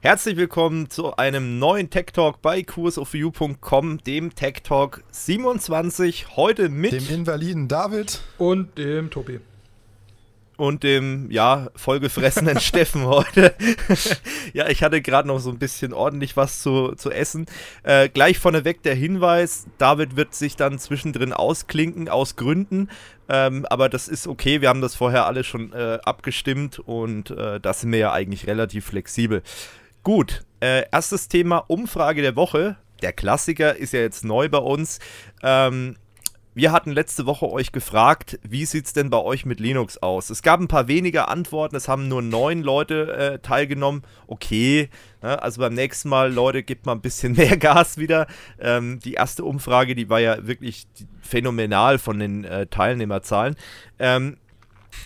Herzlich willkommen zu einem neuen Tech Talk bei kursofview.com, dem Tech Talk 27. Heute mit dem Invaliden David und dem Tobi und dem, ja, vollgefressenen Steffen heute. ja, ich hatte gerade noch so ein bisschen ordentlich was zu, zu essen. Äh, gleich vorneweg der Hinweis, David wird sich dann zwischendrin ausklinken, aus Gründen. Ähm, aber das ist okay, wir haben das vorher alle schon äh, abgestimmt und äh, da sind wir ja eigentlich relativ flexibel. Gut, äh, erstes Thema, Umfrage der Woche. Der Klassiker ist ja jetzt neu bei uns. Ähm, wir hatten letzte Woche euch gefragt, wie sieht es denn bei euch mit Linux aus? Es gab ein paar weniger Antworten, es haben nur neun Leute äh, teilgenommen. Okay, ne? also beim nächsten Mal, Leute, gibt mal ein bisschen mehr Gas wieder. Ähm, die erste Umfrage, die war ja wirklich phänomenal von den äh, Teilnehmerzahlen. Ähm,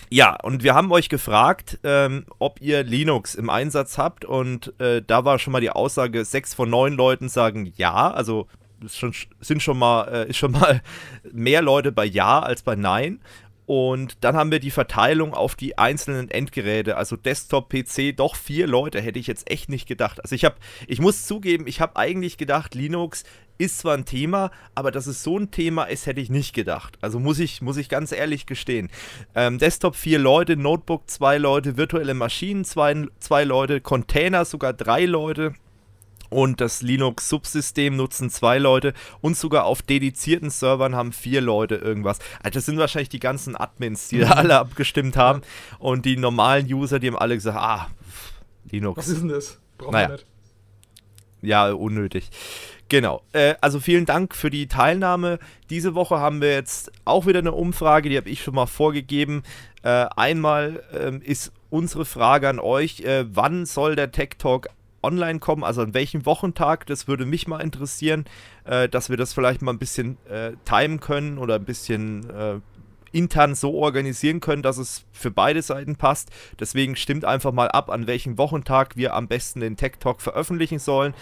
ja, und wir haben euch gefragt, ähm, ob ihr Linux im Einsatz habt und äh, da war schon mal die Aussage, sechs von neun Leuten sagen ja, also schon, sind schon mal, äh, ist schon mal mehr Leute bei Ja als bei Nein. Und dann haben wir die Verteilung auf die einzelnen Endgeräte, also Desktop, PC, doch vier Leute, hätte ich jetzt echt nicht gedacht. Also ich habe, ich muss zugeben, ich habe eigentlich gedacht, Linux ist zwar ein Thema, aber dass es so ein Thema ist, hätte ich nicht gedacht. Also muss ich, muss ich ganz ehrlich gestehen. Ähm, Desktop vier Leute, Notebook zwei Leute, virtuelle Maschinen zwei, zwei Leute, Container sogar drei Leute und das Linux-Subsystem nutzen zwei Leute und sogar auf dedizierten Servern haben vier Leute irgendwas. Also das sind wahrscheinlich die ganzen Admins, die da alle abgestimmt haben und die normalen User, die haben alle gesagt, ah, Linux. Was ist denn das? Brauchen naja. wir nicht. Ja, unnötig. Genau. Äh, also vielen Dank für die Teilnahme. Diese Woche haben wir jetzt auch wieder eine Umfrage, die habe ich schon mal vorgegeben. Äh, einmal ähm, ist unsere Frage an euch, äh, wann soll der Tech Talk online kommen, also an welchem Wochentag, das würde mich mal interessieren, äh, dass wir das vielleicht mal ein bisschen äh, timen können oder ein bisschen äh, intern so organisieren können, dass es für beide Seiten passt. Deswegen stimmt einfach mal ab, an welchem Wochentag wir am besten den Tech Talk veröffentlichen sollen.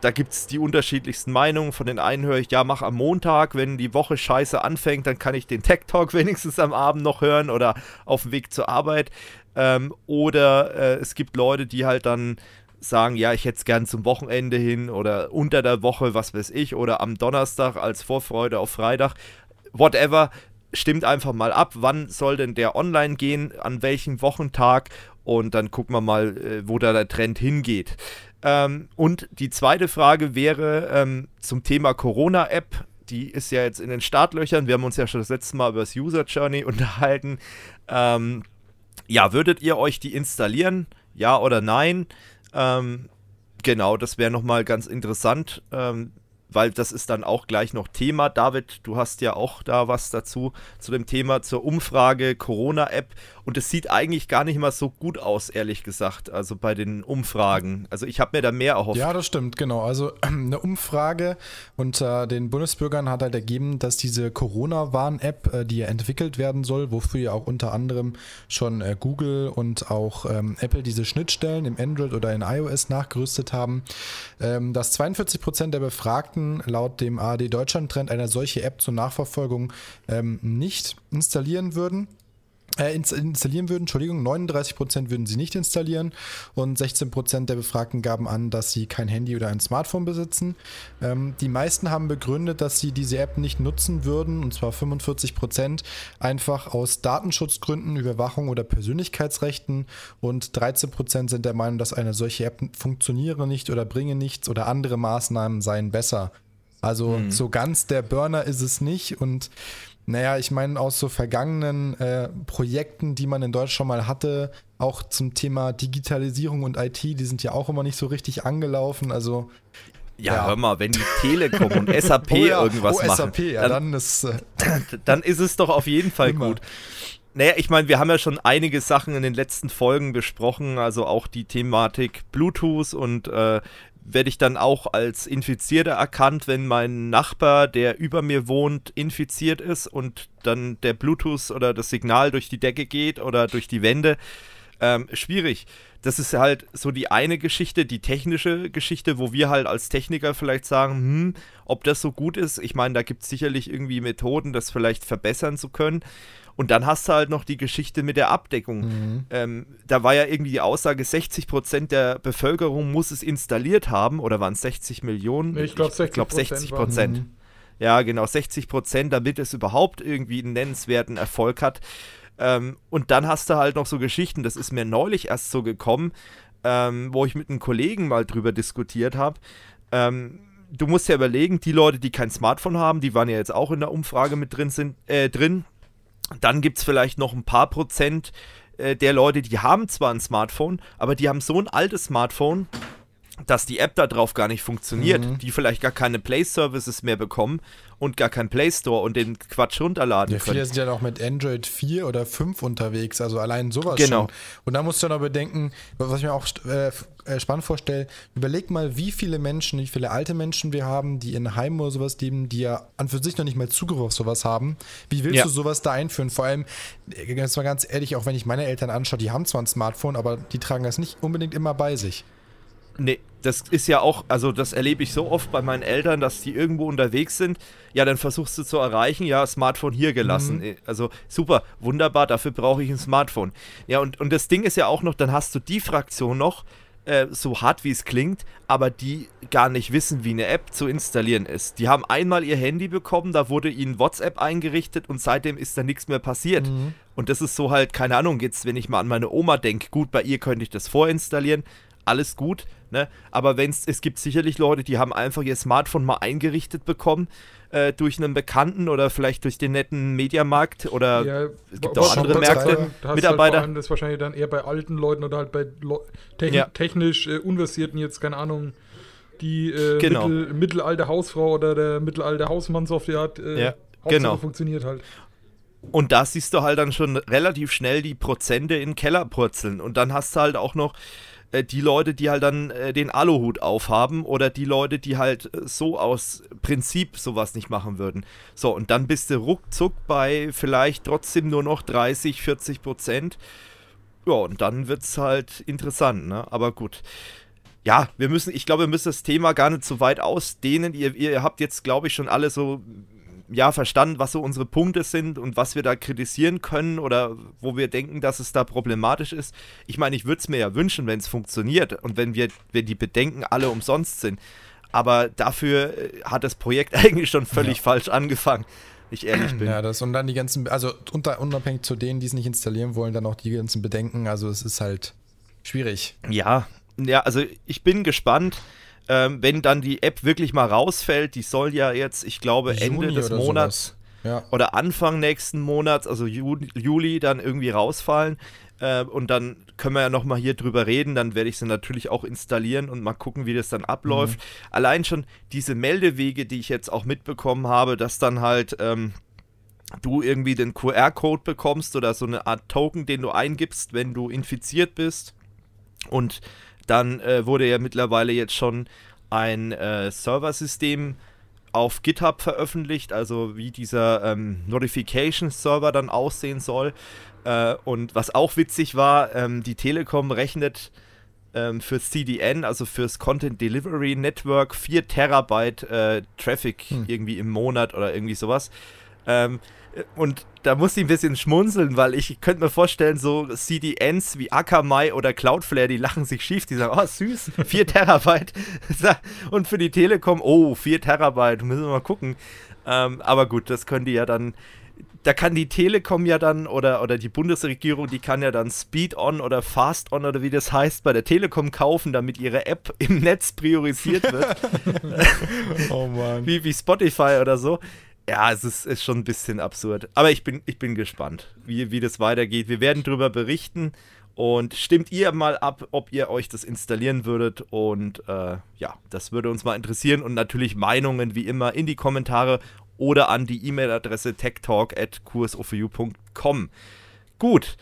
Da gibt es die unterschiedlichsten Meinungen. Von den einen höre ich, ja, mach am Montag, wenn die Woche scheiße anfängt, dann kann ich den Tech Talk wenigstens am Abend noch hören oder auf dem Weg zur Arbeit. Ähm, oder äh, es gibt Leute, die halt dann sagen, ja, ich hätte es gern zum Wochenende hin oder unter der Woche, was weiß ich, oder am Donnerstag als Vorfreude auf Freitag, whatever. Stimmt einfach mal ab, wann soll denn der online gehen, an welchem Wochentag und dann gucken wir mal, äh, wo da der Trend hingeht. Ähm, und die zweite Frage wäre ähm, zum Thema Corona-App. Die ist ja jetzt in den Startlöchern. Wir haben uns ja schon das letzte Mal über das User Journey unterhalten. Ähm, ja, würdet ihr euch die installieren? Ja oder nein? Ähm, genau, das wäre nochmal ganz interessant. Ähm, weil das ist dann auch gleich noch Thema. David, du hast ja auch da was dazu zu dem Thema zur Umfrage Corona-App und es sieht eigentlich gar nicht mal so gut aus, ehrlich gesagt, also bei den Umfragen. Also ich habe mir da mehr erhofft. Ja, das stimmt, genau. Also eine Umfrage unter den Bundesbürgern hat halt ergeben, dass diese Corona-Warn-App, äh, die ja entwickelt werden soll, wofür ja auch unter anderem schon äh, Google und auch ähm, Apple diese Schnittstellen im Android oder in iOS nachgerüstet haben, ähm, dass 42 Prozent der Befragten laut dem ARD Deutschland Trend eine solche App zur Nachverfolgung ähm, nicht installieren würden äh, installieren würden. Entschuldigung, 39% würden sie nicht installieren und 16% der Befragten gaben an, dass sie kein Handy oder ein Smartphone besitzen. Ähm, die meisten haben begründet, dass sie diese App nicht nutzen würden, und zwar 45% einfach aus Datenschutzgründen, Überwachung oder Persönlichkeitsrechten und 13% sind der Meinung, dass eine solche App funktioniere nicht oder bringe nichts oder andere Maßnahmen seien besser. Also mhm. so ganz der Burner ist es nicht und naja, ich meine, aus so vergangenen äh, Projekten, die man in Deutschland schon mal hatte, auch zum Thema Digitalisierung und IT, die sind ja auch immer nicht so richtig angelaufen. Also. Ja, ja. hör mal, wenn die Telekom und SAP oh ja, irgendwas oh, machen, SAP, ja, dann, dann, ist, äh, dann ist es doch auf jeden Fall immer. gut. Naja, ich meine, wir haben ja schon einige Sachen in den letzten Folgen besprochen, also auch die Thematik Bluetooth und äh, werde ich dann auch als Infizierter erkannt, wenn mein Nachbar, der über mir wohnt, infiziert ist und dann der Bluetooth oder das Signal durch die Decke geht oder durch die Wände. Ähm, schwierig. Das ist halt so die eine Geschichte, die technische Geschichte, wo wir halt als Techniker vielleicht sagen, hm, ob das so gut ist. Ich meine, da gibt es sicherlich irgendwie Methoden, das vielleicht verbessern zu können. Und dann hast du halt noch die Geschichte mit der Abdeckung. Mhm. Ähm, da war ja irgendwie die Aussage, 60 Prozent der Bevölkerung muss es installiert haben, oder waren es 60 Millionen? Ich glaube 60 glaub, 60 Prozent. Mhm. Ja, genau, 60 Prozent, damit es überhaupt irgendwie einen nennenswerten Erfolg hat. Ähm, und dann hast du halt noch so Geschichten, das ist mir neulich erst so gekommen, ähm, wo ich mit einem Kollegen mal drüber diskutiert habe. Ähm, du musst ja überlegen, die Leute, die kein Smartphone haben, die waren ja jetzt auch in der Umfrage mit drin, sind, äh, drin. Dann gibt es vielleicht noch ein paar Prozent äh, der Leute, die haben zwar ein Smartphone, aber die haben so ein altes Smartphone, dass die App da drauf gar nicht funktioniert, mhm. die vielleicht gar keine Play-Services mehr bekommen und gar keinen Play Store und den Quatsch runterladen ja, können. Viele sind ja noch mit Android 4 oder 5 unterwegs, also allein sowas genau. schon. Und da musst du noch bedenken, was ich mir auch äh, äh, spannend vorstelle, überleg mal, wie viele Menschen, wie viele alte Menschen wir haben, die in Heimen oder sowas leben, die ja an für sich noch nicht mal Zugriff auf sowas haben. Wie willst ja. du sowas da einführen? Vor allem, äh, jetzt mal ganz ehrlich, auch wenn ich meine Eltern anschaue, die haben zwar ein Smartphone, aber die tragen das nicht unbedingt immer bei sich. Nee, das ist ja auch, also das erlebe ich so oft bei meinen Eltern, dass die irgendwo unterwegs sind. Ja, dann versuchst du zu erreichen, ja, Smartphone hier gelassen. Mhm. Also super, wunderbar, dafür brauche ich ein Smartphone. Ja, und, und das Ding ist ja auch noch, dann hast du die Fraktion noch, äh, so hart wie es klingt, aber die gar nicht wissen, wie eine App zu installieren ist. Die haben einmal ihr Handy bekommen, da wurde ihnen WhatsApp eingerichtet und seitdem ist da nichts mehr passiert. Mhm. Und das ist so halt, keine Ahnung, jetzt, wenn ich mal an meine Oma denke, gut, bei ihr könnte ich das vorinstallieren, alles gut Ne? Aber wenn's, es gibt sicherlich Leute, die haben einfach ihr Smartphone mal eingerichtet bekommen äh, durch einen Bekannten oder vielleicht durch den netten Mediamarkt oder ja, es gibt auch andere Märkte, halt Mitarbeiter. Halt das ist wahrscheinlich dann eher bei alten Leuten oder halt bei techn ja. technisch äh, Unversierten jetzt, keine Ahnung, die äh, genau. mittel, mittelalte Hausfrau oder der mittelalte Hausmann so auf die Art äh, ja, genau. funktioniert halt. Und da siehst du halt dann schon relativ schnell die Prozente in den Keller purzeln. Und dann hast du halt auch noch äh, die Leute, die halt dann äh, den Aluhut aufhaben oder die Leute, die halt äh, so aus Prinzip sowas nicht machen würden. So, und dann bist du ruckzuck bei vielleicht trotzdem nur noch 30, 40 Prozent. Ja, und dann wird es halt interessant, ne? Aber gut. Ja, wir müssen, ich glaube, wir müssen das Thema gar nicht so weit ausdehnen. Ihr, ihr habt jetzt, glaube ich, schon alle so ja, verstanden, was so unsere Punkte sind und was wir da kritisieren können oder wo wir denken, dass es da problematisch ist. Ich meine, ich würde es mir ja wünschen, wenn es funktioniert und wenn wir, wenn die Bedenken alle umsonst sind. Aber dafür äh, hat das Projekt eigentlich schon völlig ja. falsch angefangen, ich ehrlich bin. Ja, das und dann die ganzen, also unter, unabhängig zu denen, die es nicht installieren wollen, dann auch die ganzen Bedenken. Also es ist halt schwierig. Ja, ja, also ich bin gespannt ähm, wenn dann die App wirklich mal rausfällt, die soll ja jetzt, ich glaube, Ende Juni des Monats ja. oder Anfang nächsten Monats, also Juli, dann irgendwie rausfallen. Äh, und dann können wir ja nochmal hier drüber reden. Dann werde ich sie natürlich auch installieren und mal gucken, wie das dann abläuft. Mhm. Allein schon diese Meldewege, die ich jetzt auch mitbekommen habe, dass dann halt. Ähm, du irgendwie den QR-Code bekommst oder so eine Art Token, den du eingibst, wenn du infiziert bist. Und dann äh, wurde ja mittlerweile jetzt schon ein äh, Serversystem auf GitHub veröffentlicht, also wie dieser ähm, Notification-Server dann aussehen soll. Äh, und was auch witzig war, ähm, die Telekom rechnet ähm, fürs CDN, also fürs Content Delivery Network, 4 Terabyte äh, Traffic hm. irgendwie im Monat oder irgendwie sowas. Ähm, und da muss ich ein bisschen schmunzeln, weil ich könnte mir vorstellen, so CDNs wie Akamai oder Cloudflare, die lachen sich schief, die sagen, oh süß, 4 Terabyte. Und für die Telekom, oh, 4 Terabyte, müssen wir mal gucken. Ähm, aber gut, das können die ja dann, da kann die Telekom ja dann oder, oder die Bundesregierung, die kann ja dann Speed-On oder Fast-On oder wie das heißt, bei der Telekom kaufen, damit ihre App im Netz priorisiert wird. oh Mann. Wie, wie Spotify oder so. Ja, es ist, ist, schon ein bisschen absurd. Aber ich bin, ich bin gespannt, wie, wie das weitergeht. Wir werden darüber berichten und stimmt ihr mal ab, ob ihr euch das installieren würdet. Und äh, ja, das würde uns mal interessieren. Und natürlich Meinungen wie immer in die Kommentare oder an die E-Mail-Adresse techtalk.kursofu.com. Gut,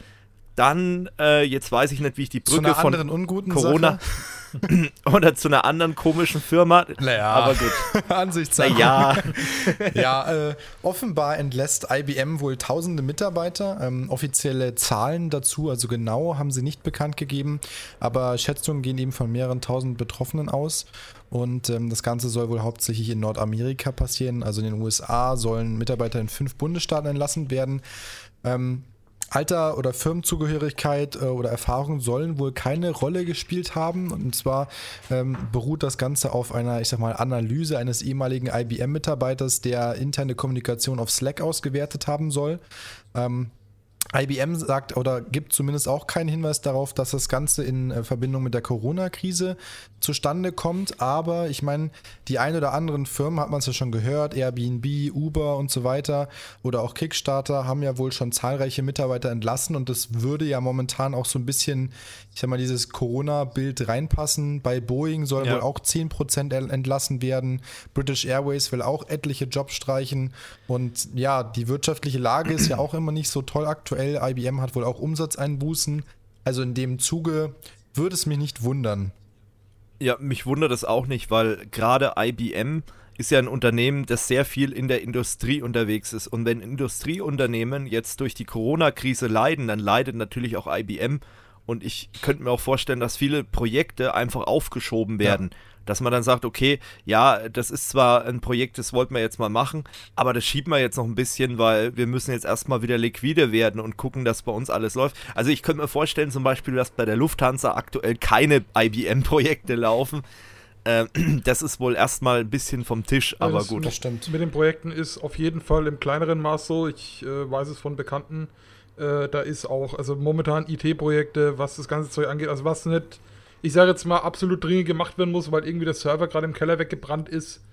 Dann, äh, jetzt weiß ich nicht, wie ich die Brücke von Corona oder zu einer anderen komischen Firma. Naja, aber gut. Ansichtssache. Naja. ja, äh, offenbar entlässt IBM wohl tausende Mitarbeiter. Ähm, offizielle Zahlen dazu, also genau, haben sie nicht bekannt gegeben, aber Schätzungen gehen eben von mehreren tausend Betroffenen aus. Und ähm, das Ganze soll wohl hauptsächlich in Nordamerika passieren. Also in den USA sollen Mitarbeiter in fünf Bundesstaaten entlassen werden. Ähm, Alter oder Firmenzugehörigkeit äh, oder Erfahrung sollen wohl keine Rolle gespielt haben. Und zwar ähm, beruht das Ganze auf einer, ich sag mal, Analyse eines ehemaligen IBM-Mitarbeiters, der interne Kommunikation auf Slack ausgewertet haben soll. Ähm, IBM sagt oder gibt zumindest auch keinen Hinweis darauf, dass das Ganze in äh, Verbindung mit der Corona-Krise zustande kommt. Aber ich meine, die ein oder anderen Firmen hat man es ja schon gehört, Airbnb, Uber und so weiter oder auch Kickstarter haben ja wohl schon zahlreiche Mitarbeiter entlassen und das würde ja momentan auch so ein bisschen, ich sag mal, dieses Corona-Bild reinpassen. Bei Boeing soll ja. wohl auch 10% entlassen werden. British Airways will auch etliche Jobs streichen und ja, die wirtschaftliche Lage ist ja auch immer nicht so toll aktuell. IBM hat wohl auch Umsatzeinbußen. Also in dem Zuge würde es mich nicht wundern, ja, mich wundert es auch nicht, weil gerade IBM ist ja ein Unternehmen, das sehr viel in der Industrie unterwegs ist. Und wenn Industrieunternehmen jetzt durch die Corona-Krise leiden, dann leidet natürlich auch IBM. Und ich könnte mir auch vorstellen, dass viele Projekte einfach aufgeschoben werden. Ja dass man dann sagt, okay, ja, das ist zwar ein Projekt, das wollten wir jetzt mal machen, aber das schieben wir jetzt noch ein bisschen, weil wir müssen jetzt erstmal wieder liquide werden und gucken, dass bei uns alles läuft. Also ich könnte mir vorstellen zum Beispiel, dass bei der Lufthansa aktuell keine IBM-Projekte laufen. Ähm, das ist wohl erstmal ein bisschen vom Tisch, ja, aber gut. Das stimmt. Mit den Projekten ist auf jeden Fall im kleineren Maß so. Ich äh, weiß es von Bekannten. Äh, da ist auch, also momentan IT-Projekte, was das ganze Zeug angeht, also was nicht ich sage jetzt mal, absolut dringend gemacht werden muss, weil irgendwie der Server gerade im Keller weggebrannt ist,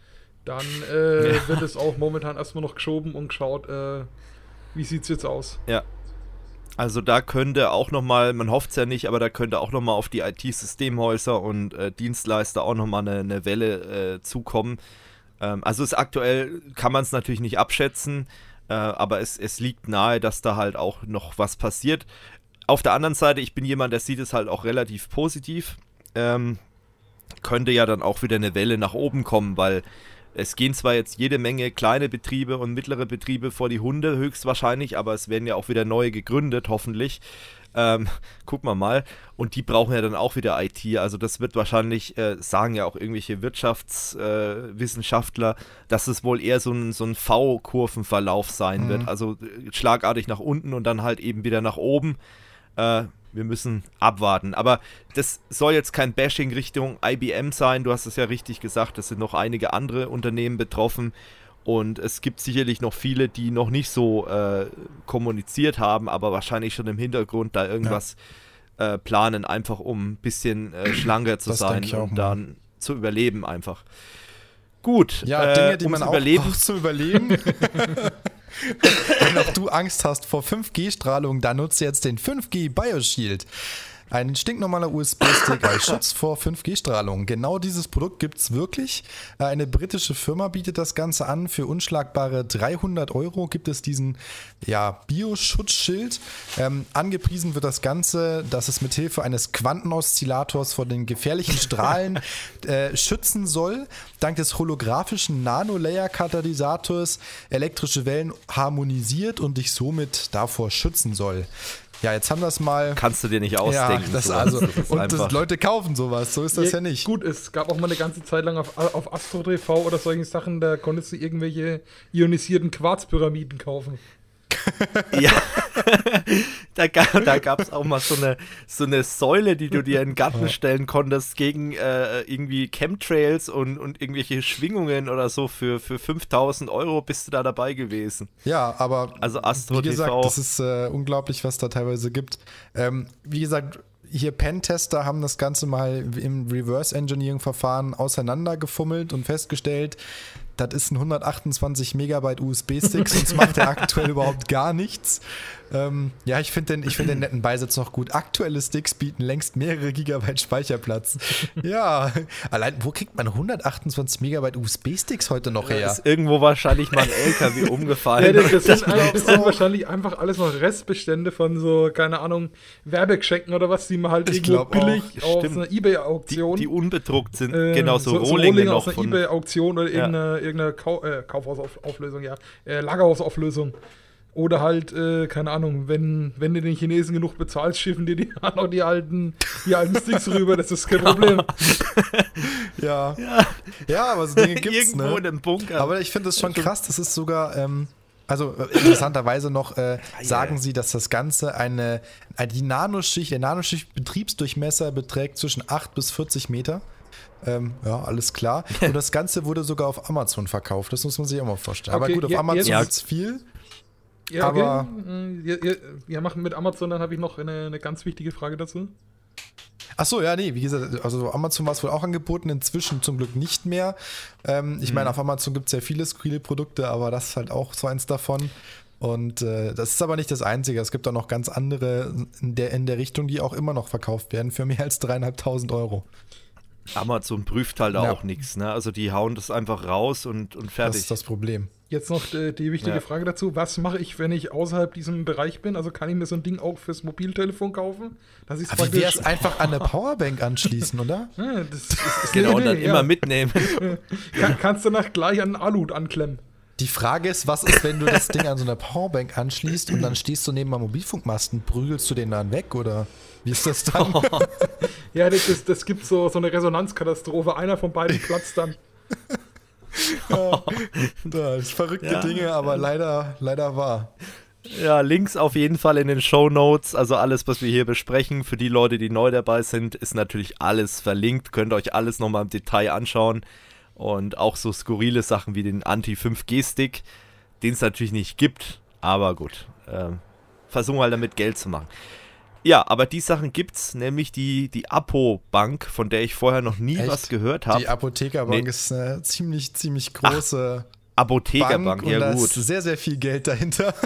dann äh, ja. wird es auch momentan erstmal noch geschoben und geschaut, äh, wie sieht es jetzt aus. Ja. Also da könnte auch nochmal, man hofft es ja nicht, aber da könnte auch nochmal auf die IT-Systemhäuser und äh, Dienstleister auch nochmal eine, eine Welle äh, zukommen. Ähm, also ist aktuell, kann man es natürlich nicht abschätzen, äh, aber es, es liegt nahe, dass da halt auch noch was passiert auf der anderen Seite, ich bin jemand, der sieht es halt auch relativ positiv. Ähm, könnte ja dann auch wieder eine Welle nach oben kommen, weil es gehen zwar jetzt jede Menge kleine Betriebe und mittlere Betriebe vor die Hunde, höchstwahrscheinlich, aber es werden ja auch wieder neue gegründet, hoffentlich. Ähm, gucken wir mal. Und die brauchen ja dann auch wieder IT. Also das wird wahrscheinlich, äh, sagen ja auch irgendwelche Wirtschaftswissenschaftler, äh, dass es wohl eher so ein, so ein V-Kurvenverlauf sein mhm. wird. Also äh, schlagartig nach unten und dann halt eben wieder nach oben. Äh, wir müssen abwarten. Aber das soll jetzt kein Bashing Richtung IBM sein. Du hast es ja richtig gesagt, es sind noch einige andere Unternehmen betroffen. Und es gibt sicherlich noch viele, die noch nicht so äh, kommuniziert haben, aber wahrscheinlich schon im Hintergrund da irgendwas ja. äh, planen, einfach um ein bisschen äh, schlanker zu das sein und dann zu überleben einfach. Gut. Ja, Dinge, äh, die man auch, auch zu überleben. Wenn auch du Angst hast vor 5G-Strahlung, dann nutze jetzt den 5G BioShield. Ein stinknormaler USB-Stick als Schutz vor 5G-Strahlung. Genau dieses Produkt gibt es wirklich. Eine britische Firma bietet das Ganze an. Für unschlagbare 300 Euro gibt es diesen ja, Bioschutzschild. Ähm, angepriesen wird das Ganze, dass es mithilfe eines Quantenoszillators vor den gefährlichen Strahlen äh, schützen soll. Dank des holographischen Nano-Layer-Katalysators elektrische Wellen harmonisiert und dich somit davor schützen soll. Ja, jetzt haben wir es mal. Kannst du dir nicht ausdenken. Ja, das also, das und das Leute kaufen sowas, so ist das ja, ja, nicht. Gut, es gab auch mal eine ganze Zeit lang auf, auf Astro TV oder solchen Sachen, da konntest du irgendwelche ionisierten Quarzpyramiden kaufen. ja, da, da gab es auch mal so eine, so eine Säule, die du dir in den Garten stellen konntest gegen äh, irgendwie Chemtrails und, und irgendwelche Schwingungen oder so. Für, für 5000 Euro bist du da dabei gewesen. Ja, aber also Astro wie gesagt, TV. das ist äh, unglaublich, was da teilweise gibt. Ähm, wie gesagt, hier Pentester haben das Ganze mal im Reverse Engineering Verfahren auseinandergefummelt und festgestellt, das ist ein 128 Megabyte USB-Stick, sonst macht er aktuell überhaupt gar nichts. Ähm, ja, ich finde den, find den netten Beisatz noch gut. Aktuelle Sticks bieten längst mehrere Gigabyte Speicherplatz. ja, allein, wo kriegt man 128 Megabyte USB-Sticks heute noch her? Ist irgendwo wahrscheinlich mal ein LKW umgefallen. Ja, das, das, sind, das sind wahrscheinlich einfach alles noch Restbestände von so, keine Ahnung, Werbegeschenken oder was, die man halt Ich irgendwo billig auch. auf Stimmt. einer die, Ebay-Auktion. die unbedruckt sind. äh, genau, so, so Rohlinge Rohlinge noch aus einer. Ebay-Auktion oder Ja. irgendeine Kau äh, Kaufhausauflösung, ja. Äh, Lagerhausauflösung. Oder halt, äh, keine Ahnung, wenn, wenn du den Chinesen genug bezahlst, schiffen dir die noch die alten, die alten Sticks rüber, das ist kein Problem. Ja. Ja, aber so Dinge gibt's, Irgendwo ne? in einem Bunker. Aber ich finde es schon krass, das ist sogar, ähm, also äh, interessanterweise noch, äh, sagen sie, dass das Ganze eine, eine die Nanoschicht, der Nanoschicht-Betriebsdurchmesser beträgt zwischen 8 bis 40 Meter. Ähm, ja, alles klar. Und das Ganze wurde sogar auf Amazon verkauft. Das muss man sich auch mal vorstellen. Okay, Aber gut, auf ja, Amazon jetzt- gibt's viel. Ja, Aber- okay. Äh, ja, ja, ja, machen mit Amazon, dann habe ich noch eine, eine ganz wichtige Frage dazu. Ach so, ja, nee, wie gesagt, also Amazon war es wohl auch angeboten, inzwischen zum Glück nicht mehr. Ähm, ich meine, auf Amazon gibt es ja viele skurrile Produkte, aber das ist halt auch so eins davon. Und äh, das ist aber nicht das Einzige. Es gibt auch noch ganz andere in der, in der Richtung, die auch immer noch verkauft werden für mehr als dreieinhalbtausend Euro. Amazon prüft halt Ja. auch nichts. Ne? Also die hauen das einfach raus und, und Das fertig. ist das Problem. Jetzt noch äh, die wichtige Ja. Frage dazu. Was mache ich, wenn ich außerhalb diesem Bereich bin? Also kann ich mir so ein Ding auch fürs Mobiltelefon kaufen? Das ist Aber wäre es einfach an eine Powerbank anschließen, oder? Ja, das, das ist genau, und dann Idee, immer ja. mitnehmen. Kann, kannst du danach gleich an einen Alut anklemmen. Die Frage ist, was ist, wenn du das Ding an so eine Powerbank anschließt und dann stehst du neben einem Mobilfunkmasten, prügelst du den dann weg oder wie ist das dann? Ja, das, das, das gibt so, so eine Resonanzkatastrophe. Einer von beiden platzt dann. Ja, das verrückte Ja. Dinge, aber leider, leider wahr. Ja, Links auf jeden Fall in den Show Notes. Also alles, was wir hier besprechen, für die Leute, die neu dabei sind, ist natürlich alles verlinkt. Könnt ihr euch alles nochmal im Detail anschauen. Und auch so skurrile Sachen wie den Anti-5G-Stick, den es natürlich nicht gibt. Aber gut, ähm, versuchen halt damit Geld zu machen. Ja, aber die Sachen gibt's, nämlich die, die Apo-Bank, von der ich vorher noch nie Echt? was gehört habe. Die Apothekerbank Nee. ist eine ziemlich, ziemlich große Apothekerbank, Bank ja und da gut. ist sehr, sehr viel Geld dahinter.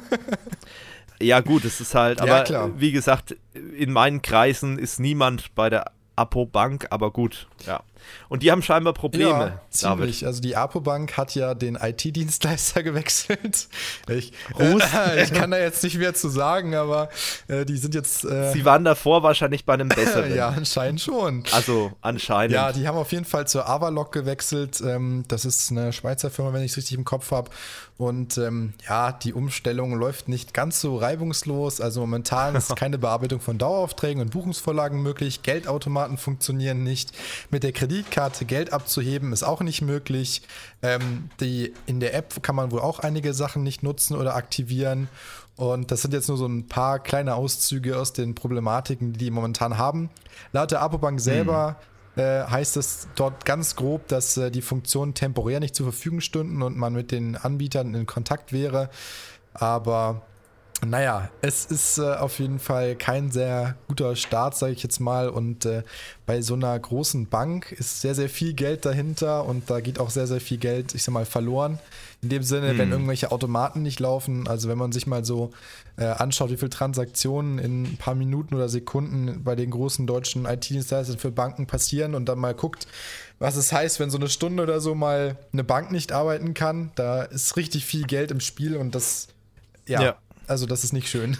Ja, gut, es ist halt, Ja, aber klar. wie gesagt, in meinen Kreisen ist niemand bei der Apo-Bank, aber gut, ja. Und die haben scheinbar Probleme, Ja, ziemlich. Also die Apobank hat ja den IT-Dienstleister gewechselt. Ich, äh, ich kann da jetzt nicht mehr zu sagen, aber äh, die sind jetzt äh, Sie waren davor wahrscheinlich bei einem besseren. ja anscheinend schon. Also anscheinend. Ja, die haben auf jeden Fall zur Avalok gewechselt. Ähm, das ist eine Schweizer Firma, wenn ich es richtig im Kopf habe. Und ähm, ja, die Umstellung läuft nicht ganz so reibungslos. Also momentan ist keine Bearbeitung von Daueraufträgen und Buchungsvorlagen möglich. Geldautomaten funktionieren nicht. Mit der Kreditkarte Geld abzuheben ist auch nicht möglich. Ähm, die, in der App kann man wohl auch einige Sachen nicht nutzen oder aktivieren. Und das sind jetzt nur so ein paar kleine Auszüge aus den Problematiken, die die momentan haben. Laut der Apobank selber äh, heißt es dort ganz grob, dass äh, die Funktionen temporär nicht zur Verfügung stünden und man mit den Anbietern in Kontakt wäre. Aber naja, es ist äh, auf jeden Fall kein sehr guter Start, sage ich jetzt mal. Und äh, bei so einer großen Bank ist sehr, sehr viel Geld dahinter und da geht auch sehr, sehr viel Geld, ich sag mal, verloren. In dem Sinne, wenn irgendwelche Automaten nicht laufen, also wenn man sich mal so äh, anschaut, wie viele Transaktionen in ein paar Minuten oder Sekunden bei den großen deutschen IT-Dienstleistern für Banken passieren und dann mal guckt, was es heißt, wenn so eine Stunde oder so mal eine Bank nicht arbeiten kann, da ist richtig viel Geld im Spiel und das, ja, Ja. Also das ist nicht schön.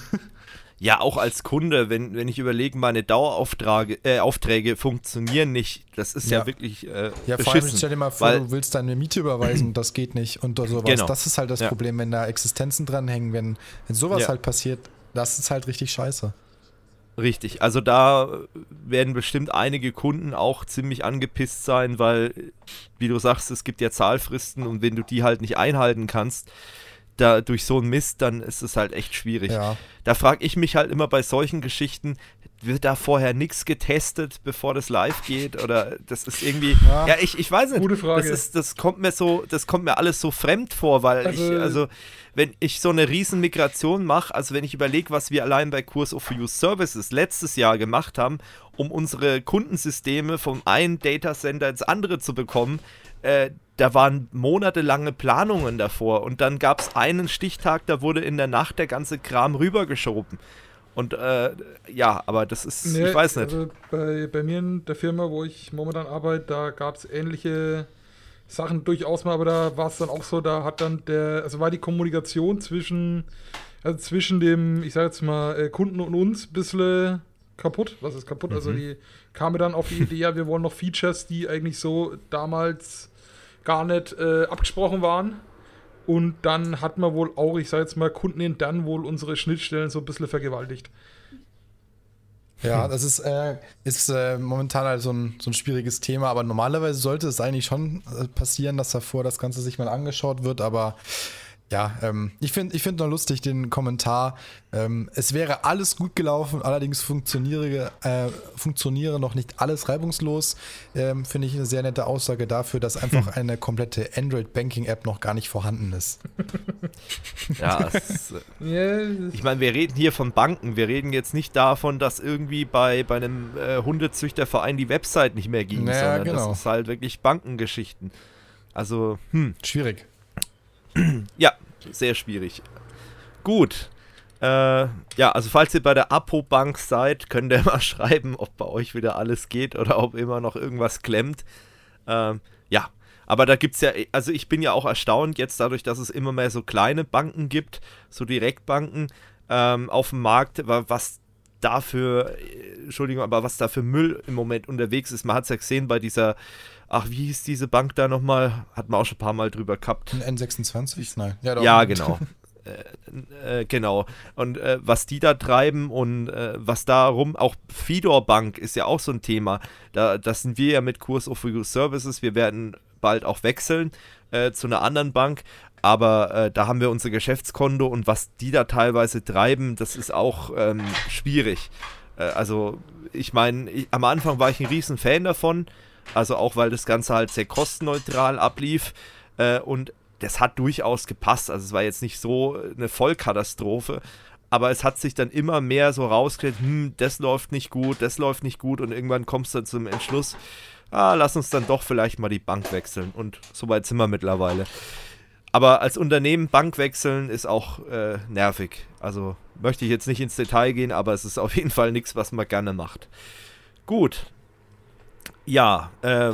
Ja, auch als Kunde, wenn, wenn ich überlege, meine Daueraufträge äh, Aufträge funktionieren nicht, das ist ja, Ja. wirklich äh, Ja, vor allem stell dir mal vor, weil, du willst deine Miete überweisen, das geht nicht und sowas. Genau. Das ist halt das Ja. Problem, wenn da Existenzen dranhängen, wenn, wenn sowas Ja. halt passiert, das ist halt richtig scheiße. Richtig, also da werden bestimmt einige Kunden auch ziemlich angepisst sein, weil, wie du sagst, es gibt ja Zahlfristen und wenn du die halt nicht einhalten kannst, da durch so einen Mist, dann ist es halt echt schwierig. Ja. Da frage ich mich halt immer bei solchen Geschichten, wird da vorher nichts getestet, bevor das live geht? Oder das ist irgendwie. Ja, Ja. ich, ich weiß nicht. Gute Frage. Das, ist, das kommt mir so, das kommt mir alles so fremd vor, weil Also- ich, also wenn ich so eine riesen Migration mache, also wenn ich überlege, was wir allein bei Kurs of Use Services letztes Jahr gemacht haben, um unsere Kundensysteme vom einen Datacenter ins andere zu bekommen, äh, da waren monatelange Planungen davor und dann gab es einen Stichtag, da wurde in der Nacht der ganze Kram rübergeschoben. Und äh, ja, aber das ist, nee, ich weiß nicht. Also bei, bei mir in der Firma, wo ich momentan arbeite, da gab es ähnliche Sachen durchaus mal, aber da war es dann auch so, da hat dann der, also war die Kommunikation zwischen, also zwischen dem, ich sage jetzt mal, äh, Kunden und uns ein bisschen kaputt. Was ist kaputt? Also mhm. Also die kamen dann auf die Idee, ja, wir wollen noch Features, die eigentlich so damals gar nicht äh, abgesprochen waren. Und dann hat man wohl auch, ich sage jetzt mal, kundenintern wohl unsere Schnittstellen so ein bisschen vergewaltigt. Ja, das ist, äh, ist äh, momentan halt so ein, so ein schwieriges Thema, aber normalerweise sollte es eigentlich schon äh, passieren, dass davor das Ganze sich mal angeschaut wird, aber ja, ähm, ich finde ich find noch lustig den Kommentar. Ähm, es wäre alles gut gelaufen, allerdings funktioniere, äh, funktioniere noch nicht alles reibungslos. Ähm, finde ich eine sehr nette Aussage dafür, dass einfach eine komplette Android-Banking-App noch gar nicht vorhanden ist. ja, es, äh, ich meine, wir reden hier von Banken. Wir reden jetzt nicht davon, dass irgendwie bei, bei einem äh, Hundezüchterverein die Website nicht mehr ging, naja, sondern genau. das ist halt wirklich Bankengeschichten. Also, hm. Schwierig. Ja, sehr schwierig. Gut. Äh, ja, also falls ihr bei der Apo-Bank seid, könnt ihr mal schreiben, ob bei euch wieder alles geht oder ob immer noch irgendwas klemmt. Ähm, ja, aber da gibt es ja, also ich bin ja auch erstaunt jetzt dadurch, dass es immer mehr so kleine Banken gibt, so Direktbanken ähm, auf dem Markt, was dafür, äh, Entschuldigung, aber was da für Müll im Moment unterwegs ist. Man hat es ja gesehen bei dieser ach, wie hieß diese Bank da nochmal? Hat man auch schon ein paar Mal drüber gehabt. Ein N26? Nein. Ja, ja genau. äh, äh, genau. Und äh, was die da treiben und äh, was da rum, auch Fidor Bank ist ja auch so ein Thema. Da, das sind wir ja mit Kurs of Services. Wir werden bald auch wechseln zu einer anderen Bank. Aber äh, da haben wir unser Geschäftskonto und was die da teilweise treiben, das ist auch ähm, schwierig. also ich meine, am Anfang war ich ein riesen Fan davon. Also auch, weil das Ganze halt sehr kostenneutral ablief äh, und das hat durchaus gepasst. Also es war jetzt nicht so eine Vollkatastrophe, aber es hat sich dann immer mehr so rausgestellt, hm, das läuft nicht gut, das läuft nicht gut und irgendwann kommst du zum Entschluss, ah, lass uns dann doch vielleicht mal die Bank wechseln und soweit sind wir mittlerweile. Aber als Unternehmen Bank wechseln ist auch äh, nervig. Also möchte ich jetzt nicht ins Detail gehen, aber es ist auf jeden Fall nichts, was man gerne macht. Gut, ja, äh,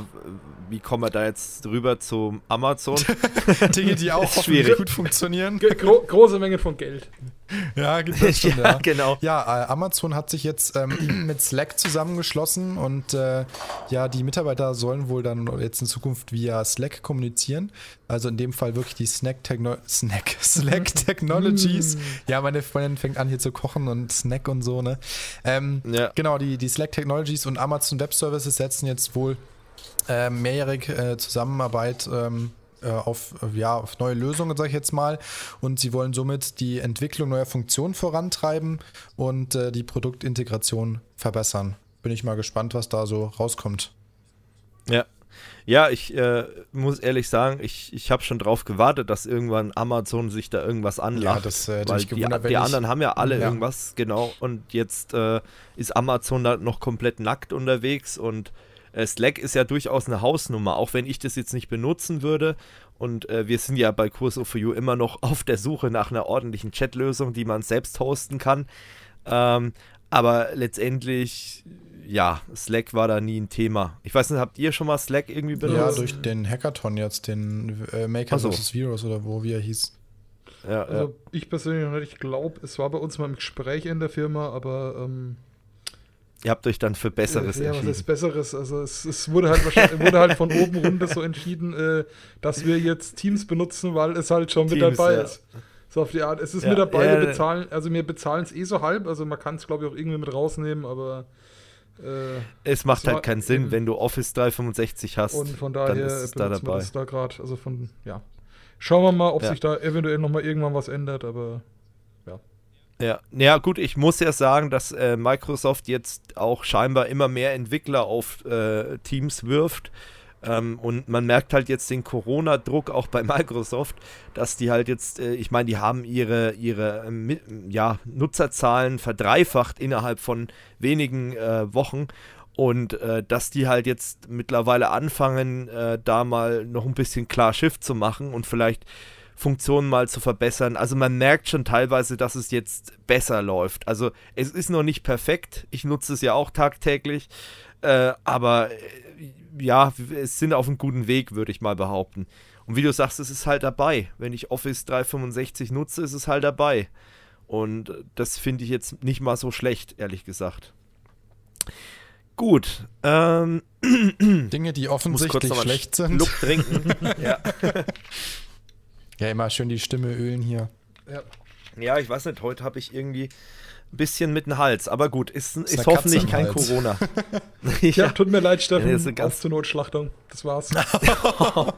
wie kommen wir da jetzt rüber zum Amazon? Dinge, die auch schwierig gut funktionieren. Gro große Menge von Geld. Ja, gibt es schon, ja, ja. genau. Ja, äh, Amazon hat sich jetzt ähm, mit Slack zusammengeschlossen und äh, ja, die Mitarbeiter sollen wohl dann jetzt in Zukunft via Slack kommunizieren. Also in dem Fall wirklich die Snack, Techno Snack Slack Technologies. Mm. ja, meine Freundin fängt an hier zu kochen und Snack und so, ne? Ähm, ja. Genau, die, die Slack Technologies und Amazon Web Services setzen jetzt wohl äh, mehrjährige äh, Zusammenarbeit ähm, äh, auf, ja, auf neue Lösungen, sage ich jetzt mal. Und sie wollen somit die Entwicklung neuer Funktionen vorantreiben und äh, die Produktintegration verbessern. Bin ich mal gespannt, was da so rauskommt. Ja. Ja, ich äh, muss ehrlich sagen, ich, ich habe schon drauf gewartet, dass irgendwann Amazon sich da irgendwas anlacht. Ja, das äh, weil die, die anderen haben ja alle ja. irgendwas, genau. Und jetzt äh, ist Amazon da noch komplett nackt unterwegs und äh, Slack ist ja durchaus eine Hausnummer, auch wenn ich das jetzt nicht benutzen würde. Und äh, wir sind ja bei Curso for You immer noch auf der Suche nach einer ordentlichen Chatlösung, die man selbst hosten kann. Ähm, aber letztendlich, ja, Slack war da nie ein Thema. Ich weiß nicht, habt ihr schon mal Slack irgendwie benutzt? Ja, durch den Hackathon jetzt, den äh, Maker so. vs. Virus oder wo wie er hieß. Ja, also ja. ich persönlich noch nicht, ich glaube, es war bei uns mal im Gespräch in der Firma, aber ähm, Ihr habt euch dann für Besseres ja, entschieden. Ja, was ist Besseres? Also es, es wurde, halt wurde halt von oben runter so entschieden, äh, dass wir jetzt Teams benutzen, weil es halt schon Teams, mit dabei ja. ist. So auf die Art. Es ist ja, mit dabei, wir bezahlen, also wir bezahlen es eh so halb, also man kann es glaube ich auch irgendwie mit rausnehmen, aber äh, es macht halt keinen Sinn, wenn du Office 365 hast. Und von daher dann ist es da dabei. da gerade, also von, ja. Schauen wir mal, ob sich da eventuell nochmal irgendwann was ändert, aber ja, ja gut, ich muss ja sagen, dass äh, Microsoft jetzt auch scheinbar immer mehr Entwickler auf äh, Teams wirft. Ähm, und man merkt halt jetzt den Corona-Druck auch bei Microsoft, dass die halt jetzt, äh, ich meine, die haben ihre, ihre äh, ja, Nutzerzahlen verdreifacht innerhalb von wenigen äh, Wochen und äh, dass die halt jetzt mittlerweile anfangen, äh, da mal noch ein bisschen klar Schiff zu machen und vielleicht Funktionen mal zu verbessern. Also man merkt schon teilweise, dass es jetzt besser läuft. Also es ist noch nicht perfekt. Ich nutze es ja auch tagtäglich. Äh, aber äh, ja, es sind auf einem guten Weg, würde ich mal behaupten. Und wie du sagst, es ist halt dabei. Wenn ich Office 365 nutze, ist es halt dabei. Und das finde ich jetzt nicht mal so schlecht, ehrlich gesagt. Gut. Ähm, Dinge, die offensichtlich schlecht sind. Schluck trinken. ja. ja, immer schön die Stimme ölen hier. Ja, ja ich weiß nicht, heute habe ich irgendwie ein bisschen mit dem Hals. Aber gut, ist, ist, ist hoffentlich kein Hals. Corona. ja. ja. tut mir leid, Steffen. Ja, ganz zur Notschlachtung. Das war's.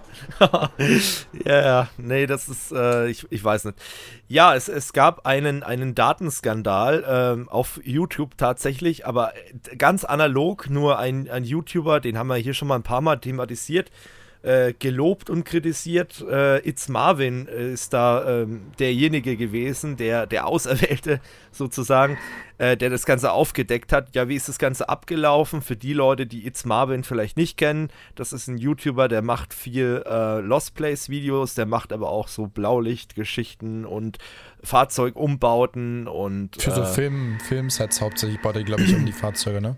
ja, ja, nee, das ist, äh, ich, ich weiß nicht. Ja, es, es gab einen, einen Datenskandal ähm, auf YouTube tatsächlich, aber ganz analog, nur ein, ein YouTuber, den haben wir hier schon mal ein paar Mal thematisiert, äh, gelobt und kritisiert. Äh, It's Marvin ist da ähm, derjenige gewesen, der, der Auserwählte sozusagen, äh, der das Ganze aufgedeckt hat. Ja, wie ist das Ganze abgelaufen? Für die Leute, die It's Marvin vielleicht nicht kennen, das ist ein YouTuber, der macht viel äh, Lost Place Videos, der macht aber auch so Blaulichtgeschichten und Fahrzeugumbauten und. Für so äh, Film, Filmsets hauptsächlich baut er, glaube ich, um die Fahrzeuge, ne?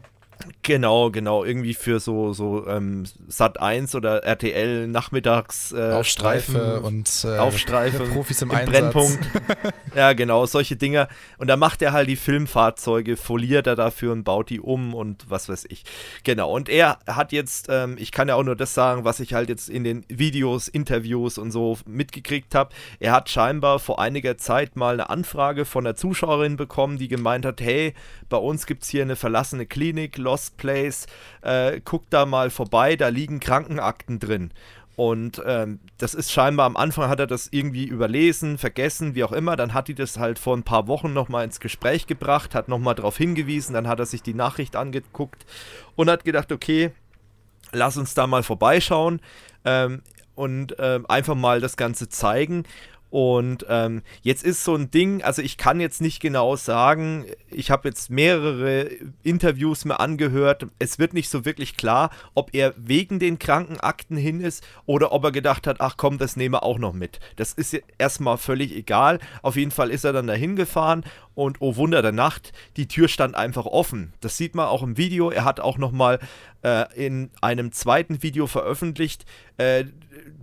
Genau, genau, irgendwie für so, so ähm, Sat 1 oder RTL nachmittags äh, Aufstreife Streifen, und äh, Aufstreife Profis im, im Brennpunkt. ja, genau, solche Dinger. Und da macht er halt die Filmfahrzeuge, foliert er dafür und baut die um und was weiß ich. Genau, und er hat jetzt, ähm, ich kann ja auch nur das sagen, was ich halt jetzt in den Videos, Interviews und so mitgekriegt habe. Er hat scheinbar vor einiger Zeit mal eine Anfrage von einer Zuschauerin bekommen, die gemeint hat, hey, bei uns gibt es hier eine verlassene Klinik, Lost Place, äh, guckt da mal vorbei, da liegen Krankenakten drin. Und ähm, das ist scheinbar am Anfang hat er das irgendwie überlesen, vergessen, wie auch immer. Dann hat die das halt vor ein paar Wochen nochmal ins Gespräch gebracht, hat nochmal darauf hingewiesen, dann hat er sich die Nachricht angeguckt und hat gedacht, okay, lass uns da mal vorbeischauen ähm, und ähm, einfach mal das Ganze zeigen. Und ähm, jetzt ist so ein Ding, also ich kann jetzt nicht genau sagen, ich habe jetzt mehrere Interviews mir angehört, es wird nicht so wirklich klar, ob er wegen den Krankenakten hin ist oder ob er gedacht hat, ach komm, das nehme auch noch mit. Das ist erstmal völlig egal. Auf jeden Fall ist er dann dahin gefahren und oh Wunder der Nacht, die Tür stand einfach offen. Das sieht man auch im Video. Er hat auch nochmal äh, in einem zweiten Video veröffentlicht, äh,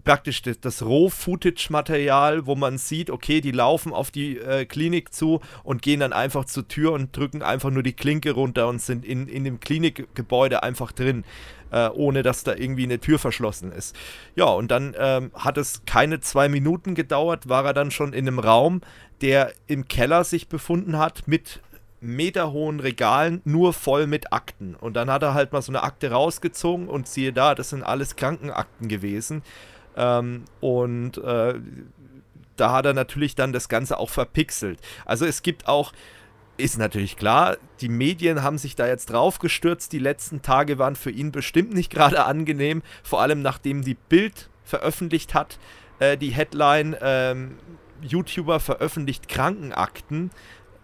praktisch das, das Roh-Footage-Material, wo man sieht, okay, die laufen auf die äh, Klinik zu und gehen dann einfach zur Tür und drücken einfach nur die Klinke runter und sind in, in dem Klinikgebäude einfach drin, äh, ohne dass da irgendwie eine Tür verschlossen ist. Ja, und dann ähm, hat es keine zwei Minuten gedauert, war er dann schon in einem Raum, der im Keller sich befunden hat mit meterhohen Regalen nur voll mit Akten. Und dann hat er halt mal so eine Akte rausgezogen und siehe da, das sind alles Krankenakten gewesen. Ähm, und äh, da hat er natürlich dann das Ganze auch verpixelt. Also es gibt auch, ist natürlich klar, die Medien haben sich da jetzt drauf gestürzt. Die letzten Tage waren für ihn bestimmt nicht gerade angenehm, vor allem nachdem die Bild veröffentlicht hat, äh, die Headline, ähm, YouTuber veröffentlicht Krankenakten,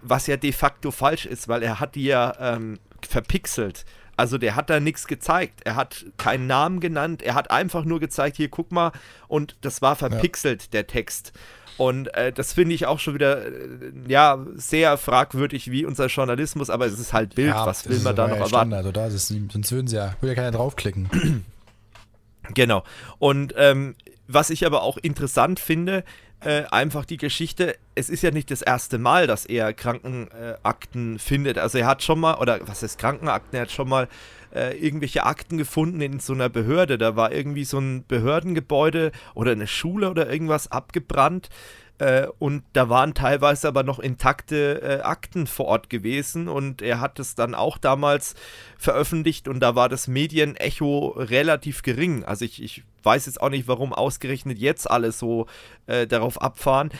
was ja de facto falsch ist, weil er hat die ja ähm, verpixelt. Also der hat da nichts gezeigt. Er hat keinen Namen genannt. Er hat einfach nur gezeigt, hier guck mal. Und das war verpixelt, ja. der Text. Und äh, das finde ich auch schon wieder, äh, ja, sehr fragwürdig wie unser Journalismus, aber es ist halt Bild. Ja, Was will man da noch erwarten? Also da ist, sonst würden sie ja, würde ja keiner draufklicken. Genau. Und ähm, was ich aber auch interessant finde, äh, einfach die Geschichte, es ist ja nicht das erste Mal, dass er Krankenakten äh, findet. Also er hat schon mal, oder was ist Krankenakten, er hat schon mal äh, irgendwelche Akten gefunden in so einer Behörde. Da war irgendwie so ein Behördengebäude oder eine Schule oder irgendwas abgebrannt. Äh, und da waren teilweise aber noch intakte äh, Akten vor Ort gewesen und er hat es dann auch damals veröffentlicht und da war das Medienecho relativ gering. Also ich, ich weiß jetzt auch nicht, warum ausgerechnet jetzt alle so äh, darauf abfahren.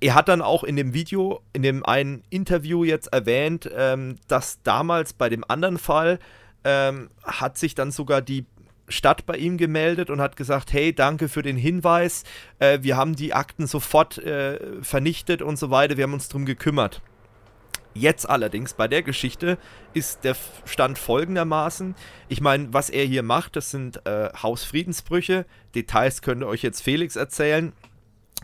Er hat dann auch in dem Video, in dem einen Interview jetzt erwähnt, ähm, dass damals bei dem anderen Fall ähm, hat sich dann sogar die Stadt bei ihm gemeldet und hat gesagt, hey, danke für den Hinweis, äh, wir haben die Akten sofort äh, vernichtet und so weiter, wir haben uns darum gekümmert. Jetzt allerdings bei der Geschichte ist der Stand folgendermaßen. Ich meine, was er hier macht, das sind äh, Hausfriedensbrüche. Details könnte euch jetzt Felix erzählen.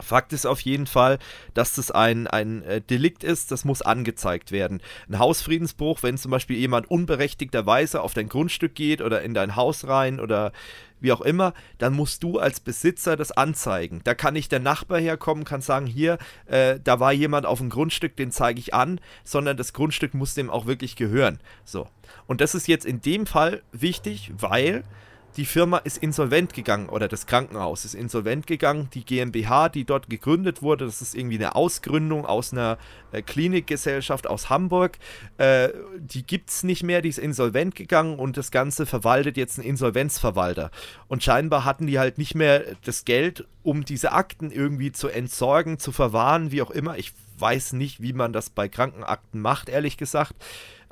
Fakt ist auf jeden Fall, dass das ein, ein äh, Delikt ist, das muss angezeigt werden. Ein Hausfriedensbruch, wenn zum Beispiel jemand unberechtigterweise auf dein Grundstück geht oder in dein Haus rein oder wie auch immer, dann musst du als Besitzer das anzeigen. Da kann nicht der Nachbar herkommen, kann sagen, hier, äh, da war jemand auf dem Grundstück, den zeige ich an, sondern das Grundstück muss dem auch wirklich gehören. So. Und das ist jetzt in dem Fall wichtig, weil die Firma ist insolvent gegangen oder das Krankenhaus ist insolvent gegangen. Die GmbH, die dort gegründet wurde, das ist irgendwie eine Ausgründung aus einer äh, Klinikgesellschaft aus Hamburg. Äh, die gibt es nicht mehr, die ist insolvent gegangen und das Ganze verwaltet jetzt ein Insolvenzverwalter. Und scheinbar hatten die halt nicht mehr das Geld, um diese Akten irgendwie zu entsorgen, zu verwahren, wie auch immer. Ich weiß nicht, wie man das bei Krankenakten macht, ehrlich gesagt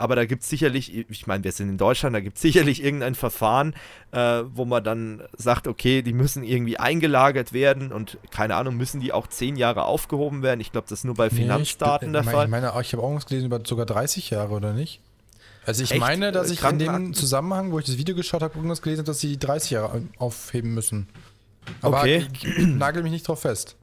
aber da gibt es sicherlich, ich meine, wir sind in Deutschland, da gibt es sicherlich irgendein Verfahren, äh, wo man dann sagt, okay, die müssen irgendwie eingelagert werden und keine Ahnung, müssen die auch zehn Jahre aufgehoben werden. Ich glaube, das ist nur bei Finanzdaten nee, der mein, Fall. Ich meine, ich habe auch was gelesen über sogar 30 Jahre, oder nicht? Also ich Echt? meine, dass ich in dem Zusammenhang, wo ich das Video geschaut habe, irgendwas gelesen habe, dass sie 30 Jahre aufheben müssen. Aber okay. nagel mich nicht drauf fest.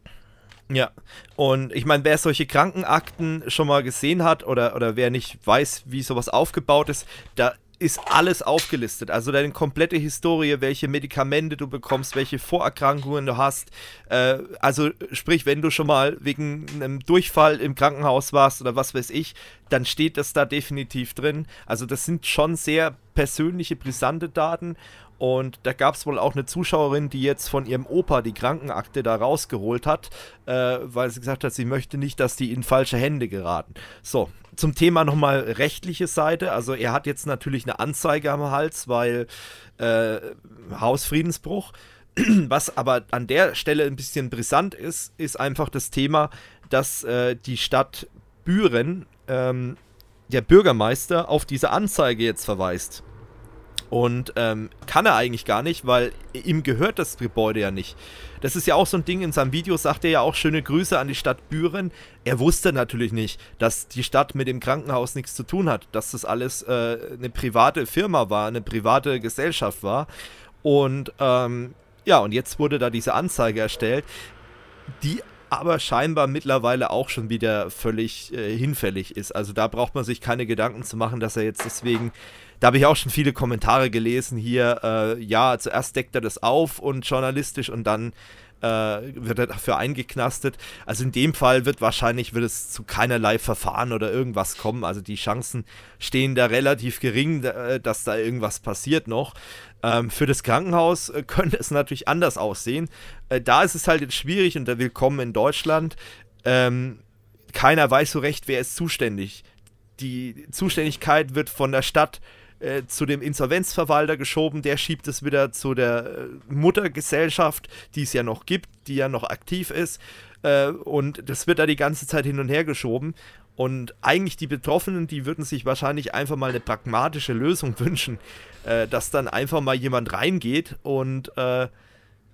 Ja, und ich meine, wer solche Krankenakten schon mal gesehen hat oder, oder wer nicht weiß, wie sowas aufgebaut ist, da ist alles aufgelistet. Also deine komplette Historie, welche Medikamente du bekommst, welche Vorerkrankungen du hast. Äh, also sprich, wenn du schon mal wegen einem Durchfall im Krankenhaus warst oder was weiß ich, dann steht das da definitiv drin. Also das sind schon sehr persönliche, brisante Daten und da gab es wohl auch eine Zuschauerin, die jetzt von ihrem Opa die Krankenakte da rausgeholt hat, äh, weil sie gesagt hat, sie möchte nicht, dass die in falsche Hände geraten. So, zum Thema nochmal rechtliche Seite. Also er hat jetzt natürlich eine Anzeige am Hals, weil äh, Hausfriedensbruch. Was aber an der Stelle ein bisschen brisant ist, ist einfach das Thema, dass äh, die Stadt Büren ähm, der Bürgermeister auf diese Anzeige jetzt verweist. Und ähm, kann er eigentlich gar nicht, weil ihm gehört das Gebäude ja nicht. Das ist ja auch so ein Ding, in seinem Video sagt er ja auch schöne Grüße an die Stadt Büren. Er wusste natürlich nicht, dass die Stadt mit dem Krankenhaus nichts zu tun hat, dass das alles äh, eine private Firma war, eine private Gesellschaft war. Und ähm, ja, und jetzt wurde da diese Anzeige erstellt, die aber scheinbar mittlerweile auch schon wieder völlig äh, hinfällig ist. Also da braucht man sich keine Gedanken zu machen, dass er jetzt deswegen da habe ich auch schon viele Kommentare gelesen hier. Äh, ja, zuerst deckt er das auf und journalistisch und dann äh, wird er dafür eingeknastet. Also in dem Fall wird wahrscheinlich wird es zu keinerlei Verfahren oder irgendwas kommen. Also die Chancen stehen da relativ gering, äh, dass da irgendwas passiert noch. Ähm, für das Krankenhaus äh, könnte es natürlich anders aussehen. Äh, da ist es halt jetzt schwierig und da willkommen in Deutschland. Ähm, keiner weiß so recht, wer ist zuständig. Die Zuständigkeit wird von der Stadt äh, zu dem Insolvenzverwalter geschoben, der schiebt es wieder zu der äh, Muttergesellschaft, die es ja noch gibt, die ja noch aktiv ist. Äh, und das wird da die ganze Zeit hin und her geschoben. Und eigentlich die Betroffenen, die würden sich wahrscheinlich einfach mal eine pragmatische Lösung wünschen, äh, dass dann einfach mal jemand reingeht und äh,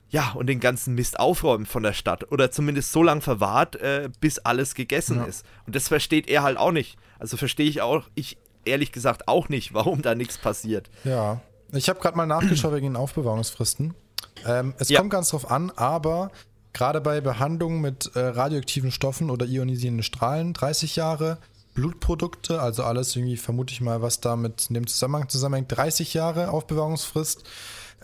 ja, und den ganzen Mist aufräumt von der Stadt. Oder zumindest so lange verwahrt, äh, bis alles gegessen ja. ist. Und das versteht er halt auch nicht. Also verstehe ich auch, ich ehrlich gesagt auch nicht, warum da nichts passiert. Ja, ich habe gerade mal nachgeschaut wegen den Aufbewahrungsfristen. Ähm, es ja. kommt ganz drauf an, aber gerade bei Behandlungen mit äh, radioaktiven Stoffen oder ionisierenden Strahlen 30 Jahre, Blutprodukte, also alles irgendwie vermute ich mal, was da mit dem Zusammenhang zusammenhängt, 30 Jahre Aufbewahrungsfrist.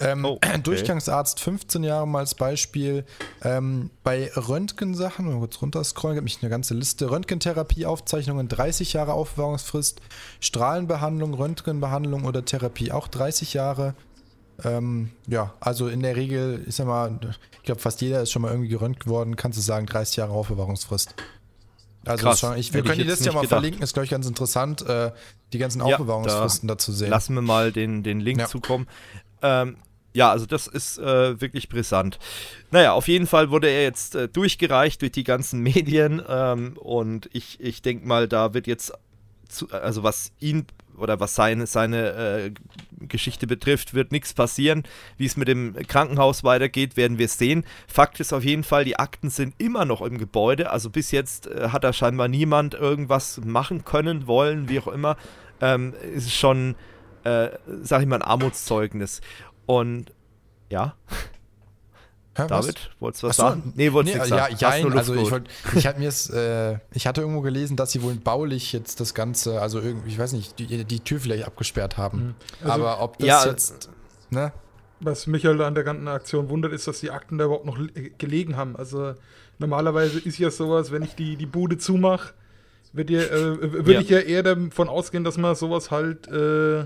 Ähm, oh, okay. Durchgangsarzt 15 Jahre mal als Beispiel. Ähm, bei Röntgensachen, mal kurz runterscrollen, gibt mich eine ganze Liste. Röntgentherapie-Aufzeichnungen 30 Jahre Aufbewahrungsfrist. Strahlenbehandlung, Röntgenbehandlung oder Therapie auch 30 Jahre. Ähm, ja, also in der Regel, ich sag mal, ich glaube, fast jeder ist schon mal irgendwie geröntgt worden, kannst du sagen, 30 Jahre Aufbewahrungsfrist. Also Krass, schon, ich, wir können die Liste ja mal gedacht. verlinken, ist glaube ich ganz interessant, äh, die ganzen Aufbewahrungsfristen ja, da, dazu sehen. Lassen wir mal den, den Link ja. zukommen. Ähm, ja, also das ist äh, wirklich brisant. Naja, auf jeden Fall wurde er jetzt äh, durchgereicht durch die ganzen Medien ähm, und ich, ich denke mal, da wird jetzt zu, also was ihn oder was seine, seine äh, Geschichte betrifft, wird nichts passieren. Wie es mit dem Krankenhaus weitergeht, werden wir sehen. Fakt ist auf jeden Fall, die Akten sind immer noch im Gebäude. Also bis jetzt äh, hat da scheinbar niemand irgendwas machen können, wollen, wie auch immer. Ähm, ist schon, äh, sag ich mal, ein Armutszeugnis. Und ja. Hä, David, wolltest du was Ach so, sagen? Nee, wolltest nee, nichts ja, sagen. Luft also ich, wollt, ich hatte mir äh, ich hatte irgendwo gelesen, dass sie wohl baulich jetzt das Ganze, also irgendwie, ich weiß nicht, die, die Tür vielleicht abgesperrt haben. Also, Aber ob das ja, jetzt, ne? Was mich halt an der ganzen Aktion wundert, ist, dass die Akten da überhaupt noch li- gelegen haben. Also normalerweise ist ja sowas, wenn ich die, die Bude zumache, wird ja, äh, würde Ja. ich ja eher davon ausgehen, dass man sowas halt äh,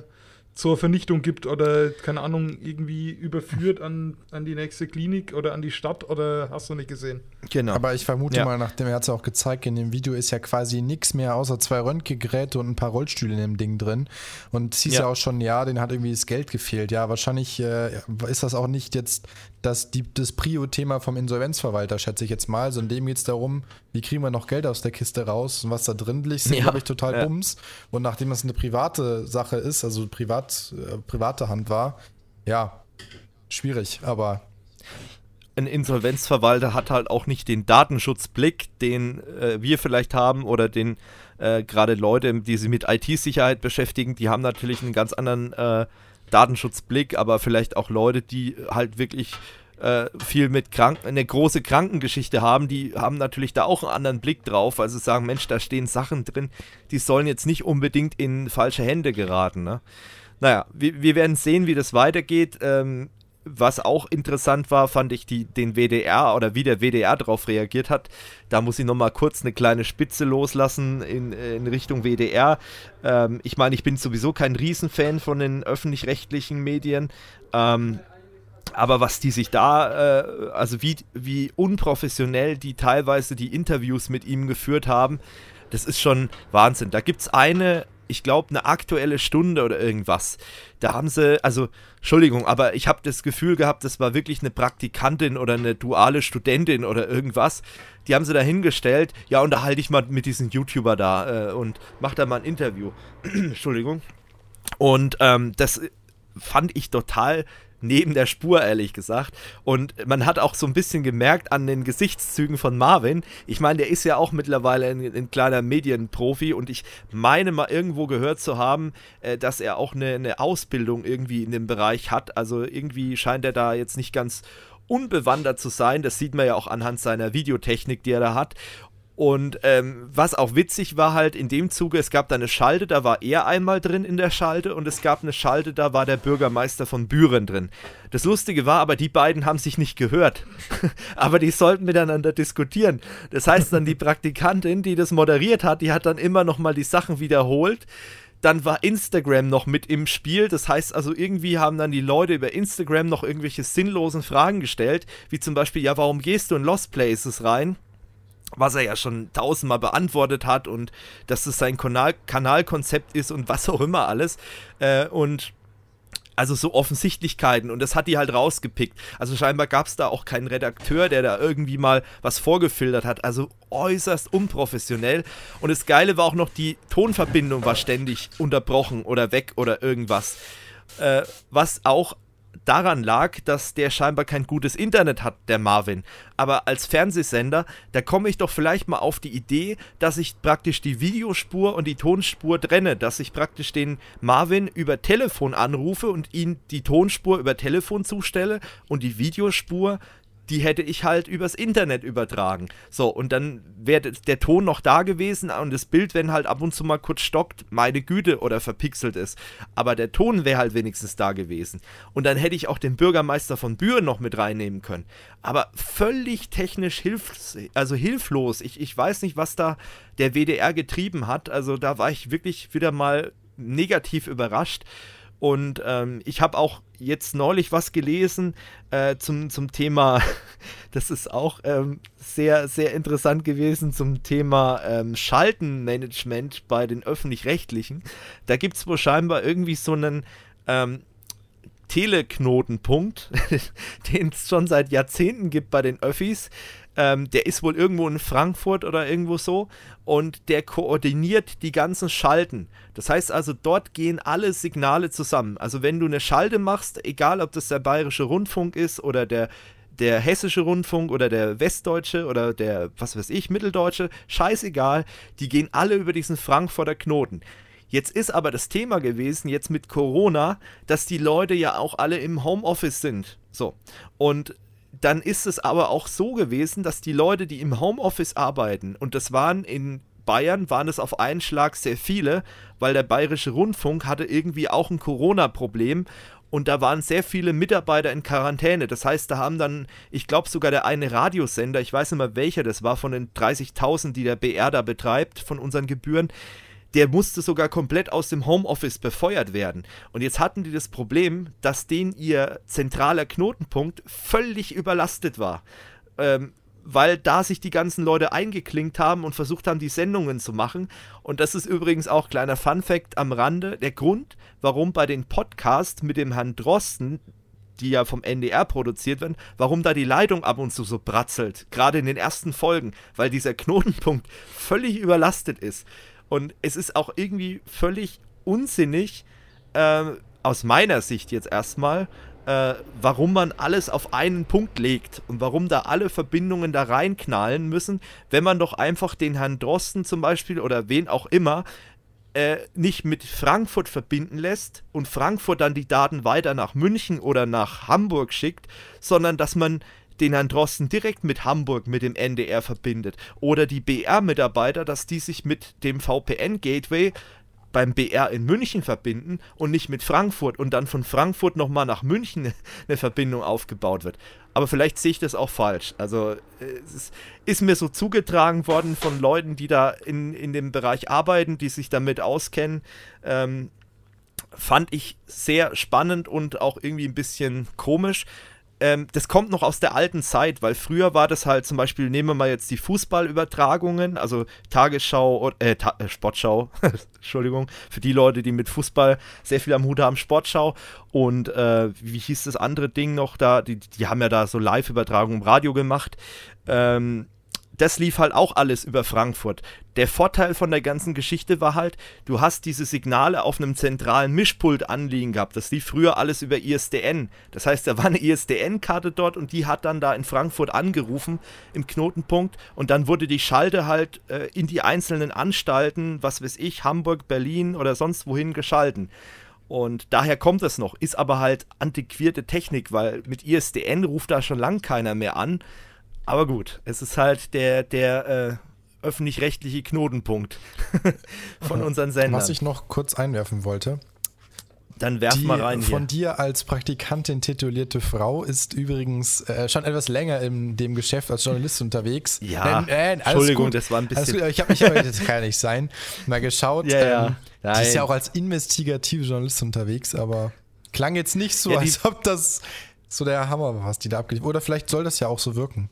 zur Vernichtung gibt oder, keine Ahnung, irgendwie überführt an, an die nächste Klinik oder an die Stadt oder hast du nicht gesehen? Genau. Aber ich vermute Ja. mal, nachdem er hat es ja auch gezeigt, in dem Video ist ja quasi nichts mehr außer zwei Röntgengeräte und ein paar Rollstühle in dem Ding drin. Und es hieß ja, Ja. auch schon, ja, den hat irgendwie das Geld gefehlt. Ja, wahrscheinlich äh, ist das auch nicht jetzt das, die, das Prio-Thema vom Insolvenzverwalter, schätze ich jetzt mal. Sondern dem geht es darum, wie kriegen wir noch Geld aus der Kiste raus und was da drin liegt, sind, Ja. glaube ich, total Ja. bums. Und nachdem das eine private Sache ist, also privat, äh, private Hand war, ja, schwierig, aber ein Insolvenzverwalter hat halt auch nicht den Datenschutzblick, den äh, wir vielleicht haben oder den äh, gerade Leute, die sich mit IT-Sicherheit beschäftigen, die haben natürlich einen ganz anderen äh, Datenschutzblick, aber vielleicht auch Leute, die halt wirklich äh, viel mit Kranken, eine große Krankengeschichte haben, die haben natürlich da auch einen anderen Blick drauf, also sagen, Mensch, da stehen Sachen drin, die sollen jetzt nicht unbedingt in falsche Hände geraten. Ne? Naja, wir, wir werden sehen, wie das weitergeht. Ähm, was auch interessant war, fand ich die, den WDR oder wie der WDR darauf reagiert hat. Da muss ich nochmal kurz eine kleine Spitze loslassen in, in Richtung WDR. Ähm, ich meine, ich bin sowieso kein Riesenfan von den öffentlich-rechtlichen Medien. Ähm, aber was die sich da, äh, also wie, wie unprofessionell die teilweise die Interviews mit ihm geführt haben, das ist schon Wahnsinn. Da gibt es eine, ich glaube, eine aktuelle Stunde oder irgendwas. Da haben sie, also, Entschuldigung, aber ich habe das Gefühl gehabt, das war wirklich eine Praktikantin oder eine duale Studentin oder irgendwas. Die haben sie da hingestellt, ja, unterhalte ich mal mit diesem YouTuber da äh, und mach da mal ein Interview. Entschuldigung. Und ähm, das fand ich total neben der Spur, ehrlich gesagt. Und man hat auch so ein bisschen gemerkt an den Gesichtszügen von Marvin. Ich meine, der ist ja auch mittlerweile ein, ein kleiner Medienprofi und ich meine mal irgendwo gehört zu haben, äh, dass er auch eine, eine Ausbildung irgendwie in dem Bereich hat. Also irgendwie scheint er da jetzt nicht ganz unbewandert zu sein. Das sieht man ja auch anhand seiner Videotechnik, die er da hat. Und ähm, was auch witzig war halt in dem Zuge, es gab da eine Schalte, da war er einmal drin in der Schalte und es gab eine Schalte, da war der Bürgermeister von Büren drin. Das Lustige war aber, die beiden haben sich nicht gehört. aber die sollten miteinander diskutieren. Das heißt dann, die Praktikantin, die das moderiert hat, die hat dann immer nochmal die Sachen wiederholt. Dann war Instagram noch mit im Spiel. Das heißt also, irgendwie haben dann die Leute über Instagram noch irgendwelche sinnlosen Fragen gestellt, wie zum Beispiel, ja, warum gehst du in Lost Places rein? Was er ja schon tausendmal beantwortet hat und dass es sein Kanal Kanalkonzept ist und was auch immer alles. Äh, und also so Offensichtlichkeiten und das hat die halt rausgepickt. Also scheinbar gab es da auch keinen Redakteur, der da irgendwie mal was vorgefiltert hat. Also äußerst unprofessionell. Und das Geile war auch noch, die Tonverbindung war ständig unterbrochen oder weg oder irgendwas. Äh, was auch daran lag, dass der scheinbar kein gutes Internet hat, der Marvin. Aber als Fernsehsender, da komme ich doch vielleicht mal auf die Idee, dass ich praktisch die Videospur und die Tonspur trenne, dass ich praktisch den Marvin über Telefon anrufe und ihn die Tonspur über Telefon zustelle und die Videospur die hätte ich halt übers Internet übertragen. So, und dann wäre der Ton noch da gewesen und das Bild, wenn halt ab und zu mal kurz stockt, meine Güte oder verpixelt ist. Aber der Ton wäre halt wenigstens da gewesen. Und dann hätte ich auch den Bürgermeister von Büren noch mit reinnehmen können. Aber völlig technisch hilf also hilflos. Ich, ich weiß nicht, was da der WDR getrieben hat. Also da war ich wirklich wieder mal negativ überrascht. Und ähm, ich habe auch jetzt neulich was gelesen äh, zum, zum Thema, das ist auch ähm, sehr, sehr interessant gewesen, zum Thema ähm, Schaltenmanagement bei den öffentlich-rechtlichen. Da gibt es wohl scheinbar irgendwie so einen, ähm, Teleknotenpunkt, den es schon seit Jahrzehnten gibt bei den Öffis. Ähm, der ist wohl irgendwo in Frankfurt oder irgendwo so und der koordiniert die ganzen Schalten. Das heißt also, dort gehen alle Signale zusammen. Also wenn du eine Schalte machst, egal ob das der Bayerische Rundfunk ist oder der der hessische Rundfunk oder der westdeutsche oder der, was weiß ich, mitteldeutsche, scheißegal, die gehen alle über diesen Frankfurter Knoten. Jetzt ist aber das Thema gewesen, jetzt mit Corona, dass die Leute ja auch alle im Homeoffice sind. So. Und dann ist es aber auch so gewesen, dass die Leute, die im Homeoffice arbeiten, und das waren in Bayern, waren es auf einen Schlag sehr viele, weil der Bayerische Rundfunk hatte irgendwie auch ein Corona-Problem und da waren sehr viele Mitarbeiter in Quarantäne. Das heißt, da haben dann, ich glaube sogar der eine Radiosender, ich weiß nicht mehr welcher das war, von den 30.000, die der BR da betreibt, von unseren Gebühren, der musste sogar komplett aus dem Homeoffice befeuert werden. Und jetzt hatten die das Problem, dass denen ihr zentraler Knotenpunkt völlig überlastet war. Ähm, weil da sich die ganzen Leute eingeklinkt haben und versucht haben, die Sendungen zu machen. Und das ist übrigens auch kleiner Fun fact am Rande, der Grund, warum bei den Podcasts mit dem Herrn Drosten, die ja vom NDR produziert werden, warum da die Leitung ab und zu so bratzelt, gerade in den ersten Folgen, weil dieser Knotenpunkt völlig überlastet ist. Und es ist auch irgendwie völlig unsinnig, äh, aus meiner Sicht jetzt erstmal, äh, warum man alles auf einen Punkt legt und warum da alle Verbindungen da reinknallen müssen, wenn man doch einfach den Herrn Drosten zum Beispiel oder wen auch immer äh, nicht mit Frankfurt verbinden lässt und Frankfurt dann die Daten weiter nach München oder nach Hamburg schickt, sondern dass man den Herrn Drosten direkt mit Hamburg, mit dem NDR verbindet. Oder die BR-Mitarbeiter, dass die sich mit dem VPN-Gateway beim BR in München verbinden und nicht mit Frankfurt und dann von Frankfurt nochmal nach München eine Verbindung aufgebaut wird. Aber vielleicht sehe ich das auch falsch. Also es ist, mir so zugetragen worden von Leuten, die da in, in dem Bereich arbeiten, die sich damit auskennen. Ähm, fand ich sehr spannend und auch irgendwie ein bisschen komisch ähm, das kommt noch aus der alten Zeit, weil früher war das halt zum Beispiel, nehmen wir mal jetzt die Fußballübertragungen, also Tagesschau, äh, Ta äh, Sportschau, Entschuldigung, für die Leute, die mit Fußball sehr viel am Hut haben, Sportschau. Und äh, wie hieß das andere Ding noch da, die, die haben ja da so Live-Übertragungen im Radio gemacht, ähm, das lief halt auch alles über Frankfurt. Der Vorteil von der ganzen Geschichte war halt, du hast diese Signale auf einem zentralen Mischpult anliegen gehabt. Das lief früher alles über ISDN. Das heißt, da war eine ISDN-Karte dort und die hat dann da in Frankfurt angerufen im Knotenpunkt und dann wurde die Schalte halt äh, in die einzelnen Anstalten, was weiß ich, Hamburg, Berlin oder sonst wohin geschalten. Und daher kommt es noch, ist aber halt antiquierte Technik, weil mit ISDN ruft da schon lang keiner mehr an. Aber gut, es ist halt der, der äh, öffentlich-rechtliche Knotenpunkt von unseren Sendern. Was ich noch kurz einwerfen wollte. Dann werf die mal rein. Von hier. dir als Praktikantin titulierte Frau ist übrigens äh, schon etwas länger in dem Geschäft als Journalist unterwegs. Ja, Nein, äh, Entschuldigung, gut. das war ein bisschen. Alles Ich habe, ich hab, das kann ja nicht sein. Mal geschaut. Ja, ja. Ähm, die ist ja auch als investigative Journalist unterwegs, aber klang jetzt nicht so, Ja, als ob das so der Hammer war, was die da abgeliefert Oder vielleicht soll das ja auch so wirken.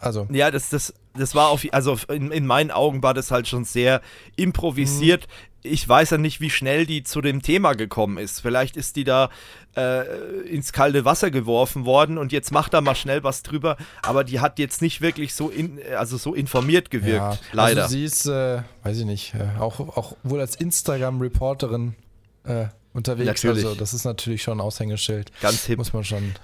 Also, Ja, das, das, das war auf, also in, in meinen Augen war das halt schon sehr improvisiert. Mhm. Ich weiß ja nicht, wie schnell die zu dem Thema gekommen ist. Vielleicht ist die da äh, ins kalte Wasser geworfen worden und jetzt macht da mal schnell was drüber. Aber die hat jetzt nicht wirklich so, in, also so informiert gewirkt, ja, leider. Also sie ist, äh, weiß ich nicht, äh, auch, auch wohl als Instagram-Reporterin äh, unterwegs. Natürlich. Also das ist natürlich schon ein Aushängeschild. Ganz hip. Muss man schon.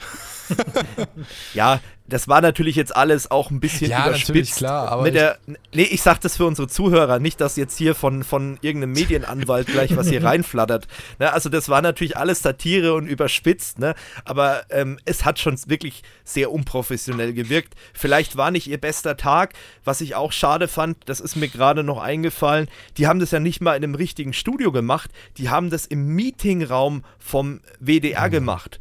Ja, das war natürlich jetzt alles auch ein bisschen Ja, überspitzt. klar, aber mit der, nee, ich sag das für unsere Zuhörer, nicht, dass jetzt hier von, von irgendeinem Medienanwalt gleich was hier reinflattert. Ne, also das war natürlich alles Satire und überspitzt, ne? aber ähm, es hat schon wirklich sehr unprofessionell gewirkt. Vielleicht war nicht ihr bester Tag, was ich auch schade fand, das ist mir gerade noch eingefallen, die haben das ja nicht mal in einem richtigen Studio gemacht, die haben das im Meetingraum vom WDR Mhm. gemacht.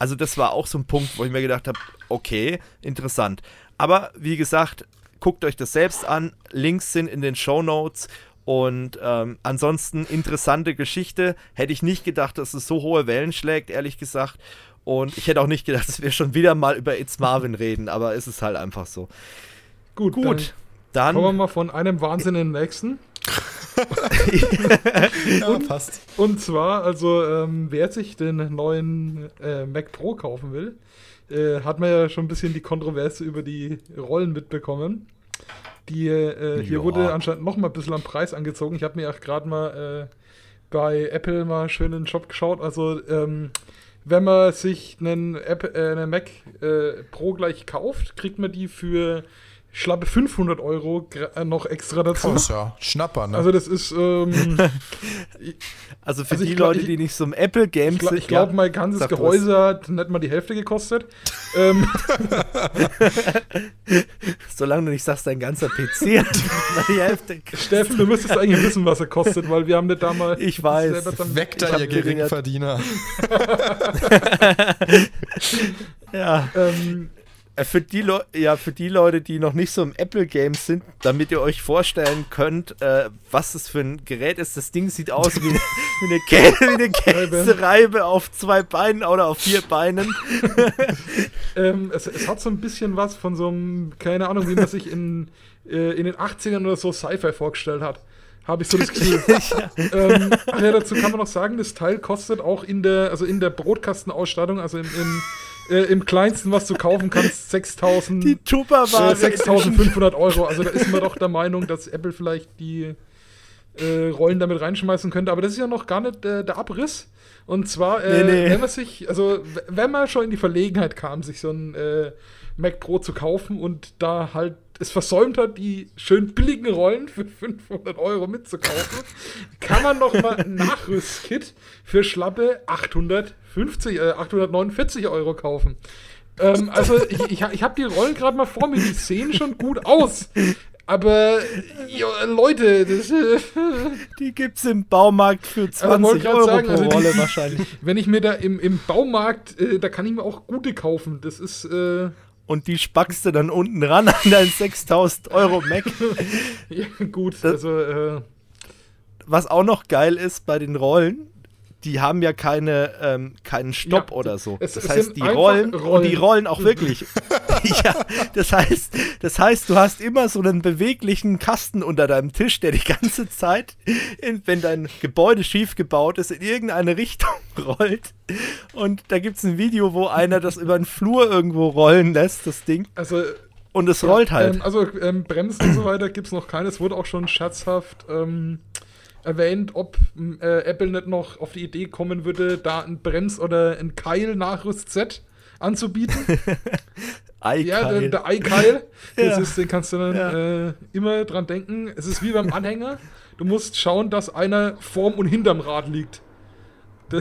Also das war auch so ein Punkt, wo ich mir gedacht habe, okay, interessant. Aber wie gesagt, guckt euch das selbst an. Links sind in den Show Notes. Und ähm, ansonsten interessante Geschichte. Hätte ich nicht gedacht, dass es so hohe Wellen schlägt, ehrlich gesagt. Und ich hätte auch nicht gedacht, dass wir schon wieder mal über It's Marvin reden. Aber es ist halt einfach so. Gut, Gut, Dann dann. kommen wir mal von einem Wahnsinn in den nächsten. ja, und, passt. Und zwar, also ähm, wer sich den neuen äh, Mac Pro kaufen will, äh, hat man ja schon ein bisschen die Kontroverse über die Rollen mitbekommen. Die, äh, hier ja. wurde anscheinend noch mal ein bisschen am Preis angezogen. Ich habe mir auch gerade mal äh, bei Apple mal schön in den Shop geschaut. Also, ähm, wenn man sich einen, App, äh, einen Mac äh, Pro gleich kauft, kriegt man die für schlappe 500 Euro äh, noch extra dazu. Krass, ja. Schnapper, ne? Also das ist... Ähm, also für also die Leute, die nicht so im Apple-Game sind... Ich glaube, ja, mein ganzes Gehäuse hat nicht mal die Hälfte gekostet. ähm. Solange du nicht sagst, dein ganzer PC hat die Hälfte Steffen, du müsstest eigentlich wissen, was er kostet, weil wir haben nicht damals... Ich weiß. Weg da, ihr Geringverdiener. ja. Ähm, äh, für die, ja, für die Leute, die noch nicht so im Apple-Game sind, damit ihr euch vorstellen könnt, äh, was das für ein Gerät ist. Das Ding sieht aus wie, wie eine, Kä wie eine Käsereibe auf zwei Beinen oder auf vier Beinen. ähm, es, es, hat so ein bisschen was von so einem, keine Ahnung, wie man sich in, äh, in den 80ern oder so Sci-Fi vorgestellt hat habe ich so das Gefühl. ja. Ähm, ja, dazu kann man noch sagen, das Teil kostet auch in der, also in der Brotkastenausstattung, also im, im äh, im kleinsten, was du kaufen kannst, 6000. Die Tupperware. Äh, 6500 Euro. Also da ist man doch der Meinung, dass Apple vielleicht die äh, Rollen damit reinschmeißen könnte. Aber das ist ja noch gar nicht äh, der Abriss. Und zwar, äh, nee, nee. wenn man sich, also wenn man schon in die Verlegenheit kam, sich so ein äh, Mac Pro zu kaufen und da halt es versäumt hat, die schön billigen Rollen für 500 Euro mitzukaufen, kann man noch mal ein Nachrüstkit für schlappe 850, äh, 849 Euro kaufen. Ähm, also ich, ich, ich habe die Rollen gerade mal vor mir, die sehen schon gut aus. Aber jo, Leute, das, äh, die gibt's im Baumarkt für 20 Euro sagen, pro also Rolle die, wahrscheinlich. Wenn ich mir da im, im Baumarkt, äh, da kann ich mir auch gute kaufen. Das ist äh, und die spackst du dann unten ran an dein 6000 Euro Mac. ja, gut, das, also. Äh was auch noch geil ist bei den Rollen, die haben ja keine, ähm, keinen Stopp ja, oder so. das heißt, die rollen, rollen, und die rollen auch wirklich. ja, das heißt, das heißt, du hast immer so einen beweglichen Kasten unter deinem Tisch, der die ganze Zeit, in, wenn dein Gebäude schief gebaut ist, in irgendeine Richtung rollt. Und da gibt es ein Video, wo einer das über den Flur irgendwo rollen lässt, das Ding. Also und es rollt halt. Ähm, also ähm, Bremsen und so weiter gibt es noch keine. Es wurde auch schon scherzhaft ähm, erwähnt, ob äh, Apple nicht noch auf die Idee kommen würde, da ein Brems- oder ein Keil-Nachrüst-Set anzubieten. ja, der, der Eikeil. ja. den kannst du dann ja. äh, immer dran denken. Es ist wie beim Anhänger. Du musst schauen, dass einer vorm und hinterm Rad liegt. uh,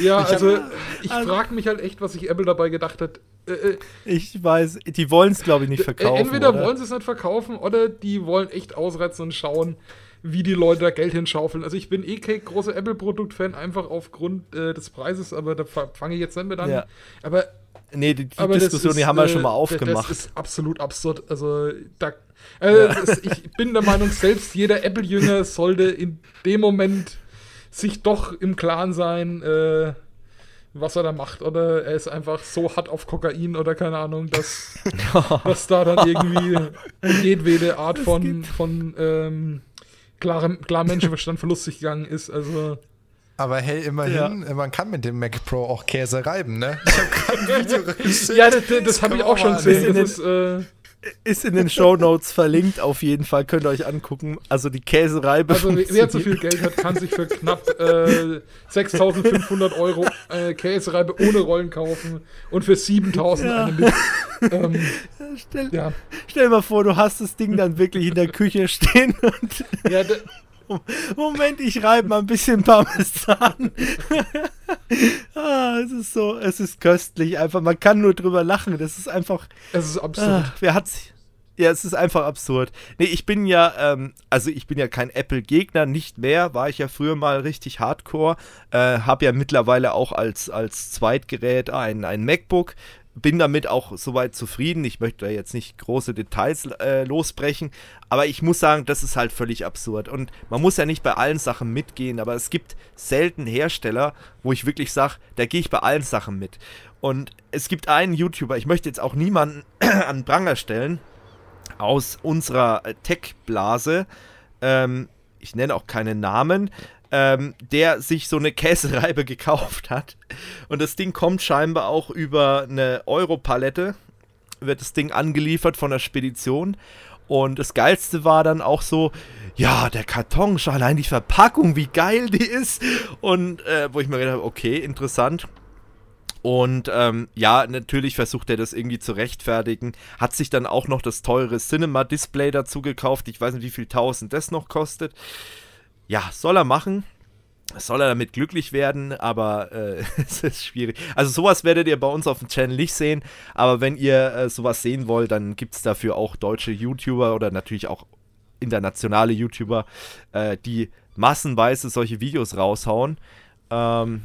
ja, ich also ich also, frage mich halt echt, was sich Apple dabei gedacht hat. Äh, äh, ich weiß, die wollen es, glaube ich, nicht verkaufen. Entweder wollen sie es nicht verkaufen oder die wollen echt ausreizen und schauen, wie die Leute da Geld hinschaufeln. Also ich bin eh kein großer Apple-Produkt-Fan, einfach aufgrund äh, des Preises, aber da fange ich jetzt nicht mit an. Ja. Aber Nee, die, die Diskussion, ist, die haben wir äh, schon mal aufgemacht. Das ist absolut absurd. Also, da, äh, ja. ist, ich bin der Meinung, selbst jeder Apple-Jünger sollte in dem Moment sich doch im Klaren sein, äh, was er da macht. Oder er ist einfach so hart auf Kokain oder keine Ahnung, dass, dass da dann irgendwie jedwede Art von, von ähm, klarem, klar Menschenverstand verlustig gegangen ist. Also. Aber hey, immerhin, ja. man kann mit dem Mac Pro auch Käse reiben, ne? Ich habe gerade ein Video. Ja, das, das, das habe ich auch schon gesehen. Das ist, äh, ist in den Show Notes verlinkt, auf jeden Fall. Könnt ihr euch angucken. Also die Käsereibe. Also wer zu viel Geld hat, kann sich für knapp äh, 6.500 Euro äh, Käsereibe ohne Rollen kaufen und für 7.000 ja. eine mit. Ähm, stell, ja. stell dir mal vor, du hast das Ding dann wirklich in der Küche stehen und. Ja, Moment, ich reibe mal ein bisschen Parmesan. ah, es ist so, es ist köstlich. Einfach, man kann nur drüber lachen. Das ist einfach. Es ist absurd. Ah, wer hat's? Ja, es ist einfach absurd. Nee, ich bin ja, ähm, also ich bin ja kein Apple-Gegner, nicht mehr. War ich ja früher mal richtig hardcore. Äh, hab ja mittlerweile auch als, als Zweitgerät ein, ein MacBook bin damit auch soweit zufrieden. Ich möchte da jetzt nicht große Details äh, losbrechen, aber ich muss sagen, das ist halt völlig absurd. Und man muss ja nicht bei allen Sachen mitgehen, aber es gibt selten Hersteller, wo ich wirklich sage, da gehe ich bei allen Sachen mit. Und es gibt einen YouTuber, ich möchte jetzt auch niemanden an Pranger stellen, aus unserer Tech-Blase, ähm, ich nenne auch keinen Namen, ähm, der sich so eine Käsereibe gekauft hat. Und das Ding kommt scheinbar auch über eine Europalette, wird das Ding angeliefert von der Spedition. Und das Geilste war dann auch so, ja, der Karton, schau allein die Verpackung, wie geil die ist. Und äh, wo ich mir gedacht habe, okay, interessant. Und ähm, ja, natürlich versucht er das irgendwie zu rechtfertigen. Hat sich dann auch noch das teure Cinema-Display dazu gekauft. Ich weiß nicht, wie viel tausend das noch kostet. Ja, soll er machen. Soll er damit glücklich werden, aber äh, es ist schwierig. Also sowas werdet ihr bei uns auf dem Channel nicht sehen, aber wenn ihr äh, sowas sehen wollt, dann gibt es dafür auch deutsche YouTuber oder natürlich auch internationale YouTuber, äh, die massenweise solche Videos raushauen. Ähm,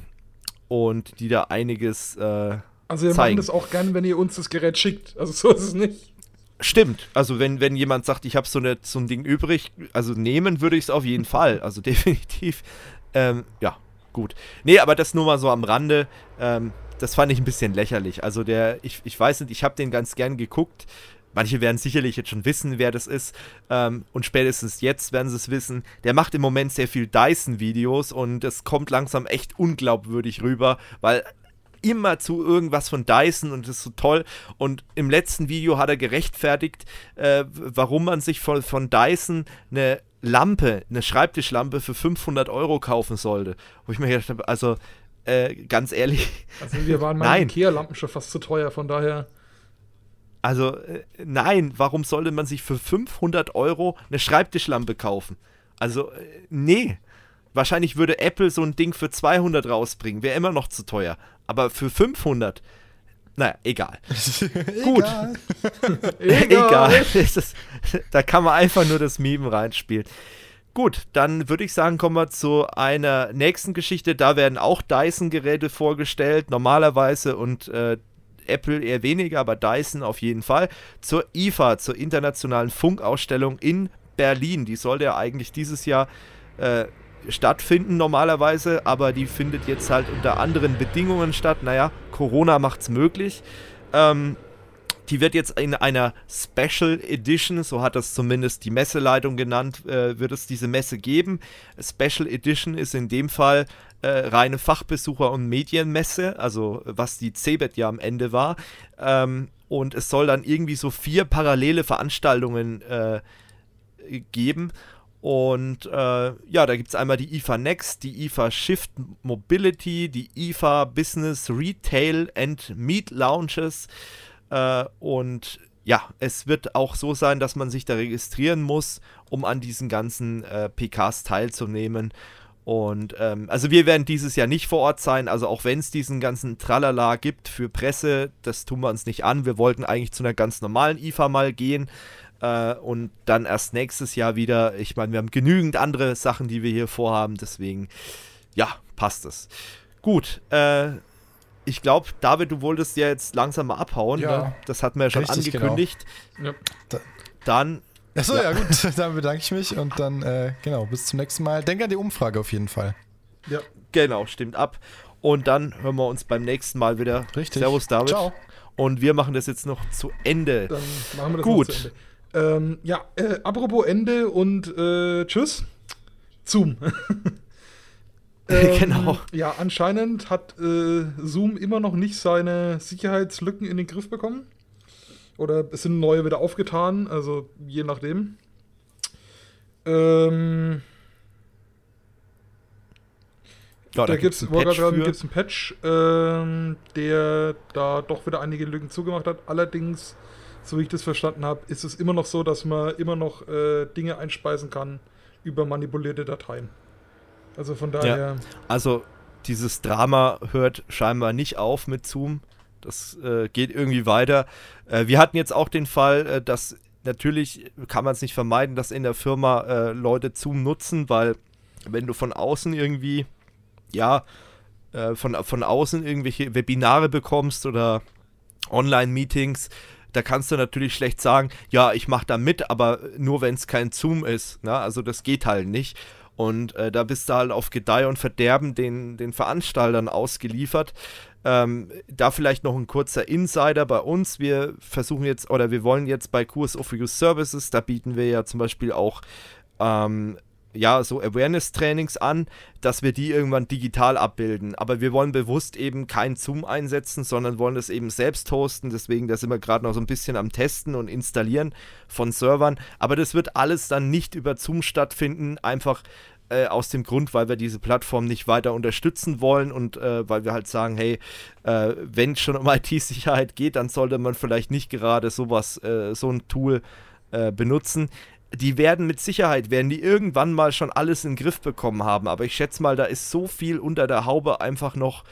und die da einiges. Äh, also wir zeigen. machen das auch gern, wenn ihr uns das Gerät schickt. Also so ist es nicht. Stimmt. Also wenn, wenn jemand sagt, ich habe so, so ein Ding übrig, also nehmen würde ich es auf jeden Fall. Also definitiv. Ähm, ja, gut. Nee, aber das nur mal so am Rande. Ähm, das fand ich ein bisschen lächerlich. Also der, ich, ich weiß nicht, ich habe den ganz gern geguckt. Manche werden sicherlich jetzt schon wissen, wer das ist. Ähm, und spätestens jetzt werden sie es wissen. Der macht im Moment sehr viel Dyson-Videos und es kommt langsam echt unglaubwürdig rüber, weil immer zu irgendwas von Dyson und das ist so toll. Und im letzten Video hat er gerechtfertigt, äh, warum man sich von, von Dyson eine Lampe, eine Schreibtischlampe für 500 Euro kaufen sollte. Wo ich mir gedacht habe, also äh, ganz ehrlich. Also wir waren mal Ikea-Lampen schon fast zu teuer, von daher. Also äh, nein, warum sollte man sich für 500 Euro eine Schreibtischlampe kaufen? Also äh, nee. Wahrscheinlich würde Apple so ein Ding für 200 rausbringen, wäre immer noch zu teuer. Aber für 500, naja, egal. Gut. egal. egal. da kann man einfach nur das Meme reinspielen. Gut, dann würde ich sagen, kommen wir zu einer nächsten Geschichte. Da werden auch Dyson-Geräte vorgestellt, normalerweise. Und äh, Apple eher weniger, aber Dyson auf jeden Fall, zur IFA, zur internationalen Funkausstellung in Berlin. Die sollte ja eigentlich dieses Jahr äh, stattfinden normalerweise, aber die findet jetzt halt unter anderen Bedingungen statt. Naja, Corona macht es möglich. Ähm, die wird jetzt in einer Special Edition, so hat das zumindest die Messeleitung genannt, äh, wird es diese Messe geben. Special Edition ist in dem Fall äh, reine Fachbesucher- und Medienmesse, also was die CeBIT ja am Ende war. Ähm, und es soll dann irgendwie so vier parallele Veranstaltungen äh, geben. Und äh, ja, da gibt es einmal die IFA Next, die IFA Shift Mobility, die IFA Business Retail and Meet Lounges. Äh, und ja, es wird auch so sein, dass man sich da registrieren muss, um an diesen ganzen äh, PKs teilzunehmen. Und ähm, also wir werden dieses Jahr nicht vor Ort sein, also auch wenn es diesen ganzen Tralala gibt für Presse, das tun wir uns nicht an. Wir wollten eigentlich zu einer ganz normalen IFA mal gehen äh, und dann erst nächstes Jahr wieder. Ich meine, wir haben genügend andere Sachen, die wir hier vorhaben, deswegen ja, passt es. Gut, äh, ich glaube, David, du wolltest ja jetzt langsam mal abhauen. Ja, ne? Das hatten wir ja schon Richtig, genau. angekündigt. Genau. Ja. Dann. Achso, ja. ja. gut, dann bedanke ich mich und dann, äh, genau, bis zum nächsten Mal. Denk an die Umfrage auf jeden Fall. Ja. Genau, stimmt ab. Und dann hören wir uns beim nächsten Mal wieder. Richtig. Servus, David. Ciao. Und wir machen das jetzt noch zu Ende. Dann machen wir das Gut. noch zu Ende. Ähm, ja, äh, apropos Ende und äh, tschüss. Zoom. Ähm, genau. Ja, anscheinend hat äh, Zoom immer noch nicht seine Sicherheitslücken in den Griff bekommen. Oder es sind neue wieder aufgetan, also je nachdem. Ähm, ja, da, da gibt es einen Patch, ähm, der da doch wieder einige Lücken zugemacht hat. Allerdings, so wie ich das verstanden habe, ist es immer noch so, dass man immer noch äh, Dinge einspeisen kann über manipulierte Dateien. Also von daher. Ja. Also dieses Drama hört scheinbar nicht auf mit Zoom. Das äh, geht irgendwie weiter. Äh, wir hatten jetzt auch den Fall, äh, dass natürlich kann man es nicht vermeiden, dass in der Firma äh, Leute Zoom nutzen, weil wenn du von außen irgendwie, ja, äh, von, von außen irgendwelche Webinare bekommst oder Online-Meetings, da kannst du natürlich schlecht sagen, ja, ich mache da mit, aber nur wenn es kein Zoom ist. Ne? Also das geht halt nicht. Und äh, da bist du halt auf Gedeih und Verderben den, den Veranstaltern ausgeliefert. Ähm, da vielleicht noch ein kurzer Insider bei uns. Wir versuchen jetzt oder wir wollen jetzt bei Kurs of Use Services, da bieten wir ja zum Beispiel auch ähm, ja, so Awareness-Trainings an, dass wir die irgendwann digital abbilden. Aber wir wollen bewusst eben kein Zoom einsetzen, sondern wollen es eben selbst hosten. Deswegen, da sind wir gerade noch so ein bisschen am Testen und Installieren von Servern. Aber das wird alles dann nicht über Zoom stattfinden, einfach äh, aus dem Grund, weil wir diese Plattform nicht weiter unterstützen wollen und äh, weil wir halt sagen, hey, äh, wenn es schon um IT-Sicherheit geht, dann sollte man vielleicht nicht gerade sowas, äh, so ein Tool äh, benutzen die werden mit Sicherheit, werden die irgendwann mal schon alles in den Griff bekommen haben. Aber ich schätze mal, da ist so viel unter der Haube einfach noch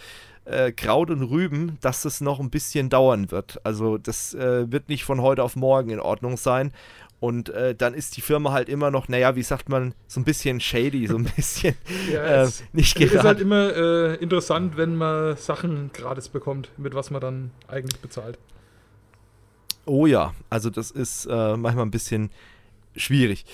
äh, Kraut und Rüben, dass das noch ein bisschen dauern wird. Also das äh, wird nicht von heute auf morgen in Ordnung sein. Und äh, dann ist die Firma halt immer noch, naja, wie sagt man, so ein bisschen shady, so ein bisschen ja, äh, nicht gerade. Es ist halt immer äh, interessant, wenn man Sachen gratis bekommt, mit was man dann eigentlich bezahlt. Oh ja, also das ist äh, manchmal ein bisschen schwierig.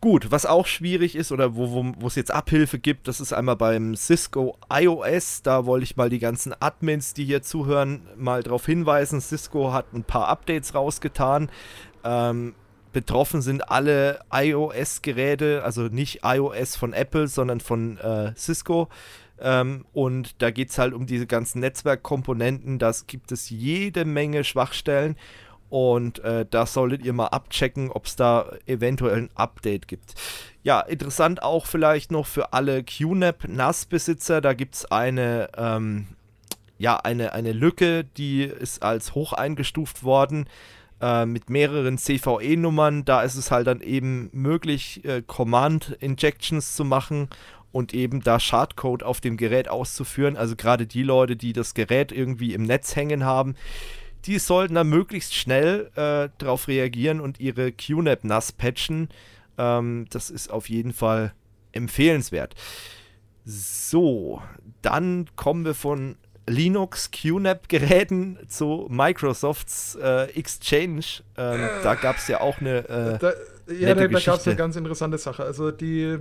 Gut, was auch schwierig ist oder wo es jetzt Abhilfe gibt, das ist einmal beim Cisco iOS. Da wollte ich mal die ganzen Admins, die hier zuhören, mal darauf hinweisen. Cisco hat ein paar Updates rausgetan. Ähm, betroffen sind alle iOS-Geräte, also nicht iOS von Apple, sondern von äh, Cisco. Ähm, und da geht es halt um diese ganzen Netzwerkkomponenten. Da gibt es jede Menge Schwachstellen. Und äh, da solltet ihr mal abchecken, ob es da eventuell ein Update gibt. Ja, interessant auch vielleicht noch für alle QNAP NAS-Besitzer. Da gibt es eine, ähm, ja, eine, eine Lücke, die ist als hoch eingestuft worden äh, mit mehreren CVE-Nummern. Da ist es halt dann eben möglich, äh, Command-Injections zu machen und eben da Schadcode auf dem Gerät auszuführen. Also gerade die Leute, die das Gerät irgendwie im Netz hängen haben, die sollten dann möglichst schnell äh, darauf reagieren und ihre QNAP nass patchen. Ähm, das ist auf jeden Fall empfehlenswert. So, dann kommen wir von Linux QNAP-Geräten zu Microsofts äh, Exchange. Ähm, da gab es ja auch eine. Äh, da, ja, da, da gab es eine ganz interessante Sache. Also die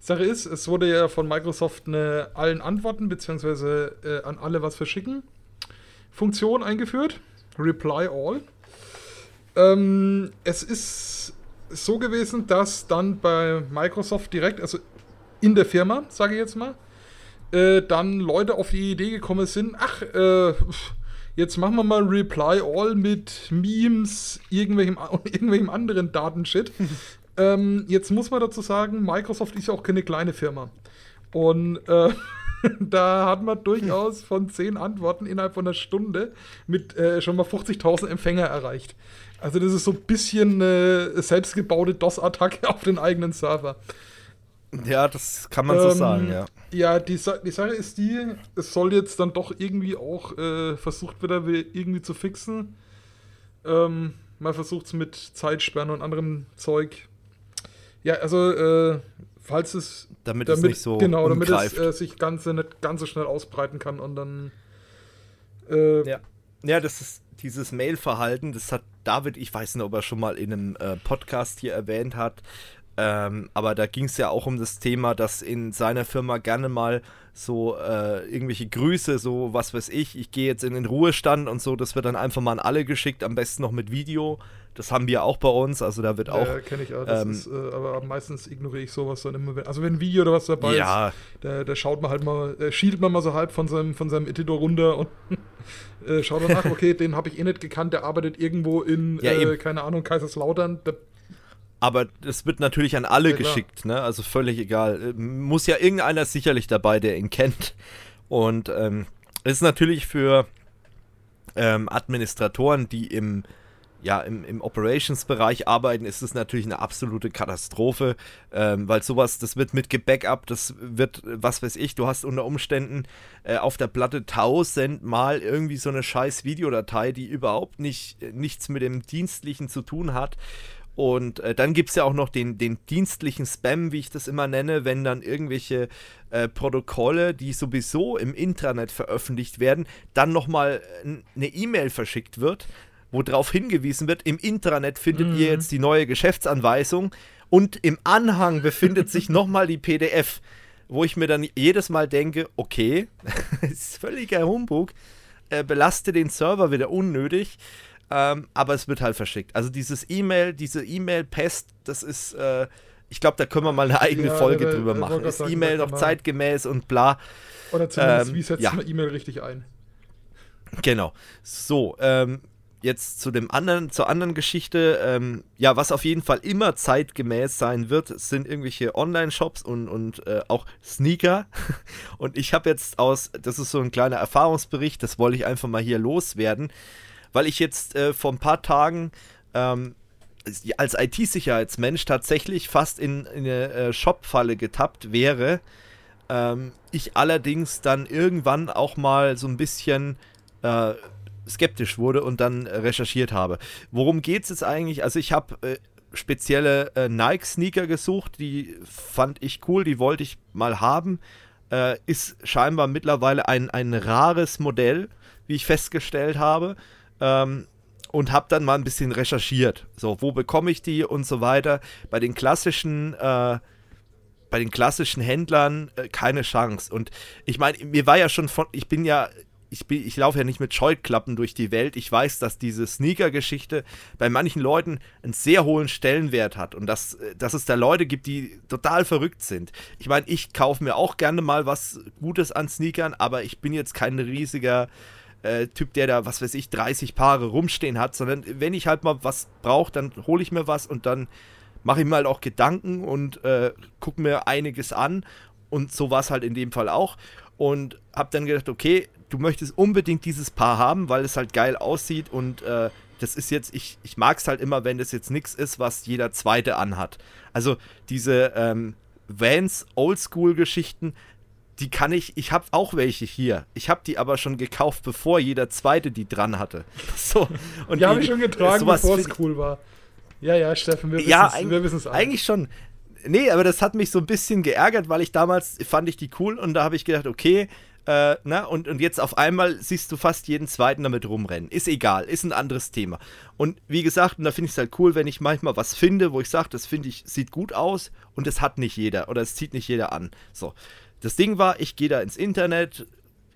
Sache ist, es wurde ja von Microsoft eine allen Antworten beziehungsweise äh, an alle was verschicken Funktion eingeführt. Reply All. Ähm, es ist so gewesen, dass dann bei Microsoft direkt, also in der Firma, sage ich jetzt mal, äh, dann Leute auf die Idee gekommen sind, ach, äh, jetzt machen wir mal Reply All mit Memes, irgendwelchem, irgendwelchem anderen Datenshit. ähm, jetzt muss man dazu sagen, Microsoft ist ja auch keine kleine Firma. Und äh, da hat man durchaus von zehn Antworten innerhalb von einer Stunde mit äh, schon mal 50.000 Empfänger erreicht. Also das ist so ein bisschen äh, selbstgebaute DOS-Attacke auf den eigenen Server. Ja, das kann man ähm, so sagen, ja. Ja, die, Sa die Sache ist die, es soll jetzt dann doch irgendwie auch äh, versucht wieder irgendwie zu fixen. Ähm, man versucht es mit Zeitsperren und anderem Zeug. Ja, also äh, falls es damit, damit es nicht so genau, damit es äh, sich ganz, nicht ganz so schnell ausbreiten kann und dann äh, ja. ja, das ist dieses Mail-Verhalten, das hat David, ich weiß nicht, ob er schon mal in einem äh, Podcast hier erwähnt hat, ähm, aber da ging es ja auch um das Thema, dass in seiner Firma gerne mal so äh, irgendwelche Grüße, so was weiß ich, ich gehe jetzt in den Ruhestand und so, das wird dann einfach mal an alle geschickt, am besten noch mit Video. Das haben wir auch bei uns, also da wird auch. Ja, kenne ich auch. Ähm, ist, äh, aber meistens ignoriere ich sowas dann immer. Also wenn ein Video oder was dabei ja. ist, da, da schaut man halt mal, äh, schielt man mal so halb von seinem, von seinem Editor runter und äh, schaut danach, okay, den habe ich eh nicht gekannt, der arbeitet irgendwo in, ja, äh, keine Ahnung, Kaiserslautern. Da aber es wird natürlich an alle ja, geschickt, ne? Also völlig egal. Muss ja irgendeiner sicherlich dabei, der ihn kennt. Und ähm, ist natürlich für ähm, Administratoren, die im ja, im, im Operations-Bereich arbeiten, ist es natürlich eine absolute Katastrophe, ähm, weil sowas, das wird mit Gebackup, das wird, was weiß ich, du hast unter Umständen äh, auf der Platte tausendmal irgendwie so eine scheiß Videodatei, die überhaupt nicht, nichts mit dem Dienstlichen zu tun hat und äh, dann gibt es ja auch noch den, den dienstlichen Spam, wie ich das immer nenne, wenn dann irgendwelche äh, Protokolle, die sowieso im Intranet veröffentlicht werden, dann nochmal eine E-Mail verschickt wird, wo darauf hingewiesen wird, im Intranet findet mhm. ihr jetzt die neue Geschäftsanweisung und im Anhang befindet sich nochmal die PDF. wo ich mir dann jedes Mal denke, okay, ist völliger Humbug, äh, belaste den Server wieder unnötig, ähm, aber es wird halt verschickt. Also dieses E-Mail, diese E-Mail-Pest, das ist, äh, ich glaube, da können wir mal eine eigene ja, Folge ja, drüber machen. Ist E-Mail noch zeitgemäß und bla. Oder zumindest, ähm, wie setzt ja. man E-Mail richtig ein? Genau. So, ähm, jetzt zu dem anderen, zur anderen Geschichte. Ähm, ja, was auf jeden Fall immer zeitgemäß sein wird, sind irgendwelche Online-Shops und, und äh, auch Sneaker. Und ich habe jetzt aus, das ist so ein kleiner Erfahrungsbericht, das wollte ich einfach mal hier loswerden, weil ich jetzt äh, vor ein paar Tagen ähm, als IT-Sicherheitsmensch tatsächlich fast in, in eine äh, Shop-Falle getappt wäre. Ähm, ich allerdings dann irgendwann auch mal so ein bisschen äh, skeptisch wurde und dann recherchiert habe. Worum geht es jetzt eigentlich? Also ich habe äh, spezielle äh, Nike-Sneaker gesucht, die fand ich cool, die wollte ich mal haben. Äh, ist scheinbar mittlerweile ein, ein rares Modell, wie ich festgestellt habe. Ähm, und habe dann mal ein bisschen recherchiert. So, wo bekomme ich die und so weiter. Bei den klassischen, äh, bei den klassischen Händlern äh, keine Chance. Und ich meine, mir war ja schon von, ich bin ja ich, ich laufe ja nicht mit Scheuklappen durch die Welt. Ich weiß, dass diese Sneaker-Geschichte bei manchen Leuten einen sehr hohen Stellenwert hat und dass, äh, dass es da Leute gibt, die total verrückt sind. Ich meine, ich kaufe mir auch gerne mal was Gutes an Sneakern, aber ich bin jetzt kein riesiger äh, Typ, der da, was weiß ich, 30 Paare rumstehen hat, sondern wenn ich halt mal was brauche, dann hole ich mir was und dann mache ich mir halt auch Gedanken und äh, gucke mir einiges an. Und so war es halt in dem Fall auch. Und habe dann gedacht, okay, du möchtest unbedingt dieses Paar haben, weil es halt geil aussieht und äh, das ist jetzt, ich, ich mag es halt immer, wenn das jetzt nichts ist, was jeder Zweite anhat. Also diese ähm, Vans Oldschool-Geschichten, die kann ich, ich habe auch welche hier. Ich habe die aber schon gekauft, bevor jeder Zweite die dran hatte. So, und die, habe ich schon getragen, bevor es cool war. Ja, ja, Steffen, wir ja, wissen es eigentlich schon. Nee, aber das hat mich so ein bisschen geärgert, weil ich damals fand ich die cool und da habe ich gedacht, okay, äh, na, und, und jetzt auf einmal siehst du fast jeden zweiten damit rumrennen. Ist egal, ist ein anderes Thema. Und wie gesagt, und da finde ich es halt cool, wenn ich manchmal was finde, wo ich sage, das finde ich, sieht gut aus und das hat nicht jeder oder es zieht nicht jeder an. So. Das Ding war, ich gehe da ins Internet,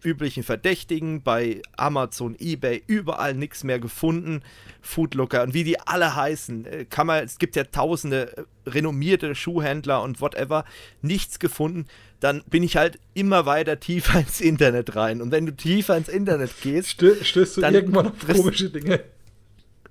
üblichen Verdächtigen, bei Amazon, Ebay, überall nichts mehr gefunden. Foodlooker und wie die alle heißen, äh, kann man, es gibt ja tausende äh, renommierte Schuhhändler und whatever, nichts gefunden. Dann bin ich halt immer weiter tiefer ins Internet rein. Und wenn du tiefer ins Internet gehst, Stö stößt du dann irgendwann auf komische Dinge.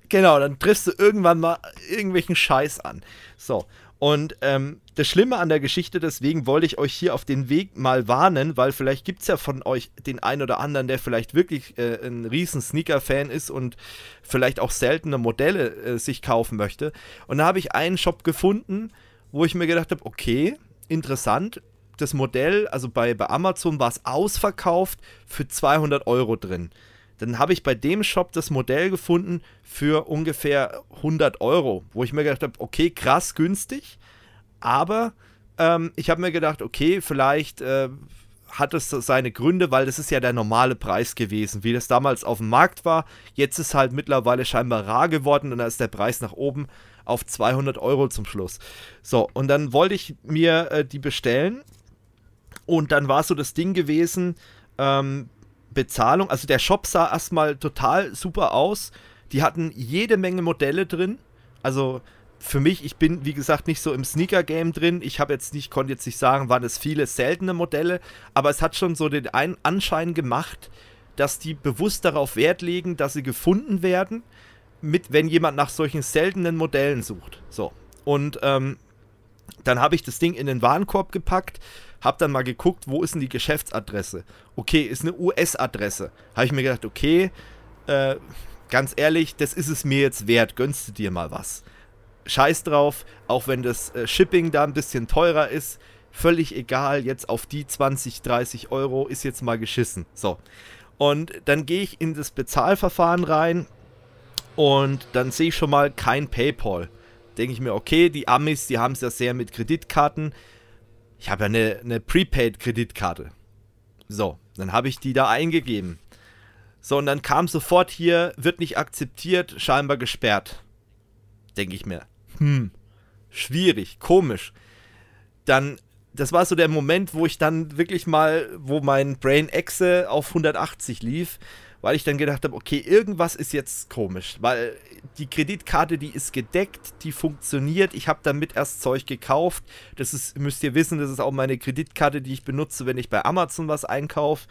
Genau, dann triffst du irgendwann mal irgendwelchen Scheiß an. So. Und ähm, das Schlimme an der Geschichte, deswegen wollte ich euch hier auf den Weg mal warnen, weil vielleicht gibt es ja von euch den einen oder anderen, der vielleicht wirklich äh, ein riesen Sneaker-Fan ist und vielleicht auch seltene Modelle äh, sich kaufen möchte. Und da habe ich einen Shop gefunden, wo ich mir gedacht habe, okay, interessant, das Modell, also bei, bei Amazon war es ausverkauft für 200 Euro drin. Dann habe ich bei dem Shop das Modell gefunden für ungefähr 100 Euro, wo ich mir gedacht habe, okay, krass günstig, aber ähm, ich habe mir gedacht, okay, vielleicht äh, hat es seine Gründe, weil das ist ja der normale Preis gewesen, wie das damals auf dem Markt war. Jetzt ist halt mittlerweile scheinbar rar geworden und da ist der Preis nach oben auf 200 Euro zum Schluss. So, und dann wollte ich mir äh, die bestellen und dann war so das Ding gewesen, ähm, Bezahlung, also der Shop sah erstmal total super aus. Die hatten jede Menge Modelle drin. Also für mich, ich bin wie gesagt nicht so im Sneaker-Game drin. Ich habe jetzt nicht, konnte jetzt nicht sagen, waren es viele seltene Modelle, aber es hat schon so den einen Anschein gemacht, dass die bewusst darauf Wert legen, dass sie gefunden werden, mit, wenn jemand nach solchen seltenen Modellen sucht. So. Und ähm, dann habe ich das Ding in den Warenkorb gepackt hab dann mal geguckt, wo ist denn die Geschäftsadresse? Okay, ist eine US-Adresse. Habe ich mir gedacht, okay, äh, ganz ehrlich, das ist es mir jetzt wert. Gönnst du dir mal was? Scheiß drauf, auch wenn das äh, Shipping da ein bisschen teurer ist. Völlig egal, jetzt auf die 20, 30 Euro ist jetzt mal geschissen. So. Und dann gehe ich in das Bezahlverfahren rein und dann sehe ich schon mal kein PayPal. Denke ich mir, okay, die Amis, die haben es ja sehr mit Kreditkarten ich habe ja eine, eine Prepaid-Kreditkarte. So, dann habe ich die da eingegeben. So, und dann kam sofort hier, wird nicht akzeptiert, scheinbar gesperrt. Denke ich mir. Hm, schwierig, komisch. Dann das war so der Moment, wo ich dann wirklich mal, wo mein Brain Exe auf 180 lief, weil ich dann gedacht habe, okay, irgendwas ist jetzt komisch, weil die Kreditkarte, die ist gedeckt, die funktioniert. Ich habe damit erst Zeug gekauft. Das ist, müsst ihr wissen, das ist auch meine Kreditkarte, die ich benutze, wenn ich bei Amazon was einkaufe.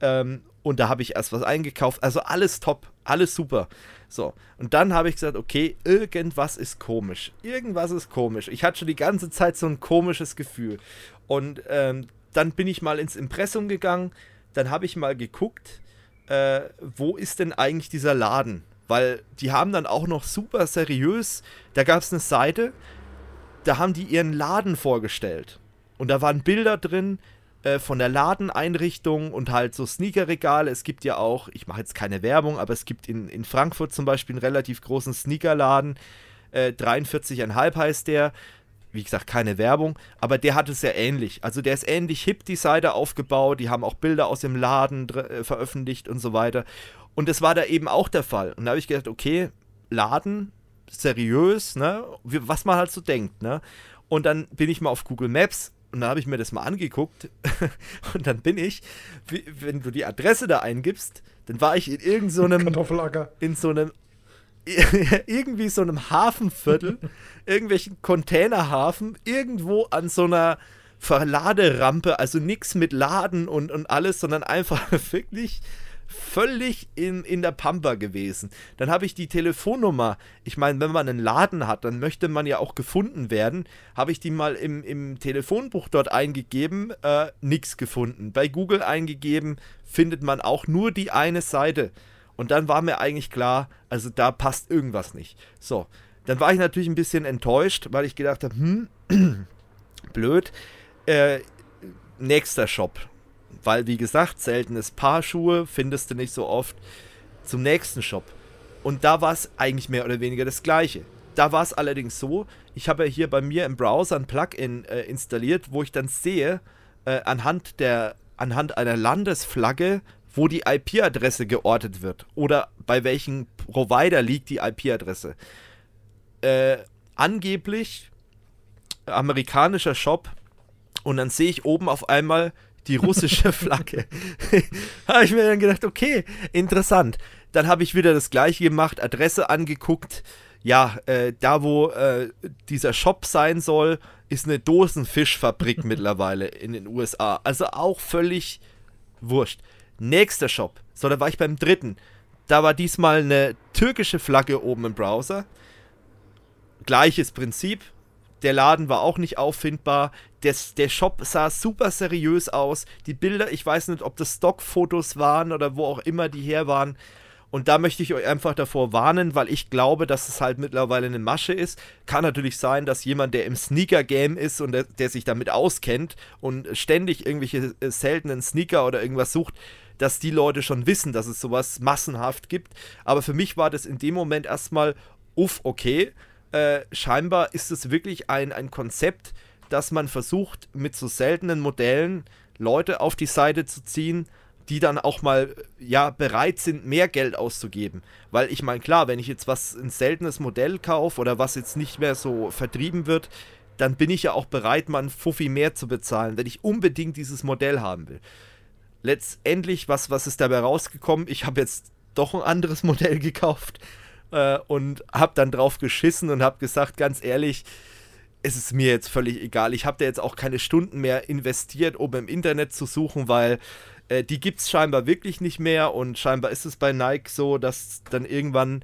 Ähm, und da habe ich erst was eingekauft. Also alles top, alles super. So, und dann habe ich gesagt, okay, irgendwas ist komisch. Irgendwas ist komisch. Ich hatte schon die ganze Zeit so ein komisches Gefühl. Und ähm, dann bin ich mal ins Impressum gegangen. Dann habe ich mal geguckt, äh, wo ist denn eigentlich dieser Laden? Weil die haben dann auch noch super seriös, da gab es eine Seite, da haben die ihren Laden vorgestellt. Und da waren Bilder drin, äh, von der Ladeneinrichtung und halt so Sneakerregale. Es gibt ja auch, ich mache jetzt keine Werbung, aber es gibt in, in Frankfurt zum Beispiel einen relativ großen Sneakerladen. Äh, 43,5 heißt der. Wie gesagt, keine Werbung, aber der hat es ja ähnlich. Also der ist ähnlich hip, die Seite aufgebaut. Die haben auch Bilder aus dem Laden äh, veröffentlicht und so weiter. Und das war da eben auch der Fall. Und da habe ich gedacht, okay, Laden, seriös, ne? Was man halt so denkt, ne? Und dann bin ich mal auf Google Maps und dann habe ich mir das mal angeguckt und dann bin ich, wie, wenn du die Adresse da eingibst, dann war ich in irgendeinem Kartoffelacker. in so einem irgendwie so einem Hafenviertel, irgendwelchen Containerhafen, irgendwo an so einer Verladerampe, also nichts mit Laden und, und alles, sondern einfach wirklich völlig in, in der Pampa gewesen. Dann habe ich die Telefonnummer, ich meine, wenn man einen Laden hat, dann möchte man ja auch gefunden werden, habe ich die mal im, im Telefonbuch dort eingegeben, äh, nichts gefunden. Bei Google eingegeben, findet man auch nur die eine Seite. Und dann war mir eigentlich klar, also da passt irgendwas nicht. So, dann war ich natürlich ein bisschen enttäuscht, weil ich gedacht habe, hm, blöd. Äh, nächster Shop. Weil, wie gesagt, seltenes Paar Schuhe findest du nicht so oft. Zum nächsten Shop. Und da war es eigentlich mehr oder weniger das gleiche. Da war es allerdings so, ich habe ja hier bei mir im Browser ein Plugin äh, installiert, wo ich dann sehe, äh, anhand, der, anhand einer Landesflagge, wo die IP-Adresse geortet wird oder bei welchem Provider liegt die IP-Adresse. Äh, angeblich amerikanischer Shop und dann sehe ich oben auf einmal die russische Flagge. habe ich mir dann gedacht, okay, interessant. Dann habe ich wieder das gleiche gemacht, Adresse angeguckt. Ja, äh, da wo äh, dieser Shop sein soll, ist eine Dosenfischfabrik mittlerweile in den USA. Also auch völlig wurscht. Nächster Shop. So, da war ich beim dritten. Da war diesmal eine türkische Flagge oben im Browser. Gleiches Prinzip. Der Laden war auch nicht auffindbar. Das, der Shop sah super seriös aus. Die Bilder, ich weiß nicht, ob das Stockfotos waren oder wo auch immer die her waren. Und da möchte ich euch einfach davor warnen, weil ich glaube, dass es halt mittlerweile eine Masche ist. Kann natürlich sein, dass jemand, der im Sneaker-Game ist und der, der, sich damit auskennt und ständig irgendwelche äh, seltenen Sneaker oder irgendwas sucht, dass die Leute schon wissen, dass es sowas massenhaft gibt. Aber für mich war das in dem Moment erstmal, uff, okay. Äh, scheinbar ist es wirklich ein, ein Konzept, dass man versucht, mit so seltenen Modellen Leute auf die Seite zu ziehen, die dann auch mal ja bereit sind, mehr Geld auszugeben. Weil ich meine, klar, wenn ich jetzt was ein seltenes Modell kaufe oder was jetzt nicht mehr so vertrieben wird, dann bin ich ja auch bereit, mal einen Fuffi mehr zu bezahlen, wenn ich unbedingt dieses Modell haben will. Letztendlich, was, was ist dabei rausgekommen? Ich habe jetzt doch ein anderes Modell gekauft äh, und habe dann drauf geschissen und habe gesagt, ganz ehrlich, es ist mir jetzt völlig egal. Ich habe da jetzt auch keine Stunden mehr investiert, um im Internet zu suchen, weil äh, die gibt es scheinbar wirklich nicht mehr und scheinbar ist es bei Nike so, dass dann irgendwann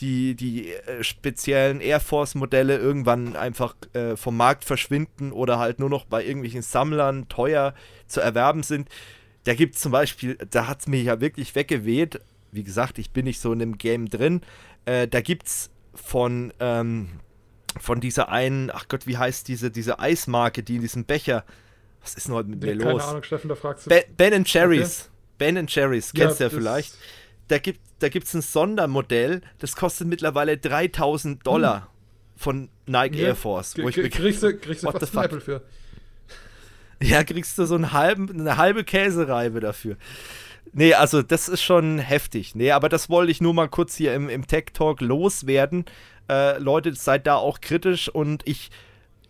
die, die äh, speziellen Air Force Modelle irgendwann einfach äh, vom Markt verschwinden oder halt nur noch bei irgendwelchen Sammlern teuer zu erwerben sind. Da gibt es zum Beispiel, da hat es mich ja wirklich weggeweht. Wie gesagt, ich bin nicht so in dem Game drin. Äh, da gibt es von ähm, von dieser einen, ach Gott, wie heißt diese, diese Eismarke, die in diesem Becher, was ist denn heute mit mir Keine los? Ahnung, Steffen, da fragst du. Be Ben Cherries. Okay. Ben Cherries, kennst du Ja, ja vielleicht. Da gibt es da gibt's ein Sondermodell, das kostet mittlerweile 3000 Dollar von Nike Ja, Air Force. Wo ich kriegst du, kriegst du fast fuck? Apple für. Ja, kriegst du so einen halben, eine halbe Käsereibe dafür. Nee, also das ist schon heftig. Nee, aber das wollte ich nur mal kurz hier im, im Tech Talk loswerden. Äh, Leute, seid da auch kritisch und ich,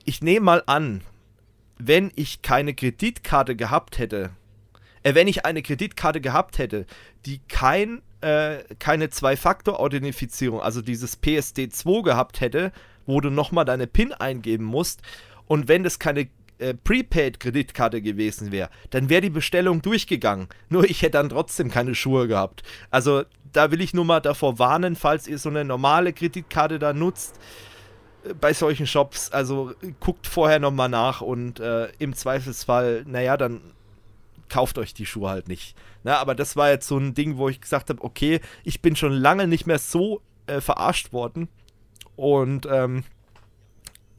ich nehme mal an, wenn ich keine Kreditkarte gehabt hätte, äh, wenn ich eine Kreditkarte gehabt hätte, die kein, äh, keine Zwei-Faktor-Authentifizierung, also dieses PSD2 gehabt hätte, wo du nochmal deine PIN eingeben musst, und wenn das keine äh, Prepaid-Kreditkarte gewesen wäre, dann wäre die Bestellung durchgegangen. Nur ich hätte dann trotzdem keine Schuhe gehabt. Also da will ich nur mal davor warnen, falls ihr so eine normale Kreditkarte da nutzt äh, bei solchen Shops. Also guckt vorher nochmal nach und äh, im Zweifelsfall, naja, dann kauft euch die Schuhe halt nicht. Na, aber das war jetzt so ein Ding, wo ich gesagt habe, okay, ich bin schon lange nicht mehr so äh, verarscht worden. Und ähm,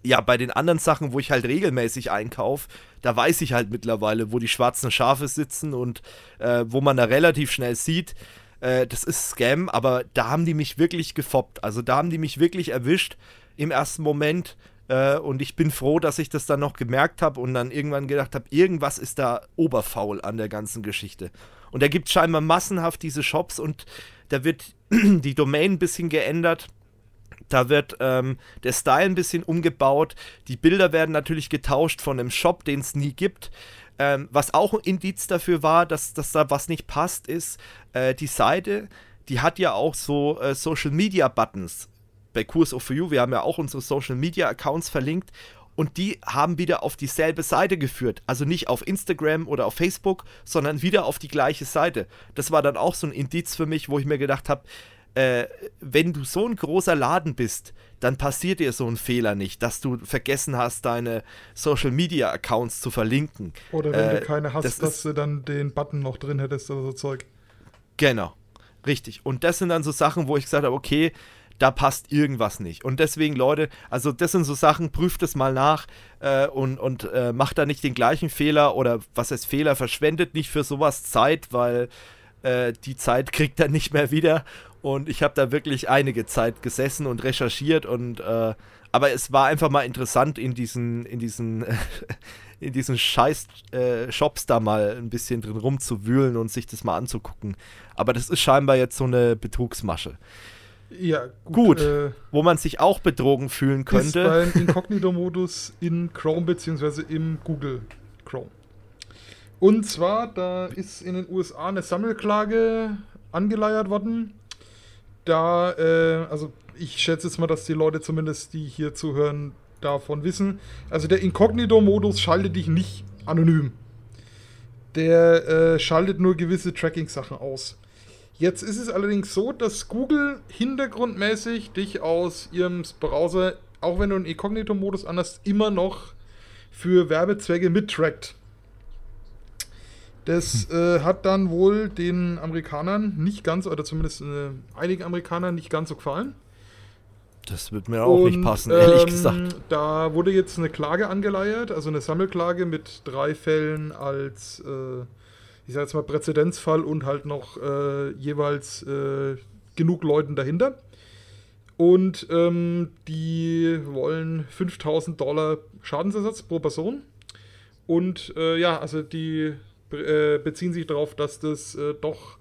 ja, bei den anderen Sachen, wo ich halt regelmäßig einkaufe, da weiß ich halt mittlerweile, wo die schwarzen Schafe sitzen und äh, wo man da relativ schnell sieht, äh, das ist Scam, aber da haben die mich wirklich gefoppt. Also da haben die mich wirklich erwischt im ersten Moment. Äh, und ich bin froh, dass ich das dann noch gemerkt habe und dann irgendwann gedacht habe, irgendwas ist da oberfaul an der ganzen Geschichte. Und da gibt es scheinbar massenhaft diese Shops und da wird die Domain ein bisschen geändert da wird ähm, der Style ein bisschen umgebaut. Die Bilder werden natürlich getauscht von einem Shop, den es nie gibt. Ähm, was auch ein Indiz dafür war, dass, dass da was nicht passt, ist, äh, die Seite, die hat ja auch so äh, Social Media Buttons. Bei Kurs of You, wir haben ja auch unsere Social Media Accounts verlinkt und die haben wieder auf dieselbe Seite geführt. Also nicht auf Instagram oder auf Facebook, sondern wieder auf die gleiche Seite. Das war dann auch so ein Indiz für mich, wo ich mir gedacht habe, äh, wenn du so ein großer Laden bist, dann passiert dir so ein Fehler nicht, dass du vergessen hast, deine Social Media Accounts zu verlinken. Oder wenn äh, du keine hast, das dass du dann den Button noch drin hättest oder so Zeug. Genau, richtig. Und das sind dann so Sachen, wo ich gesagt habe, okay, da passt irgendwas nicht. Und deswegen, Leute, also das sind so Sachen, prüft es mal nach äh, und, und äh, macht da nicht den gleichen Fehler oder was heißt Fehler, verschwendet nicht für sowas Zeit, weil äh, die Zeit kriegt er nicht mehr wieder und ich habe da wirklich einige Zeit gesessen und recherchiert und äh, aber es war einfach mal interessant in diesen in diesen in diesen scheiß äh, Shops da mal ein bisschen drin rumzuwühlen und sich das mal anzugucken. Aber das ist scheinbar jetzt so eine Betrugsmasche. Ja, gut. gut äh, wo man sich auch betrogen fühlen könnte. Ist beim Inkognito-Modus in Chrome bzw. im Google Chrome. Und zwar, da ist in den USA eine Sammelklage angeleiert worden da, äh, also ich schätze jetzt mal, dass die Leute zumindest, die hier zuhören, davon wissen. Also der Inkognito-Modus schaltet dich nicht anonym. Der äh, schaltet nur gewisse Tracking-Sachen aus. Jetzt ist es allerdings so, dass Google hintergrundmäßig dich aus ihrem Browser, auch wenn du einen Inkognito-Modus anhast, immer noch für Werbezwecke mittrackt. Das äh, hat dann wohl den Amerikanern nicht ganz, oder zumindest äh, einigen Amerikanern nicht ganz so gefallen. Das wird mir auch Und, nicht passen, ehrlich ähm, gesagt. Da wurde jetzt eine Klage angeleiert, also eine Sammelklage mit drei Fällen als, äh, ich sag jetzt mal, Präzedenzfall und halt noch äh, jeweils äh, genug Leuten dahinter. Und ähm, die wollen 5000 Dollar Schadensersatz pro Person. Und äh, ja, also die äh, beziehen sich darauf, dass das äh, doch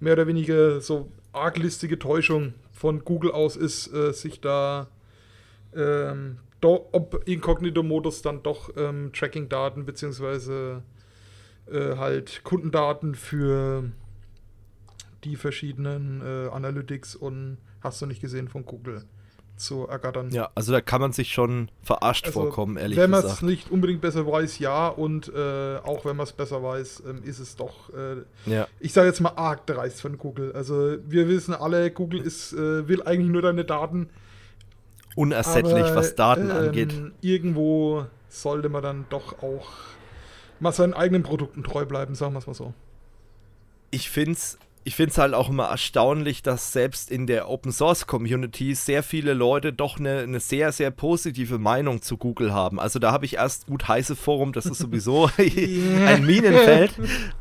mehr oder weniger so arglistige Täuschung von Google aus ist, äh, sich da ähm, do, ob Inkognito-Modus dann doch ähm, Tracking-Daten beziehungsweise äh, halt Kundendaten für die verschiedenen äh, Analytics und hast du nicht gesehen von Google zu ergattern. Ja, also da kann man sich schon verarscht also, vorkommen, ehrlich wenn gesagt. Wenn man es nicht unbedingt besser weiß, ja. Und äh, auch wenn man es besser weiß, ähm, ist es doch, äh, ja. ich sage jetzt mal, arg dreist von Google. Also wir wissen alle, Google ist, äh, will eigentlich nur deine Daten. Unersättlich, aber, was Daten ähm, angeht. Irgendwo sollte man dann doch auch mal seinen eigenen Produkten treu bleiben, sagen wir es mal so. Ich finde es ich finde es halt auch immer erstaunlich, dass selbst in der Open Source Community sehr viele Leute doch eine, eine sehr, sehr positive Meinung zu Google haben. Also da habe ich erst gut heiße Forum, das ist sowieso ein Minenfeld.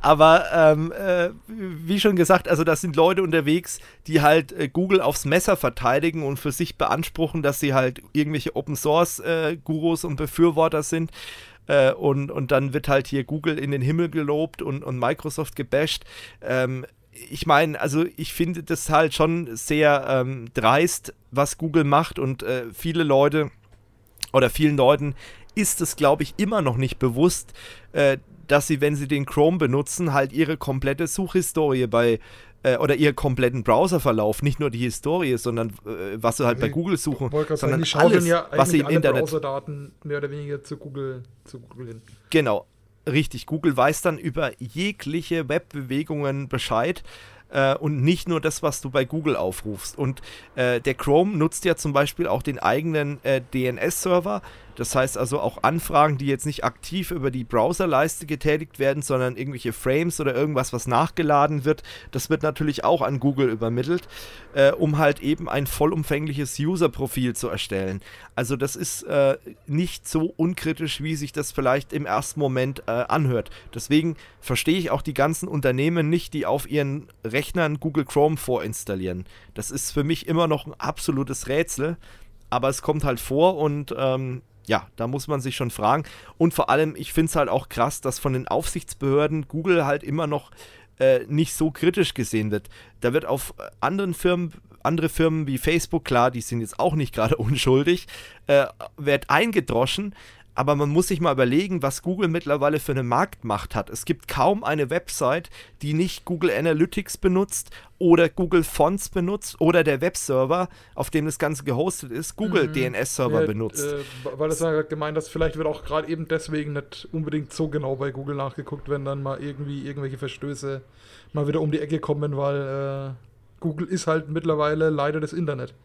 Aber ähm, äh, wie schon gesagt, also da sind Leute unterwegs, die halt äh, Google aufs Messer verteidigen und für sich beanspruchen, dass sie halt irgendwelche Open Source äh, Gurus und Befürworter sind. Äh, und, und dann wird halt hier Google in den Himmel gelobt und, und Microsoft gebasht. Ähm, ich meine, also ich finde das halt schon sehr ähm, dreist, was Google macht und äh, viele Leute oder vielen Leuten ist es, glaube ich, immer noch nicht bewusst, äh, dass sie, wenn sie den Chrome benutzen, halt ihre komplette Suchhistorie bei äh, oder ihren kompletten Browserverlauf, nicht nur die Historie, sondern äh, was sie halt bei Google suchen, sondern alles, ja was sie im Internet Browserdaten mehr oder weniger zu Google, zu Google hin. Genau, richtig. Google weiß dann über jegliche Webbewegungen Bescheid äh, und nicht nur das, was du bei Google aufrufst. Und äh, der Chrome nutzt ja zum Beispiel auch den eigenen äh, DNS-Server. Das heißt also auch Anfragen, die jetzt nicht aktiv über die Browserleiste getätigt werden, sondern irgendwelche Frames oder irgendwas, was nachgeladen wird, das wird natürlich auch an Google übermittelt, äh, um halt eben ein vollumfängliches User-Profil zu erstellen. Also das ist äh, nicht so unkritisch, wie sich das vielleicht im ersten Moment äh, anhört. Deswegen verstehe ich auch die ganzen Unternehmen nicht, die auf ihren Rechnern Google Chrome vorinstallieren. Das ist für mich immer noch ein absolutes Rätsel aber es kommt halt vor und ähm, ja, da muss man sich schon fragen. Und vor allem, ich finde es halt auch krass, dass von den Aufsichtsbehörden Google halt immer noch äh, nicht so kritisch gesehen wird. Da wird auf anderen Firmen, andere Firmen wie Facebook, klar, die sind jetzt auch nicht gerade unschuldig, äh, wird eingedroschen, aber man muss sich mal überlegen, was Google mittlerweile für eine Marktmacht hat. Es gibt kaum eine Website, die nicht Google Analytics benutzt oder Google Fonts benutzt oder der Webserver, auf dem das Ganze gehostet ist, Google mhm. DNS-Server ja, benutzt. Äh, weil das ja gemeint, dass vielleicht wird auch gerade eben deswegen nicht unbedingt so genau bei Google nachgeguckt, wenn dann mal irgendwie irgendwelche Verstöße mal wieder um die Ecke kommen, weil äh, Google ist halt mittlerweile leider das Internet.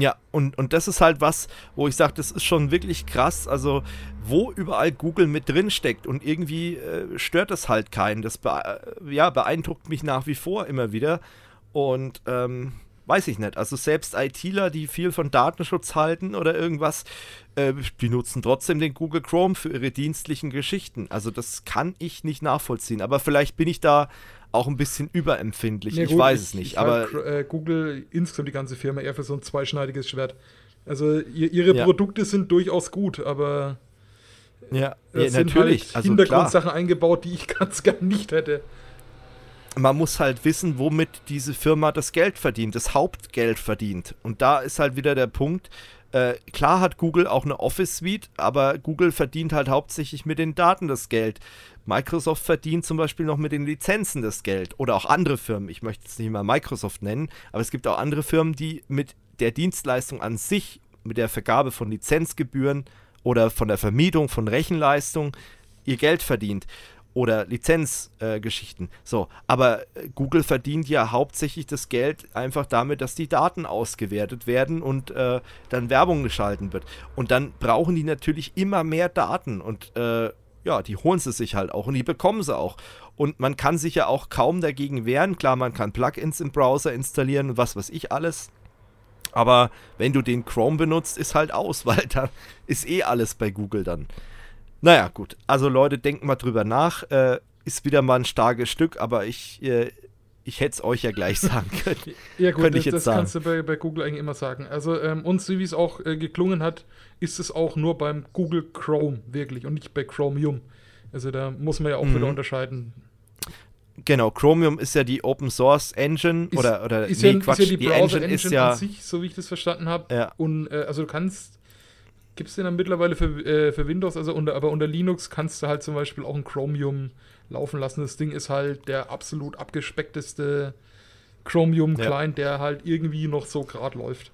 Ja, und, und das ist halt was, wo ich sage, das ist schon wirklich krass. Also, wo überall Google mit drin steckt und irgendwie äh, stört das halt keinen. Das be äh, ja, beeindruckt mich nach wie vor immer wieder. Und ähm, weiß ich nicht. Also, selbst ITler, die viel von Datenschutz halten oder irgendwas, äh, die nutzen trotzdem den Google Chrome für ihre dienstlichen Geschichten. Also, das kann ich nicht nachvollziehen. Aber vielleicht bin ich da auch ein bisschen überempfindlich. Nee, ich gut, weiß es nicht. Ich aber äh, Google insgesamt die ganze Firma eher für so ein zweischneidiges Schwert. Also ihre ja. Produkte sind durchaus gut, aber ja, es ja, sind natürlich. Halt also Hintergrundsachen eingebaut, die ich ganz gern nicht hätte. Man muss halt wissen, womit diese Firma das Geld verdient, das Hauptgeld verdient. Und da ist halt wieder der Punkt, äh, klar hat Google auch eine Office Suite, aber Google verdient halt hauptsächlich mit den Daten das Geld. Microsoft verdient zum Beispiel noch mit den Lizenzen das Geld oder auch andere Firmen. Ich möchte es nicht mal Microsoft nennen, aber es gibt auch andere Firmen, die mit der Dienstleistung an sich, mit der Vergabe von Lizenzgebühren oder von der Vermietung von Rechenleistung ihr Geld verdient oder Lizenzgeschichten. Äh, so, aber äh, Google verdient ja hauptsächlich das Geld einfach damit, dass die Daten ausgewertet werden und äh, dann Werbung geschalten wird. Und dann brauchen die natürlich immer mehr Daten und äh, ja, die holen sie sich halt auch und die bekommen sie auch. Und man kann sich ja auch kaum dagegen wehren. Klar, man kann Plugins im Browser installieren und was weiß ich alles. Aber wenn du den Chrome benutzt, ist halt aus, weil da ist eh alles bei Google dann. Naja, gut. Also Leute, denkt mal drüber nach. Äh, ist wieder mal ein starkes Stück, aber ich, äh, ich hätte es euch ja gleich sagen können. ja gut, das, das kannst du bei, bei, Google eigentlich immer sagen. Also ähm, und so wie es auch äh, geklungen hat, ist es auch nur beim Google Chrome wirklich und nicht bei Chromium. Also da muss man ja auch mhm. wieder unterscheiden. Genau, Chromium ist ja die Open Source Engine ist, oder, oder ist nee, ja, Quatsch, ist ja die, die Engine, Engine, ist ja an sich, so wie ich das verstanden habe. Ja. Und äh, also du kannst, gibt es den dann mittlerweile für, äh, für Windows, also unter, aber unter Linux kannst du halt zum Beispiel auch ein Chromium laufen lassen. Das Ding ist halt der absolut abgespeckteste Chromium-Client, ja. der halt irgendwie noch so gerade läuft.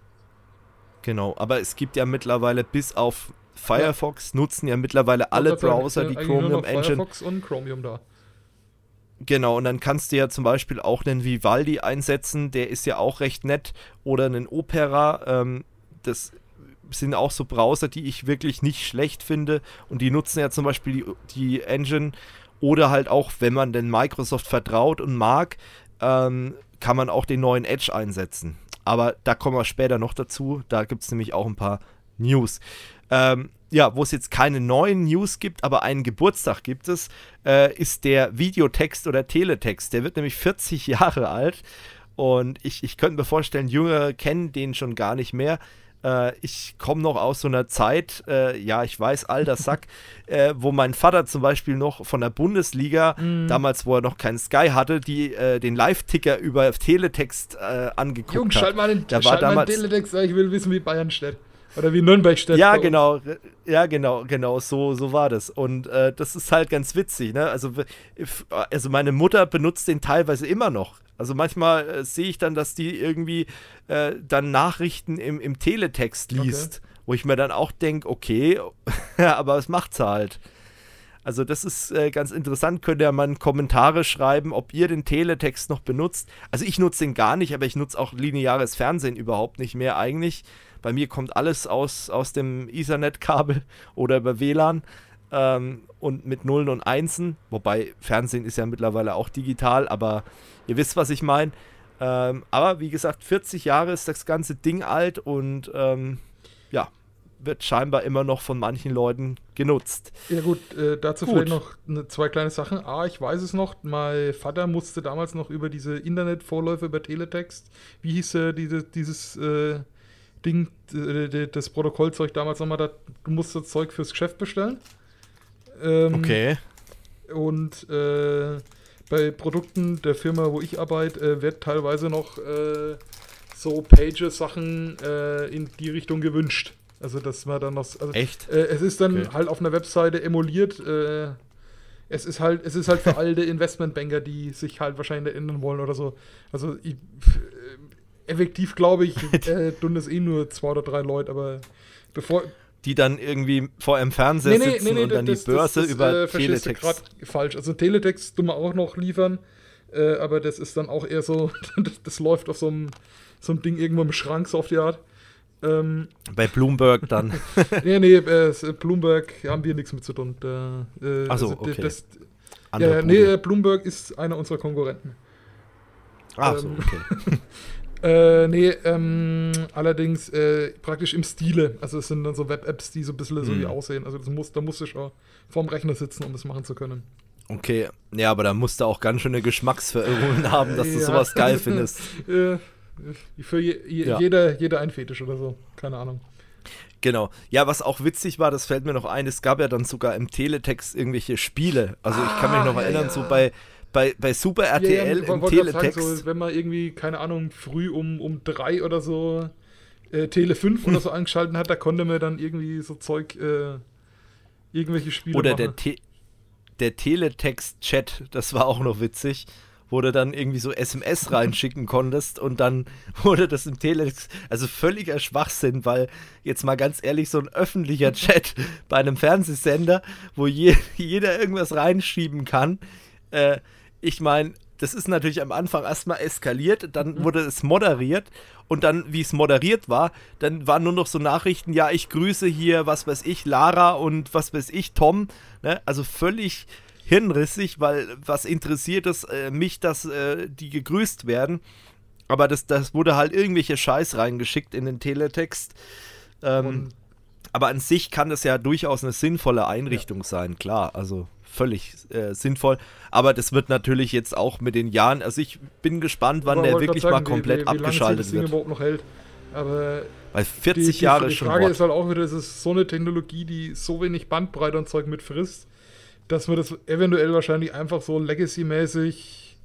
Genau, aber es gibt ja mittlerweile bis auf Firefox ja. nutzen ja mittlerweile alle Browser die Chromium Engine. Firefox und Chromium da. Genau, und dann kannst du ja zum Beispiel auch einen Vivaldi einsetzen, der ist ja auch recht nett, oder einen Opera. Ähm, das sind auch so Browser, die ich wirklich nicht schlecht finde. Und die nutzen ja zum Beispiel die, die Engine. Oder halt auch, wenn man den Microsoft vertraut und mag, ähm, kann man auch den neuen Edge einsetzen. Aber da kommen wir später noch dazu. Da gibt es nämlich auch ein paar News. Ähm, ja, wo es jetzt keine neuen News gibt, aber einen Geburtstag gibt es, äh, ist der Videotext oder Teletext. Der wird nämlich 40 Jahre alt. Und ich, ich könnte mir vorstellen, Jüngere kennen den schon gar nicht mehr. Äh, ich komme noch aus so einer Zeit, äh, ja, ich weiß, alter Sack, äh, wo mein Vater zum Beispiel noch von der Bundesliga, mm. damals, wo er noch keinen Sky hatte, die äh, den Live-Ticker über Teletext äh, angeguckt Jungs, hat. Schalt mal den, da war damals, Teletext, ich will wissen, wie Bayern steht. Oder wie Nürnberg-Städt. Ja, genau. Ja, genau, genau. So, so war das. Und äh, das ist halt ganz witzig, ne? Also, also meine Mutter benutzt den teilweise immer noch. Also manchmal äh, sehe ich dann, dass die irgendwie äh, dann Nachrichten im, im Teletext liest, okay. wo ich mir dann auch denke, okay, aber was macht's halt? Also das ist äh, ganz interessant. Könnt ihr mal Kommentare schreiben, ob ihr den Teletext noch benutzt. Also ich nutze den gar nicht, aber ich nutze auch lineares Fernsehen überhaupt nicht mehr eigentlich. Bei mir kommt alles aus, aus dem Ethernet-Kabel oder über WLAN ähm, und mit Nullen und Einsen. Wobei Fernsehen ist ja mittlerweile auch digital, aber ihr wisst, was ich meine. Ähm, aber wie gesagt, 40 Jahre ist das ganze Ding alt und ähm, ja, wird scheinbar immer noch von manchen Leuten genutzt. Ja gut, äh, dazu gut. vielleicht noch eine, zwei kleine Sachen. A, ich weiß es noch, mein Vater musste damals noch über diese Internetvorläufe über Teletext, wie hieß äh, diese, dieses äh, Ding, äh, das Protokollzeug damals nochmal, da, du musst das Zeug fürs Geschäft bestellen. Ähm, okay. Und äh, bei Produkten der Firma, wo ich arbeite, äh, wird teilweise noch so Pages-Sachen in die Richtung gewünscht. Also, dass man dann noch. Also, Echt? Äh, es ist dann okay. halt auf einer Webseite emuliert. Äh, es ist halt, es ist halt für alte Investmentbanker, die sich halt wahrscheinlich ändern wollen oder so. Also, ich, äh, effektiv glaube ich, äh, tun das eh nur zwei oder drei Leute, aber bevor. Die dann irgendwie vor einem Fernseher nee, nee, sitzen nee, und dann das, die Börse das, das, über äh, Teletext. falsch. Also Teletext tun wir auch noch liefern, äh, aber das ist dann auch eher so, das, läuft auf so einem, so einem Ding irgendwo im Schrank, so auf die Art. Ähm, Bei Bloomberg dann. nee, nee, äh, Bloomberg haben wir nichts mit zu tun. Da, äh, Achso, also, okay. Das, ja, nee, Bloomberg ist einer unserer Konkurrenten. Ach so, ähm, okay. äh, nee, ähm, allerdings äh, praktisch im Stile. Also es sind dann so Web-Apps, die so ein bisschen hm. so wie aussehen. Also das muss, da musst du schon vorm Rechner sitzen, um das machen zu können. Okay, ja, aber da musst du auch ganz schöne Geschmacksverirrungen haben, dass du ja. sowas geil findest. Äh, für je, je, ja. jeder, jeder ein Fetisch oder so. Keine Ahnung. Genau. Ja, was auch witzig war, das fällt mir noch ein, es gab ja dann sogar im Teletext irgendwelche Spiele. Also ich kann mich ah, noch ja, erinnern, ja. so bei, bei, bei Super RTL ja, im Teletext. Sagen, so, wenn man irgendwie, keine Ahnung, früh um, um drei oder so äh, Tele 5 oder so angeschaltet hat, da konnte man dann irgendwie so Zeug, äh, irgendwelche Spiele oder machen. Der, Te der Teletext-Chat, das war auch noch witzig wo du dann irgendwie so SMS reinschicken konntest und dann wurde das im Telex, also völliger Schwachsinn, weil jetzt mal ganz ehrlich, so ein öffentlicher Chat bei einem Fernsehsender, wo je, jeder irgendwas reinschieben kann, äh, ich meine, das ist natürlich am Anfang erstmal eskaliert, dann mhm. wurde es moderiert und dann, wie es moderiert war, dann waren nur noch so Nachrichten, ja, ich grüße hier, was weiß ich, Lara und was weiß ich, Tom, ne? also völlig hirnrissig, weil was interessiert es äh, mich, dass äh, die gegrüßt werden. Aber das, das wurde halt irgendwelche Scheiß reingeschickt in den Teletext. Ähm, aber an sich kann das ja durchaus eine sinnvolle Einrichtung ja. sein, klar. Also völlig äh, sinnvoll. Aber das wird natürlich jetzt auch mit den Jahren. Also ich bin gespannt, wann der wirklich sagen, mal komplett wie, wie, abgeschaltet wird. überhaupt noch hält. Aber Weil 40 die, die, Jahre die schon. Die Frage ist halt auch wieder, es ist so eine Technologie, die so wenig Bandbreite und Zeug mit frisst dass man das eventuell wahrscheinlich einfach so Legacy-mäßig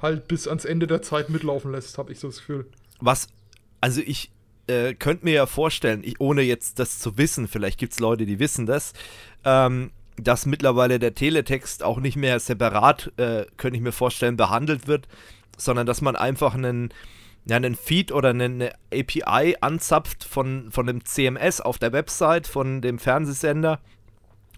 halt bis ans Ende der Zeit mitlaufen lässt, habe ich so das Gefühl. Was, also ich äh, könnte mir ja vorstellen, ich, ohne jetzt das zu wissen, vielleicht gibt es Leute, die wissen das, ähm, dass mittlerweile der Teletext auch nicht mehr separat, äh, könnte ich mir vorstellen, behandelt wird, sondern dass man einfach einen, ja, einen Feed oder eine API anzapft von, von dem CMS auf der Website von dem Fernsehsender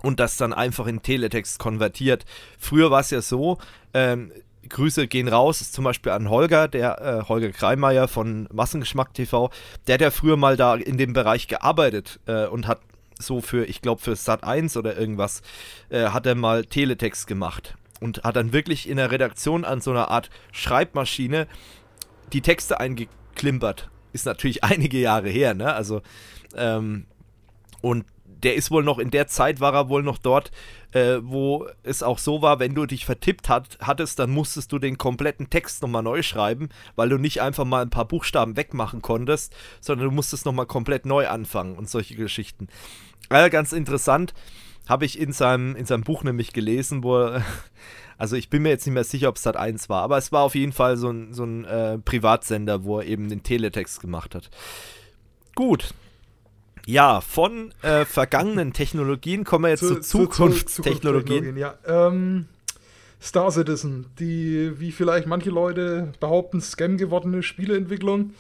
und das dann einfach in Teletext konvertiert. Früher war es ja so, ähm, Grüße gehen raus, zum Beispiel an Holger, der äh, Holger Kreimeier von Massengeschmack TV, der hat ja früher mal da in dem Bereich gearbeitet äh, und hat so für, ich glaube für Sat 1 oder irgendwas, äh, hat er mal Teletext gemacht und hat dann wirklich in der Redaktion an so einer Art Schreibmaschine die Texte eingeklimpert. Ist natürlich einige Jahre her, ne? Also, ähm, und der ist wohl noch, in der Zeit war er wohl noch dort, äh, wo es auch so war, wenn du dich vertippt hat, hattest, dann musstest du den kompletten Text nochmal neu schreiben, weil du nicht einfach mal ein paar Buchstaben wegmachen konntest, sondern du musstest nochmal komplett neu anfangen und solche Geschichten. Äh, ganz interessant, habe ich in seinem, in seinem Buch nämlich gelesen, wo er, also ich bin mir jetzt nicht mehr sicher, ob es Sat 1 war, aber es war auf jeden Fall so ein, so ein äh, Privatsender, wo er eben den Teletext gemacht hat. Gut, Ja, von äh, vergangenen Technologien kommen wir jetzt zu, zu Zukunftstechnologien. ja. Ähm, Star Citizen, die, wie vielleicht manche Leute behaupten, Scam gewordene Spieleentwicklung,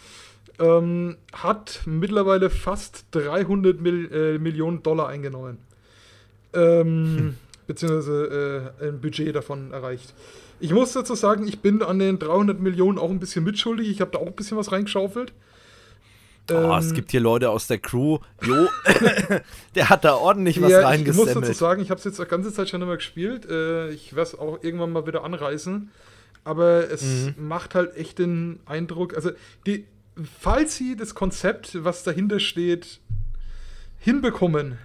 ähm, hat mittlerweile fast 300 Mil äh, Millionen Dollar eingenommen. Ähm, hm. Beziehungsweise äh, ein Budget davon erreicht. Ich muss dazu sagen, ich bin an den 300 Millionen auch ein bisschen mitschuldig. Ich habe da auch ein bisschen was reingeschaufelt. Oh, ähm, es gibt hier Leute aus der Crew. Jo, der hat da ordentlich was ja, reingesemmelt. Ich muss dazu sagen, ich habe es jetzt die ganze Zeit schon immer gespielt. Äh, ich werde es auch irgendwann mal wieder anreißen. Aber es mhm. macht halt echt den Eindruck, also die, falls sie das Konzept, was dahinter steht, hinbekommen,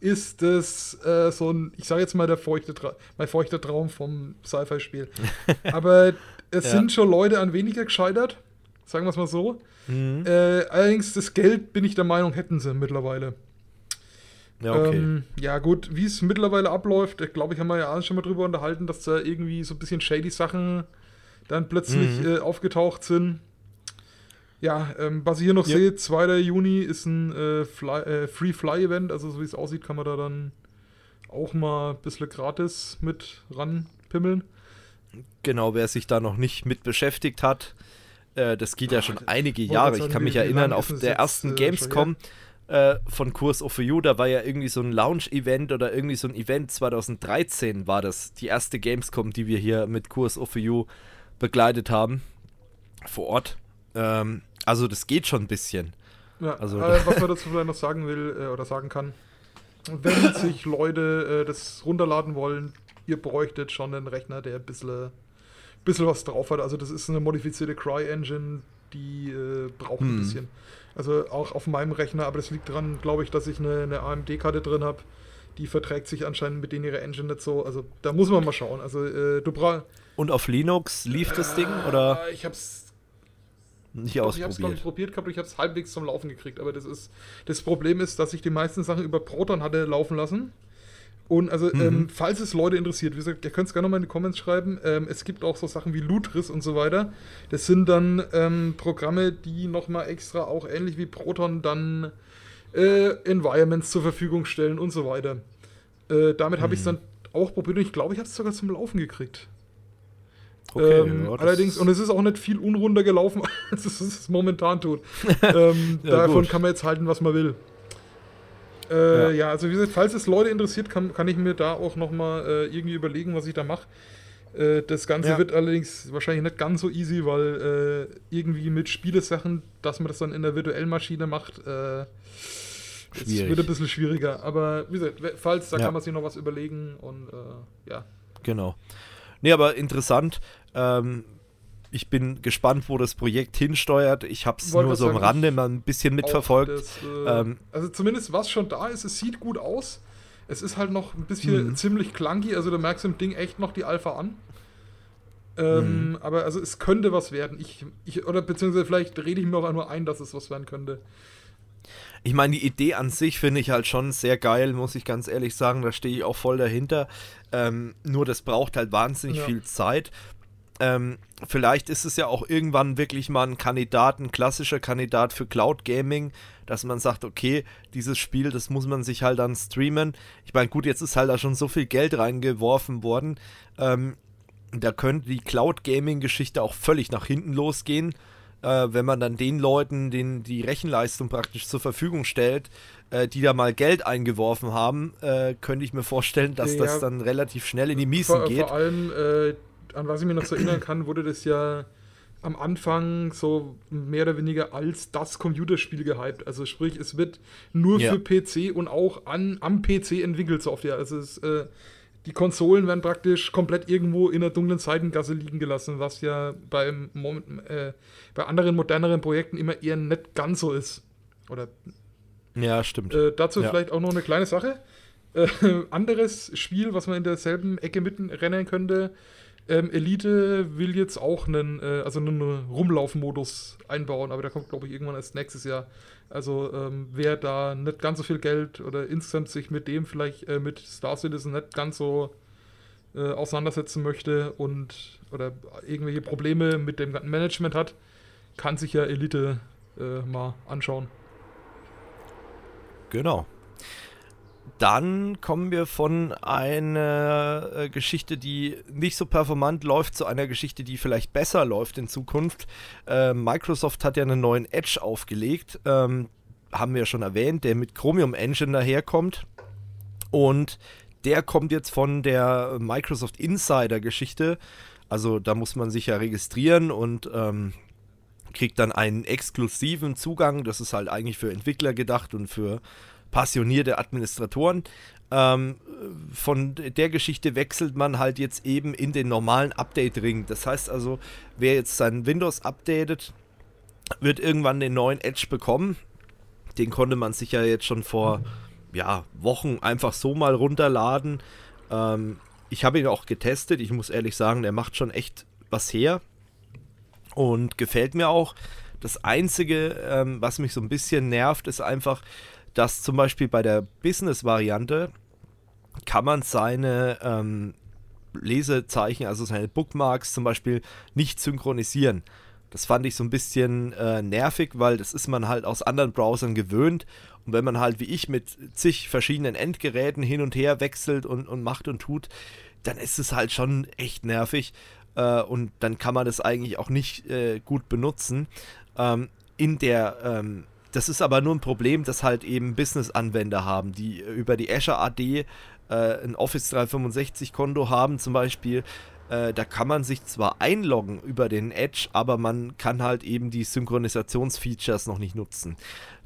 ist das äh, so ein, ich sage jetzt mal, der feuchte Tra mein feuchter Traum vom Sci-Fi-Spiel. Aber es ja. sind schon Leute an weniger gescheitert, sagen wir es mal so. Mhm. Äh, allerdings, das Geld, bin ich der Meinung, hätten sie mittlerweile. Ja, okay. Ähm, ja, gut, wie es mittlerweile abläuft, glaube ich, haben wir ja schon mal drüber unterhalten, dass da irgendwie so ein bisschen shady Sachen dann plötzlich mhm. äh, aufgetaucht sind. Ja, ähm, was ich hier noch ja. sehe, 2. Juni ist ein äh, Fly, äh, Free Fly Event, also so wie es aussieht, kann man da dann auch mal ein bisschen gratis mit ranpimmeln. Genau, wer sich da noch nicht mit beschäftigt hat, äh, das geht ja schon einige Jahre. Ich kann mich erinnern, auf der ersten äh, Gamescom äh, von Kurs of You, da war ja irgendwie so ein Lounge-Event oder irgendwie so ein Event 2013 war das, die erste Gamescom, die wir hier mit Kurs of You begleitet haben, vor Ort. Ähm, also das geht schon ein bisschen. Ja, also, äh, was man dazu vielleicht noch sagen will äh, oder sagen kann, wenn sich Leute äh, das runterladen wollen, ihr bräuchtet schon einen Rechner, der ein bisschen bisschen was drauf hat. Also das ist eine modifizierte Cry-Engine, die äh, braucht hm. ein bisschen. Also auch auf meinem Rechner, aber das liegt daran, glaube ich, dass ich eine, eine AMD-Karte drin habe. Die verträgt sich anscheinend mit denen ihre Engine nicht so. Also da muss man mal schauen. Also äh, du brauchst. Und auf Linux lief das Ding oder? Ich hab's nicht doch, ausprobiert. Ich habe es ich probiert gehabt, ich habe es halbwegs zum Laufen gekriegt. Aber das ist das Problem ist, dass ich die meisten Sachen über Proton hatte laufen lassen. Und also, mhm. ähm, falls es Leute interessiert, wie gesagt, ihr könnt es gerne mal in die Comments schreiben. Ähm, es gibt auch so Sachen wie Lutris und so weiter. Das sind dann ähm, Programme, die nochmal extra auch ähnlich wie Proton dann äh, Environments zur Verfügung stellen und so weiter. Äh, damit mhm. habe ich es dann auch probiert und ich glaube, ich habe es sogar zum Laufen gekriegt. Okay, ähm, ja, allerdings, und es ist auch nicht viel unrunder gelaufen, als es, es momentan tut. ähm, ja, davon gut. kann man jetzt halten, was man will. Äh, ja. ja. also wie gesagt, falls es Leute interessiert, kann, kann ich mir da auch nochmal äh, irgendwie überlegen, was ich da mache. Äh, das Ganze wird allerdings wahrscheinlich nicht ganz so easy, weil äh, irgendwie mit Spielesachen, dass man das dann in der virtuellen Maschine macht, äh, es wird ein bisschen schwieriger. Aber wie gesagt, falls, da kann man sich noch was überlegen und äh, ja. Genau. Nee, aber interessant. Ähm, ich bin gespannt, wo das Projekt hinsteuert. Ich habe es nur so am Rande mal ein bisschen mitverfolgt. Das, äh, ähm, also zumindest was schon da ist, es sieht gut aus. Es ist halt noch ein bisschen mhm. ziemlich clunky, also du merkst im Ding echt noch die Alpha an. Ähm, mhm. Aber also es könnte was werden. Ich, ich, oder beziehungsweise vielleicht rede ich mir auch nur ein, dass es was werden könnte. Ich meine, die Idee an sich finde ich halt schon sehr geil, muss ich ganz ehrlich sagen. Da stehe ich auch voll dahinter. Ähm, nur das braucht halt wahnsinnig ja. viel Zeit. Ähm, vielleicht ist es ja auch irgendwann wirklich mal ein Kandidat, ein klassischer Kandidat für Cloud Gaming, dass man sagt, okay, dieses Spiel, das muss man sich halt dann streamen. Ich meine, gut, jetzt ist halt da schon so viel Geld reingeworfen worden. Ähm, da könnte die Cloud Gaming Geschichte auch völlig nach hinten losgehen, äh, wenn man dann den Leuten den, die Rechenleistung praktisch zur Verfügung stellt, äh, die da mal Geld eingeworfen haben, äh, könnte ich mir vorstellen, dass ja, das dann relativ schnell in die Miesen vor, geht. Vor allem äh, an was ich mich noch so erinnern kann, wurde das ja am Anfang so mehr oder weniger als das Computerspiel gehypt. Also sprich, es wird nur ja. für PC und auch an, am PC entwickelt Software. Also es, äh, die Konsolen werden praktisch komplett irgendwo in der dunklen Seitengasse liegen gelassen, was ja beim, äh, bei anderen moderneren Projekten immer eher nicht ganz so ist. Oder ja, stimmt. Äh, dazu ja. vielleicht auch noch eine kleine Sache. Äh, anderes Spiel, was man in derselben Ecke mitrennen könnte, ähm, Elite will jetzt auch einen, äh, also einen Rumlaufmodus einbauen, aber der kommt, glaube ich, irgendwann erst nächstes Jahr. Also ähm, wer da nicht ganz so viel Geld oder insgesamt sich mit dem vielleicht äh, mit Star Citizen nicht ganz so äh, auseinandersetzen möchte und oder irgendwelche Probleme mit dem ganzen Management hat, kann sich ja Elite äh, mal anschauen. Genau. Dann kommen wir von einer äh, Geschichte, die nicht so performant läuft, zu einer Geschichte, die vielleicht besser läuft in Zukunft. Äh, Microsoft hat ja einen neuen Edge aufgelegt, ähm, haben wir ja schon erwähnt, der mit Chromium Engine daherkommt. Und der kommt jetzt von der Microsoft Insider Geschichte. Also da muss man sich ja registrieren und ähm, kriegt dann einen exklusiven Zugang. Das ist halt eigentlich für Entwickler gedacht und für passionierte Administratoren. Ähm, von der Geschichte wechselt man halt jetzt eben in den normalen Update-Ring. Das heißt also, wer jetzt sein Windows updatet, wird irgendwann den neuen Edge bekommen. Den konnte man sich ja jetzt schon vor ja, Wochen einfach so mal runterladen. Ähm, ich habe ihn auch getestet. Ich muss ehrlich sagen, der macht schon echt was her. Und gefällt mir auch. Das Einzige, ähm, was mich so ein bisschen nervt, ist einfach, dass zum Beispiel bei der Business-Variante kann man seine ähm, Lesezeichen, also seine Bookmarks zum Beispiel, nicht synchronisieren. Das fand ich so ein bisschen äh, nervig, weil das ist man halt aus anderen Browsern gewöhnt. Und wenn man halt wie ich mit zig verschiedenen Endgeräten hin und her wechselt und, und macht und tut, dann ist es halt schon echt nervig. Äh, und dann kann man das eigentlich auch nicht äh, gut benutzen. Ähm, in der ähm, das ist aber nur ein Problem, das halt eben Business-Anwender haben, die über die Azure AD äh, ein Office 365-Konto haben zum Beispiel. Äh, da kann man sich zwar einloggen über den Edge, aber man kann halt eben die Synchronisationsfeatures noch nicht nutzen.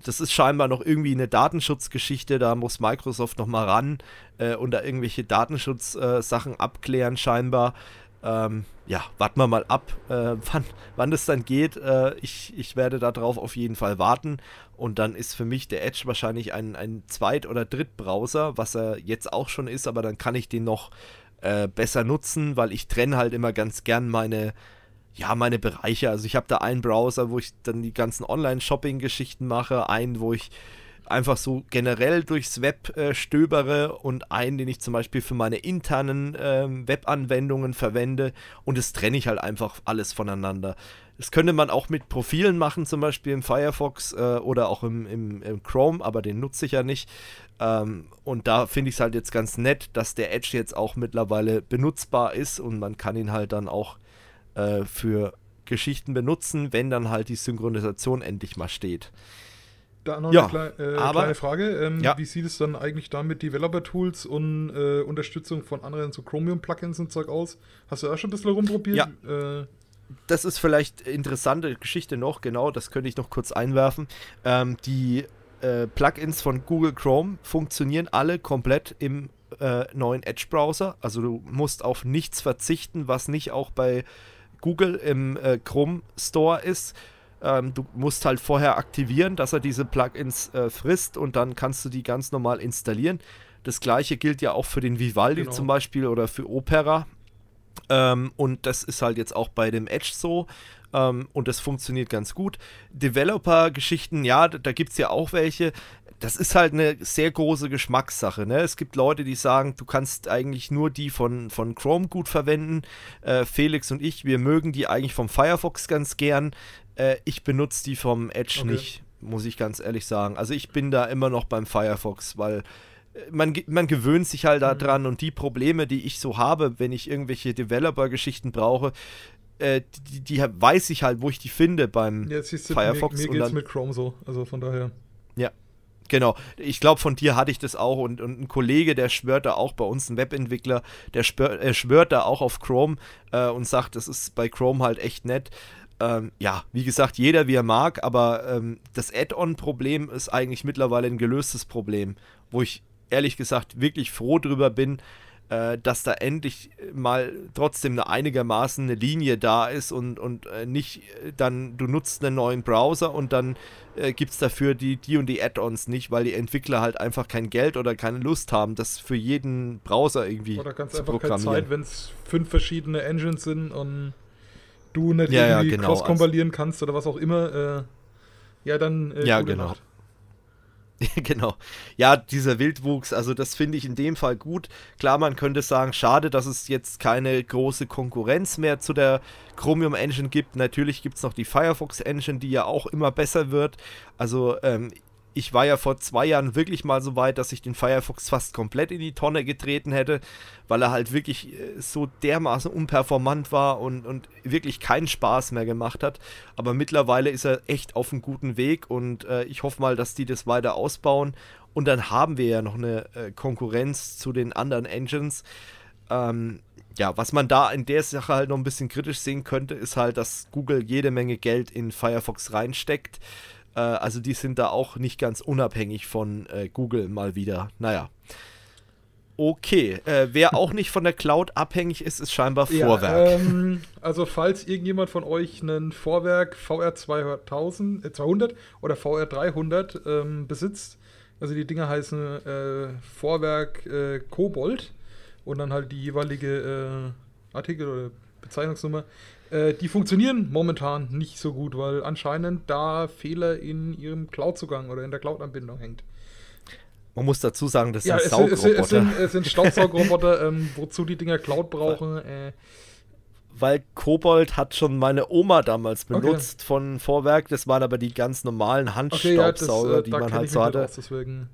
Das ist scheinbar noch irgendwie eine Datenschutzgeschichte, da muss Microsoft noch mal ran äh, und da irgendwelche Datenschutzsachen abklären scheinbar. Ähm, ja, warten wir mal ab, äh, wann, wann das dann geht. Äh, ich, ich werde darauf auf jeden Fall warten. Und dann ist für mich der Edge wahrscheinlich ein, ein Zweit- oder Drittbrowser, was er jetzt auch schon ist, aber dann kann ich den noch äh, besser nutzen, weil ich trenne halt immer ganz gern meine, ja, meine Bereiche. Also ich habe da einen Browser, wo ich dann die ganzen Online-Shopping-Geschichten mache, einen, wo ich einfach so generell durchs Web äh, stöbere und einen, den ich zum Beispiel für meine internen äh, Webanwendungen verwende und das trenne ich halt einfach alles voneinander. Das könnte man auch mit Profilen machen, zum Beispiel im Firefox äh, oder auch im, im, im, Chrome, aber den nutze ich ja nicht. Ähm, und da finde ich es halt jetzt ganz nett, dass der Edge jetzt auch mittlerweile benutzbar ist und man kann ihn halt dann auch äh, für Geschichten benutzen, wenn dann halt die Synchronisation endlich mal steht. Da noch ja, eine kleine, äh, aber, kleine Frage. Ähm, ja. Wie sieht es dann eigentlich da mit Developer-Tools und äh, Unterstützung von anderen so Chromium-Plugins und Zeug aus? Hast du da schon ein bisschen rumprobiert? Ja. Äh, das ist vielleicht interessante Geschichte noch, genau, das könnte ich noch kurz einwerfen. Ähm, die äh, Plugins von Google Chrome funktionieren alle komplett im äh, neuen Edge-Browser. Also du musst auf nichts verzichten, was nicht auch bei Google im äh, Chrome Store ist. Ähm, du musst halt vorher aktivieren, dass er diese Plugins äh, frisst und dann kannst du die ganz normal installieren. Das gleiche gilt ja auch für den Vivaldi genau. zum Beispiel oder für Opera. Ähm, und das ist halt jetzt auch bei dem Edge so. Ähm, und das funktioniert ganz gut. Developer-Geschichten, ja, da, da gibt es ja auch welche das ist halt eine sehr große Geschmackssache. Ne? Es gibt Leute, die sagen, du kannst eigentlich nur die von, von Chrome gut verwenden. Äh, Felix und ich, wir mögen die eigentlich vom Firefox ganz gern. Äh, ich benutze die vom Edge okay. nicht, muss ich ganz ehrlich sagen. Also ich bin da immer noch beim Firefox, weil äh, man, man gewöhnt sich halt mhm. daran und die Probleme, die ich so habe, wenn ich irgendwelche Developer-Geschichten brauche, äh, die, die, weiß ich halt, wo ich die finde beim ja, Firefox. Mir, mir geht's mit Chrome so, also von daher. Ja, Genau, ich glaube, von dir hatte ich das auch und, und ein Kollege, der schwört da auch bei uns, ein Webentwickler, der schwört, äh, schwört da auch auf Chrome äh, und sagt, das ist bei Chrome halt echt nett ähm, ja, wie gesagt, jeder wie er mag, aber ähm, das Add-on-Problem ist eigentlich mittlerweile ein gelöstes Problem, wo ich ehrlich gesagt wirklich froh drüber bin, äh, dass da endlich mal trotzdem eine einigermaßen eine Linie da ist und, und äh, nicht äh, dann, du nutzt einen neuen Browser und dann äh, gibt es dafür die, die und die Add-ons nicht, weil die Entwickler halt einfach kein Geld oder keine Lust haben, das für jeden Browser irgendwie oder ganz zu einfach keine Zeit, wenn es fünf verschiedene Engines sind und du nicht ja, irgendwie ja, genau. cross-kompilieren also, kannst oder was auch immer, äh, ja, dann äh, ja, genau. genau. Ja, dieser Wildwuchs, also das finde ich in dem Fall gut. Klar, man könnte sagen, schade, dass es jetzt keine große Konkurrenz mehr zu der Chromium Engine gibt. Natürlich gibt es noch die Firefox Engine, die ja auch immer besser wird. Also ähm, ich war ja vor zwei Jahren wirklich mal so weit, dass ich den Firefox fast komplett in die Tonne getreten hätte, weil er halt wirklich äh, so dermaßen unperformant war und, und wirklich keinen Spaß mehr gemacht hat. Aber mittlerweile ist er echt auf einem guten Weg und äh, ich hoffe mal, dass die das weiter ausbauen. Und dann haben wir ja noch eine äh, Konkurrenz zu den anderen Engines. Ähm, ja, was man da in der Sache halt noch ein bisschen kritisch sehen könnte, ist halt, dass Google jede Menge Geld in Firefox reinsteckt. Äh, also die sind da auch nicht ganz unabhängig von äh, Google mal wieder. Naja. Okay, äh, wer auch nicht von der Cloud abhängig ist, ist scheinbar Vorwerk. Ja, ähm, also falls irgendjemand von euch einen Vorwerk VR 2000, äh, 200 oder VR 300 ähm, besitzt, also die Dinger heißen äh, Vorwerk äh, Kobold und dann halt die jeweilige äh, Artikel oder Bezeichnungsnummer, äh, die funktionieren momentan nicht so gut, weil anscheinend da Fehler in ihrem Cloud-Zugang oder in der Cloud-Anbindung hängt. Man muss dazu sagen, das ja, sind Saugroboter. Es, es, sind, es sind Staubsaugroboter, ähm, wozu die Dinger Cloud brauchen. Äh. Weil Kobold hat schon meine Oma damals benutzt okay. von Vorwerk. Das waren aber die ganz normalen Handstaubsauger, okay, ja, das, äh, die man halt so hatte. Deswegen.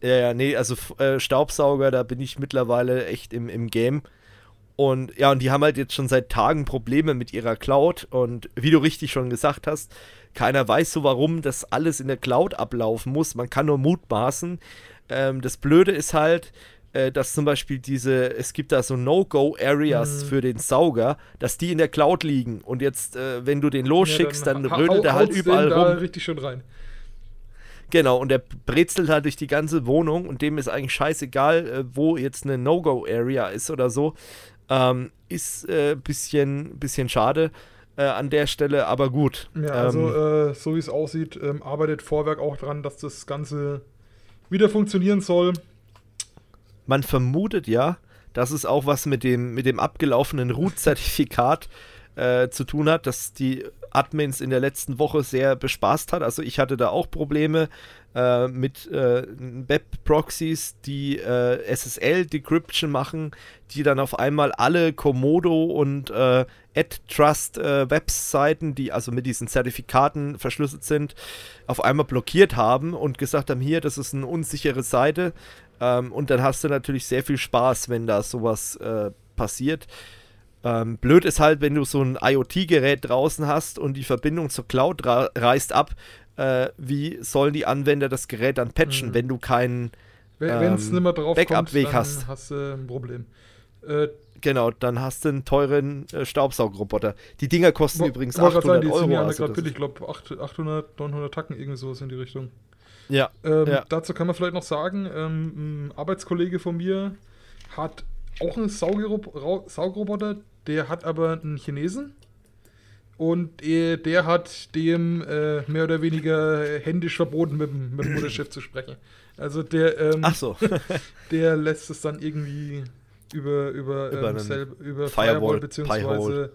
Ja, ja, nee, also äh, Staubsauger, da bin ich mittlerweile echt im, im Game. Und ja, und die haben halt jetzt schon seit Tagen Probleme mit ihrer Cloud. Und wie du richtig schon gesagt hast, keiner weiß so, warum das alles in der Cloud ablaufen muss. Man kann nur mutmaßen. Ähm, das Blöde ist halt, äh, dass zum Beispiel diese, es gibt da so No-Go-Areas mhm. für den Sauger, dass die in der Cloud liegen. Und jetzt, äh, wenn du den losschickst, ja, dann, dann rödelt er halt überall rum. Da richtig schön rein. Genau, und der brezelt halt durch die ganze Wohnung und dem ist eigentlich scheißegal, äh, wo jetzt eine No-Go-Area ist oder so. Ähm, ist ein äh, bisschen, bisschen schade äh, an der Stelle, aber gut. Ja, also ähm, äh, so wie es aussieht, ähm, arbeitet Vorwerk auch dran, dass das Ganze wieder funktionieren soll. Man vermutet ja, dass es auch was mit dem, mit dem abgelaufenen Root-Zertifikat äh, zu tun hat, dass die Admins in der letzten Woche sehr bespaßt hat. Also ich hatte da auch Probleme äh, mit äh, Web-Proxys, die äh, SSL-Decryption machen, die dann auf einmal alle Komodo und äh, AdTrust äh, die also mit diesen Zertifikaten verschlüsselt sind, auf einmal blockiert haben und gesagt haben, hier, das ist eine unsichere Seite. Ähm, und dann hast du natürlich sehr viel Spaß, wenn da sowas äh, passiert. Ähm, blöd ist halt, wenn du so ein IoT-Gerät draußen hast und die Verbindung zur Cloud reißt ab, äh, wie sollen die Anwender das Gerät dann patchen, mhm. wenn du keinen ähm, Backup-Weg hast. hast du ein Problem. Äh, genau, dann hast du einen teuren äh, Staubsaugroboter. Die Dinger kosten wo, übrigens 800 sagen, die Euro. Ja also billig, ich glaube 800, 900 Tacken, irgendwie sowas in die Richtung. Ja, ähm, ja. Dazu kann man vielleicht noch sagen, ähm, ein Arbeitskollege von mir hat auch einen Saugroboter, der hat aber einen Chinesen und äh, der hat dem äh, mehr oder weniger händisch verboten, mit, mit dem Mutterschiff zu sprechen. Also der, ähm, Ach so. der lässt es dann irgendwie über, über, über, ähm, selb, über Firewall, Firewall beziehungsweise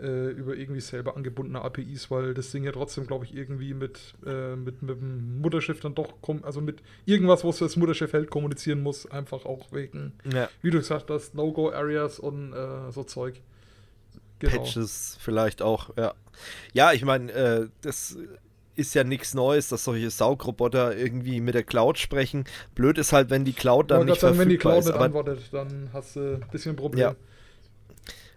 äh, über irgendwie selber angebundene APIs, weil das Ding ja trotzdem, glaube ich, irgendwie mit, äh, mit, mit dem Mutterschiff dann doch, also mit irgendwas, was das Mutterschiff hält, kommunizieren muss, einfach auch wegen, ja. wie du gesagt hast, No-Go-Areas und äh, so Zeug. Genau. Patches vielleicht auch, ja. Ja, ich meine, äh, das ist ja nichts Neues, dass solche Saugroboter irgendwie mit der Cloud sprechen. Blöd ist halt, wenn die Cloud dann nicht sagen, verfügbar wenn die Cloud ist. Nicht antwortet, dann hast du ein bisschen ein Problem. Ja.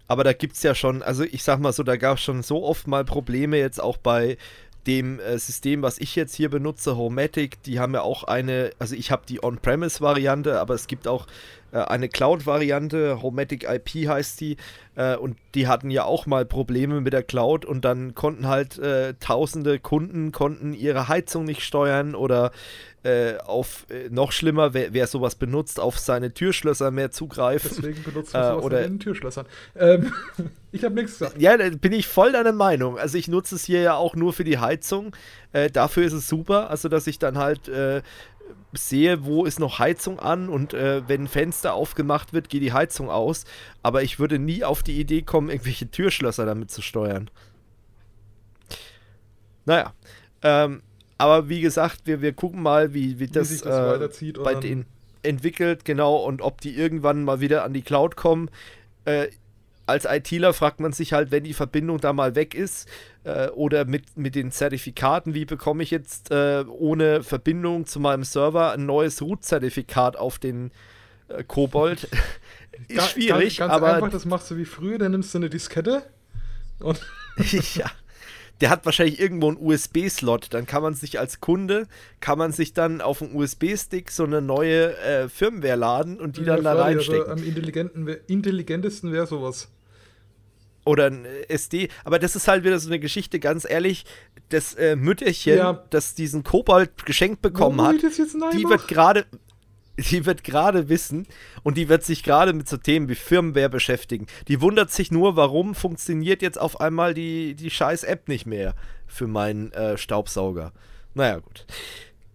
Aber da gibt es ja schon, also ich sag mal so, da gab es schon so oft mal Probleme, jetzt auch bei dem äh, System, was ich jetzt hier benutze, Homematic, die haben ja auch eine, also ich habe die On-Premise-Variante, aber es gibt auch eine Cloud-Variante, Homematic IP heißt die, äh, und die hatten ja auch mal Probleme mit der Cloud und dann konnten halt äh, tausende Kunden konnten ihre Heizung nicht steuern oder äh, auf äh, noch schlimmer, wer, wer, sowas benutzt, auf seine Türschlösser mehr zugreifen. Deswegen benutzt du sowas oder in Türschlössern. Ähm, ich habe nichts gesagt. Ja, da bin ich voll deiner Meinung. Also ich nutze es hier ja auch nur für die Heizung. Äh, dafür ist es super, also dass ich dann halt äh, sehe, wo ist noch Heizung an und äh, wenn ein Fenster aufgemacht wird, geht die Heizung aus. Aber ich würde nie auf die Idee kommen, irgendwelche Türschlösser damit zu steuern. Naja. Ähm, aber wie gesagt, wir, wir gucken mal, wie, wie, das, das äh, bei denen entwickelt, genau, und ob die irgendwann mal wieder an die Cloud kommen. Äh, als ITler fragt man sich halt, wenn die Verbindung da mal weg ist äh, oder mit, mit den Zertifikaten, wie bekomme ich jetzt äh, ohne Verbindung zu meinem Server ein neues Root-Zertifikat auf den äh, Kobold? ist schwierig, ganz, ganz aber. Einfach, das machst du wie früher, dann nimmst du eine Diskette und. ja der hat wahrscheinlich irgendwo einen USB-Slot. Dann kann man sich als Kunde, kann man sich dann auf einen USB-Stick so eine neue äh, Firmware laden und die ja, dann da reinstecken. Also am intelligentesten wäre sowas. Oder ein äh, SD. Aber das ist halt wieder so eine Geschichte, ganz ehrlich. Das äh, Mütterchen, ja. das diesen Kobold geschenkt bekommen Warum hat, die wird gerade die wird gerade wissen und die wird sich gerade mit so Themen wie Firmware beschäftigen. Die wundert sich nur, warum funktioniert jetzt auf einmal die, die scheiß App nicht mehr für meinen äh, Staubsauger. Naja, gut.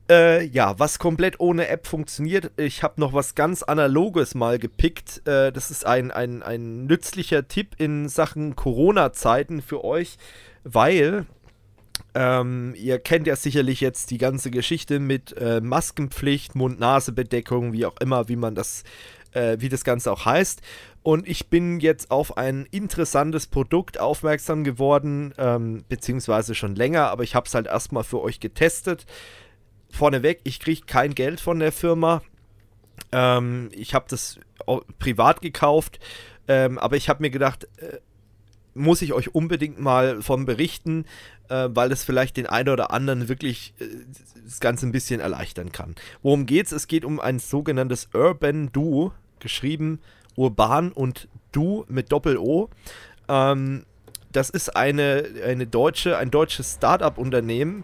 Äh, ja, was komplett ohne App funktioniert, ich habe noch was ganz Analoges mal gepickt. Äh, das ist ein, ein, ein nützlicher Tipp in Sachen Corona-Zeiten für euch, weil ähm, ihr kennt ja sicherlich jetzt die ganze Geschichte mit äh, Maskenpflicht, Mund-Nase-Bedeckung, wie auch immer, wie man das, äh, wie das Ganze auch heißt. Und ich bin jetzt auf ein interessantes Produkt aufmerksam geworden, ähm, beziehungsweise schon länger, aber ich habe es halt erstmal für euch getestet. Vorneweg, ich kriege kein Geld von der Firma. Ähm, ich habe das privat gekauft, ähm, aber ich habe mir gedacht, äh, muss ich euch unbedingt mal von berichten, äh, weil es vielleicht den einen oder anderen wirklich äh, das Ganze ein bisschen erleichtern kann. Worum geht's? Es geht um ein sogenanntes Urban Duo, geschrieben urban und Du mit Doppel-O. Ähm, das ist eine, eine deutsche, ein deutsches Start-up-Unternehmen,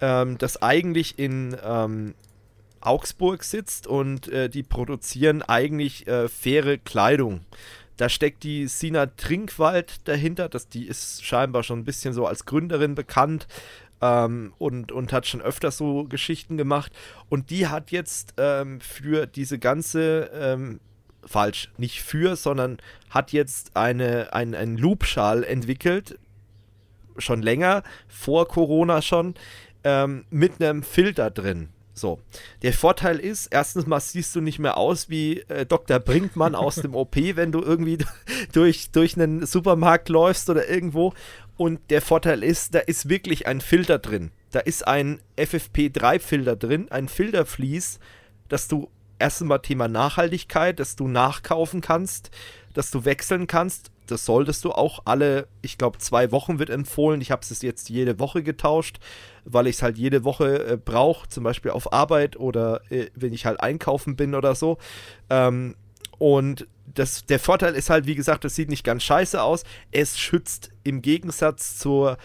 ähm, das eigentlich in ähm, Augsburg sitzt und äh, die produzieren eigentlich äh, faire Kleidung. Da steckt die Sina Trinkwald dahinter. Das, die ist scheinbar schon ein bisschen so als Gründerin bekannt ähm, und, und hat schon öfters so Geschichten gemacht. Und die hat jetzt ähm, für diese ganze, ähm, falsch, nicht für, sondern hat jetzt eine, ein, einen Loopschal entwickelt, schon länger, vor Corona schon, ähm, mit einem Filter drin. So, der Vorteil ist, erstens mal siehst du nicht mehr aus wie äh, Dr. Brinkmann aus dem OP, wenn du irgendwie durch, durch einen Supermarkt läufst oder irgendwo. Und der Vorteil ist, da ist wirklich ein Filter drin. Da ist ein FFP3-Filter drin, ein Filtervlies, dass du erstens mal Thema Nachhaltigkeit, dass du nachkaufen kannst, dass du wechseln kannst das solltest du auch alle, ich glaube, zwei Wochen wird empfohlen. Ich habe es jetzt jede Woche getauscht, weil ich es halt jede Woche äh, brauche, zum Beispiel auf Arbeit oder äh, wenn ich halt einkaufen bin oder so. Ähm, und das, der Vorteil ist halt, wie gesagt, das sieht nicht ganz scheiße aus. Es schützt im Gegensatz zur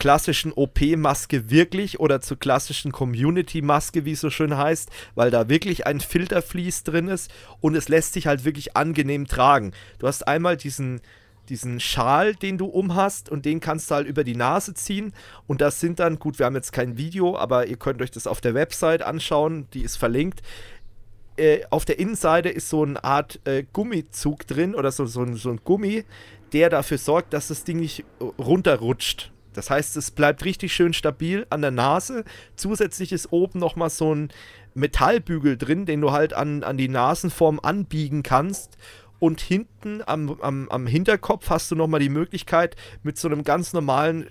klassischen OP-Maske wirklich oder zur klassischen Community-Maske, wie es so schön heißt, weil da wirklich ein Filtervlies drin ist und es lässt sich halt wirklich angenehm tragen. Du hast einmal diesen, diesen Schal, den du umhast und den kannst du halt über die Nase ziehen und das sind dann, gut, wir haben jetzt kein Video, aber ihr könnt euch das auf der Website anschauen, die ist verlinkt. Äh, auf der Innenseite ist so eine Art äh, Gummizug drin oder so, so, so ein Gummi, der dafür sorgt, dass das Ding nicht runterrutscht. Das heißt, es bleibt richtig schön stabil an der Nase. Zusätzlich ist oben nochmal so ein Metallbügel drin, den du halt an, an die Nasenform anbiegen kannst. Und hinten am, am, am Hinterkopf hast du nochmal die Möglichkeit, mit so einem ganz normalen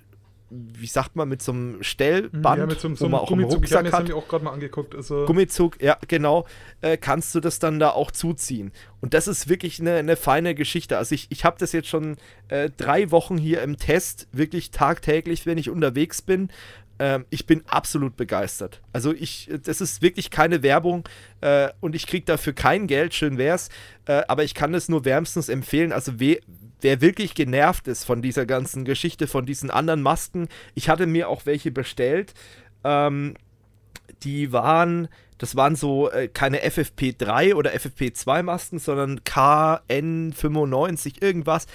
wie sagt man, mit so einem Stellband, ja, mit so, so einem Gummizug. Ich habe mir das auch gerade mal angeguckt. Also Gummizug, ja, genau, äh, kannst du das dann da auch zuziehen. Und das ist wirklich eine, eine feine Geschichte. Also ich, ich habe das jetzt schon äh, drei Wochen hier im Test, wirklich tagtäglich, wenn ich unterwegs bin. Ähm, ich bin absolut begeistert. Also ich, das ist wirklich keine Werbung äh, und ich kriege dafür kein Geld, schön wär's. Äh, aber ich kann es nur wärmstens empfehlen. Also we wer wirklich genervt ist von dieser ganzen Geschichte, von diesen anderen Masken, ich hatte mir auch welche bestellt. Ähm, die waren, das waren so äh, keine FFP3 oder FFP2 Masken, sondern KN95 irgendwas.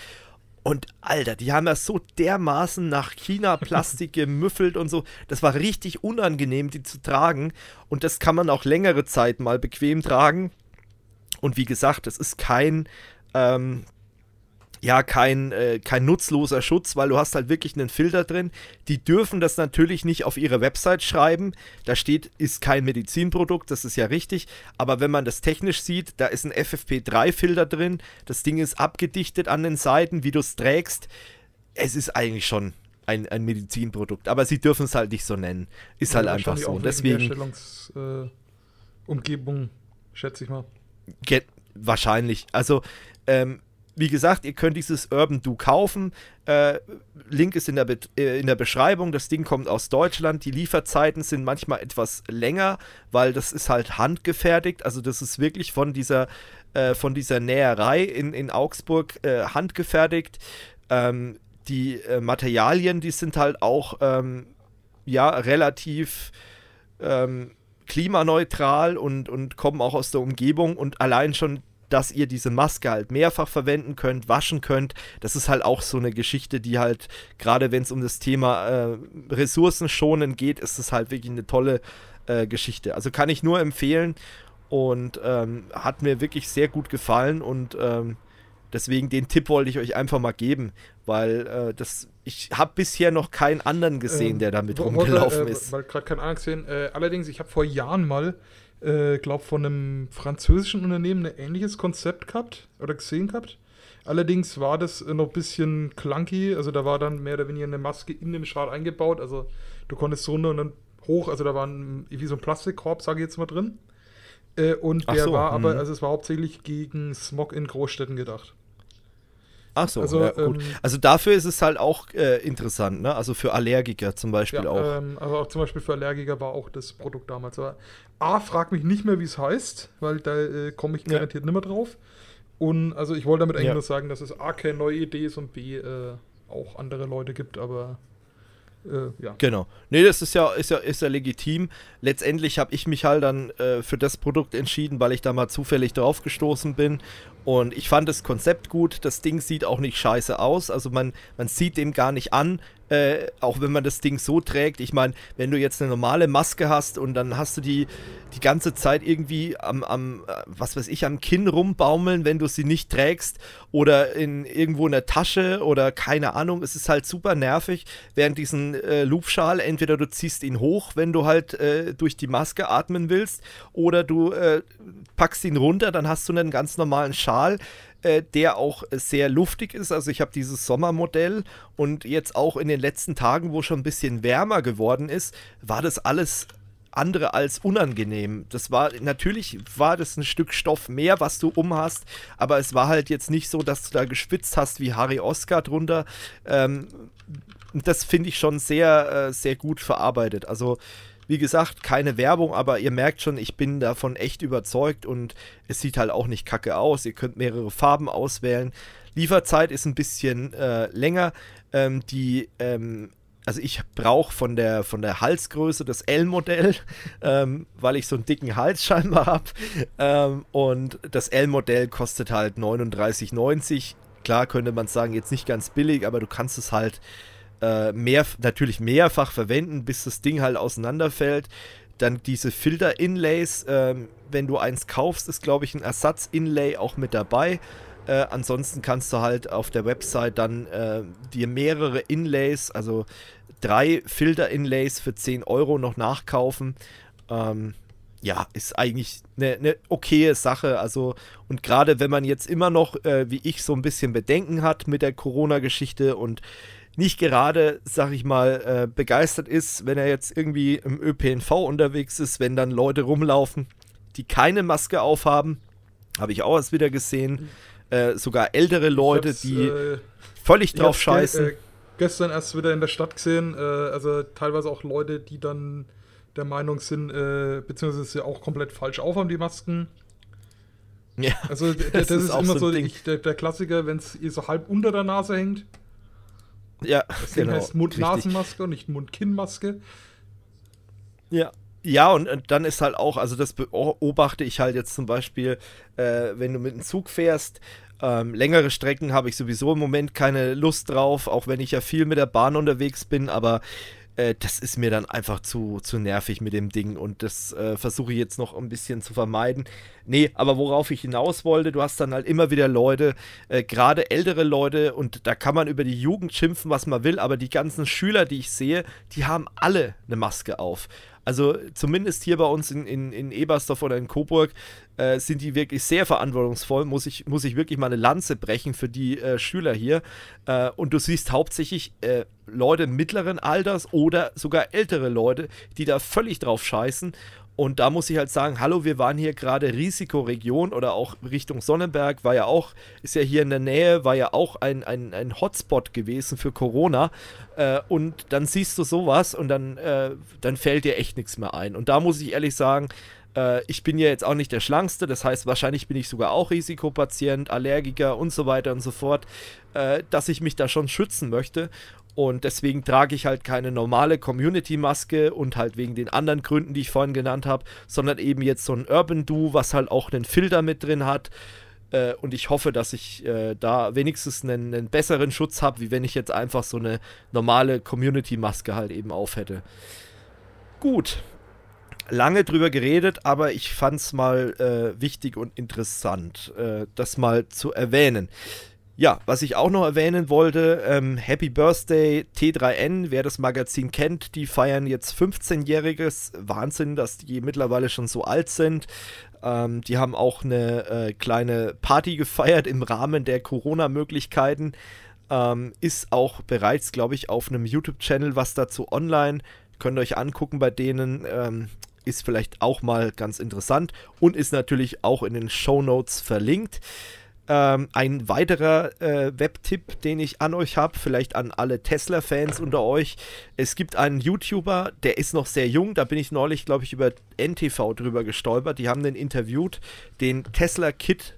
Und Alter, die haben das so dermaßen nach China-Plastik gemüffelt und so. Das war richtig unangenehm, die zu tragen. Und das kann man auch längere Zeit mal bequem tragen. Und wie gesagt, das ist kein, ähm, ja kein, äh, kein nutzloser Schutz, weil du hast halt wirklich einen Filter drin. Die dürfen das natürlich nicht auf ihre Website schreiben. Da steht, ist kein Medizinprodukt, das ist ja richtig. Aber wenn man das technisch sieht, da ist ein FFP3-Filter drin. Das Ding ist abgedichtet an den Seiten, wie du es trägst. Es ist eigentlich schon ein, ein Medizinprodukt. Aber sie dürfen es halt nicht so nennen. Ist ja, halt einfach so. Deswegen. Herstellungsumgebung, äh, schätze ich mal. Wahrscheinlich. Also, ähm, wie gesagt, ihr könnt dieses Urban Do kaufen. Äh, Link ist in der, äh, in der Beschreibung. Das Ding kommt aus Deutschland. Die Lieferzeiten sind manchmal etwas länger, weil das ist halt handgefertigt. Also das ist wirklich von dieser, äh, von dieser Näherei in, in Augsburg äh, handgefertigt. Ähm, die äh, Materialien, die sind halt auch ähm, ja relativ ähm, klimaneutral und, und kommen auch aus der Umgebung und allein schon dass ihr diese Maske halt mehrfach verwenden könnt, waschen könnt. Das ist halt auch so eine Geschichte, die halt, gerade wenn es um das Thema äh, Ressourcenschonen geht, ist es halt wirklich eine tolle äh, Geschichte. Also kann ich nur empfehlen und ähm, hat mir wirklich sehr gut gefallen und ähm, deswegen den Tipp wollte ich euch einfach mal geben, weil äh, das ich habe bisher noch keinen anderen gesehen, ähm, der damit rumgelaufen äh, ist. Weil gerade keinen anderen gesehen. Äh, allerdings, ich habe vor Jahren mal äh, glaube von einem französischen Unternehmen ein ähnliches Konzept gehabt oder gesehen gehabt. Allerdings war das noch ein bisschen clunky, also da war dann mehr oder weniger eine Maske in den Schal eingebaut, also du konntest so und dann hoch, also da war ein, wie so ein Plastikkorb, sage ich jetzt mal drin. Äh, und der so, war aber, hm. also es war hauptsächlich gegen Smog in Großstädten gedacht. Ach so, also, ja, gut. Ähm, also dafür ist es halt auch äh, interessant, ne? Also für Allergiker zum Beispiel ja, auch. Ähm, also auch zum Beispiel für Allergiker war auch das Produkt damals. Aber A, frag mich nicht mehr, wie es heißt, weil da äh, komme ich garantiert ja. nicht mehr drauf. Und also ich wollte damit eigentlich nur sagen, dass es A keine neue Idee ist und B äh, auch andere Leute gibt, aber äh, ja. Genau. Nee, das ist ja, ist ja, ist ja legitim. Letztendlich habe ich mich halt dann äh, für das Produkt entschieden, weil ich da mal zufällig drauf gestoßen bin und ich fand das Konzept gut. Das Ding sieht auch nicht scheiße aus. Also man, man sieht dem gar nicht an, äh, auch wenn man das Ding so trägt. Ich meine, wenn du jetzt eine normale Maske hast und dann hast du die die ganze Zeit irgendwie am, am, äh, was weiß ich, am Kinn rumbaumeln, wenn du sie nicht trägst oder in irgendwo in der Tasche oder keine Ahnung. Es ist halt super nervig, während diesen äh, Loopschal, entweder du ziehst ihn hoch, wenn du halt äh, durch die Maske atmen willst, oder du äh, packst ihn runter, dann hast du einen ganz normalen Schal, äh, der auch sehr luftig ist. Also ich habe dieses Sommermodell und jetzt auch in den letzten Tagen, wo schon ein bisschen wärmer geworden ist, war das alles andere als unangenehm. Das war, natürlich war das ein Stück Stoff mehr, was du umhast, aber es war halt jetzt nicht so, dass du da geschwitzt hast wie Harry Oscar drunter. Ähm, das finde ich schon sehr, äh, sehr gut verarbeitet. Also wie gesagt, keine Werbung, aber ihr merkt schon, ich bin davon echt überzeugt und es sieht halt auch nicht kacke aus. Ihr könnt mehrere Farben auswählen. Lieferzeit ist ein bisschen äh, länger. Ähm, die, ähm, also ich brauche von der, von der Halsgröße das L-Modell, ähm, weil ich so einen dicken Hals scheinbar habe. Ähm, und das L-Modell kostet halt 39,90. Klar könnte man sagen, jetzt nicht ganz billig, aber du kannst es halt äh, mehr, natürlich mehrfach verwenden, bis das Ding halt auseinanderfällt. Dann diese Filter-Inlays, ähm, wenn du eins kaufst, ist glaube ich ein Ersatz-Inlay auch mit dabei. Äh, ansonsten kannst du halt auf der Website dann äh, dir mehrere Inlays, also drei Filter-Inlays für 10 Euro noch nachkaufen. Ähm, ja, ist eigentlich eine, eine okaye Sache. Also, und gerade wenn man jetzt immer noch, äh, wie ich, so ein bisschen Bedenken hat mit der Corona-Geschichte und nicht gerade, sag ich mal, äh, begeistert ist, wenn er jetzt irgendwie im ÖPNV unterwegs ist, wenn dann Leute rumlaufen, die keine Maske aufhaben. Habe ich auch erst wieder gesehen. Äh, sogar ältere Leute, die äh, völlig drauf scheißen. Ge gestern erst wieder in der Stadt gesehen, äh, also teilweise auch Leute, die dann der Meinung sind, äh, beziehungsweise auch komplett falsch aufhaben, die Masken. Ja, also das, das ist, ist immer so ich, der, der, Klassiker, wenn es ihr so halb unter der Nase hängt. Ja, das genau. heißt Mund-Nasen-Maske und nicht Mund-Kinn-Maske. Ja. Ja, und, und, dann ist halt auch, also das beobachte ich halt jetzt zum Beispiel, äh, wenn du mit dem Zug fährst, ähm, längere Strecken habe ich sowieso im Moment keine Lust drauf, auch wenn ich ja viel mit der Bahn unterwegs bin, aber äh, das ist mir dann einfach zu, zu nervig mit dem Ding und das äh, versuche ich jetzt noch ein bisschen zu vermeiden. Nee, aber worauf ich hinaus wollte, du hast dann halt immer wieder Leute, äh, gerade ältere Leute und da kann man über die Jugend schimpfen, was man will, aber die ganzen Schüler, die ich sehe, die haben alle eine Maske auf. Also zumindest hier bei uns in, in, in Ebersdorf oder in Coburg äh, sind die wirklich sehr verantwortungsvoll. Muss ich, muss ich wirklich mal eine Lanze brechen für die äh, Schüler hier. Äh, und du siehst hauptsächlich äh, Leute mittleren Alters oder sogar ältere Leute, die da völlig drauf scheißen. Und da muss ich halt sagen, hallo, wir waren hier gerade Risikoregion oder auch Richtung Sonnenberg, war ja auch, ist ja hier in der Nähe, war ja auch ein, ein, ein Hotspot gewesen für Corona. Äh, und dann siehst du sowas und dann, äh, dann fällt dir echt nichts mehr ein. Und da muss ich ehrlich sagen, äh, ich bin ja jetzt auch nicht der Schlankste, das heißt, wahrscheinlich bin ich sogar auch Risikopatient, Allergiker und so weiter und so fort, äh, dass ich mich da schon schützen möchte. Und deswegen trage ich halt keine normale Community-Maske und halt wegen den anderen Gründen, die ich vorhin genannt habe, sondern eben jetzt so ein Urban Do, was halt auch einen Filter mit drin hat. Äh, und ich hoffe, dass ich äh, da wenigstens einen, einen besseren Schutz habe, wie wenn ich jetzt einfach so eine normale Community-Maske halt eben auf hätte. Gut. Lange drüber geredet, aber ich fand es mal äh, wichtig und interessant, äh, das mal zu erwähnen. Ja, was ich auch noch erwähnen wollte, ähm, Happy Birthday T3N, wer das Magazin kennt, die feiern jetzt 15-jähriges. Wahnsinn, dass die mittlerweile schon so alt sind. Ähm, die haben auch eine äh, kleine Party gefeiert im Rahmen der Corona-Möglichkeiten. Ähm, ist auch bereits, glaube ich, auf einem YouTube-Channel was dazu online. Könnt ihr euch angucken bei denen. Ähm, ist vielleicht auch mal ganz interessant und ist natürlich auch in den Show Notes verlinkt. Ähm, ein weiterer äh, Webtipp, den ich an euch habe, vielleicht an alle Tesla-Fans unter euch. Es gibt einen YouTuber, der ist noch sehr jung, da bin ich neulich, glaube ich, über NTV drüber gestolpert. Die haben den interviewt, den Tesla Kid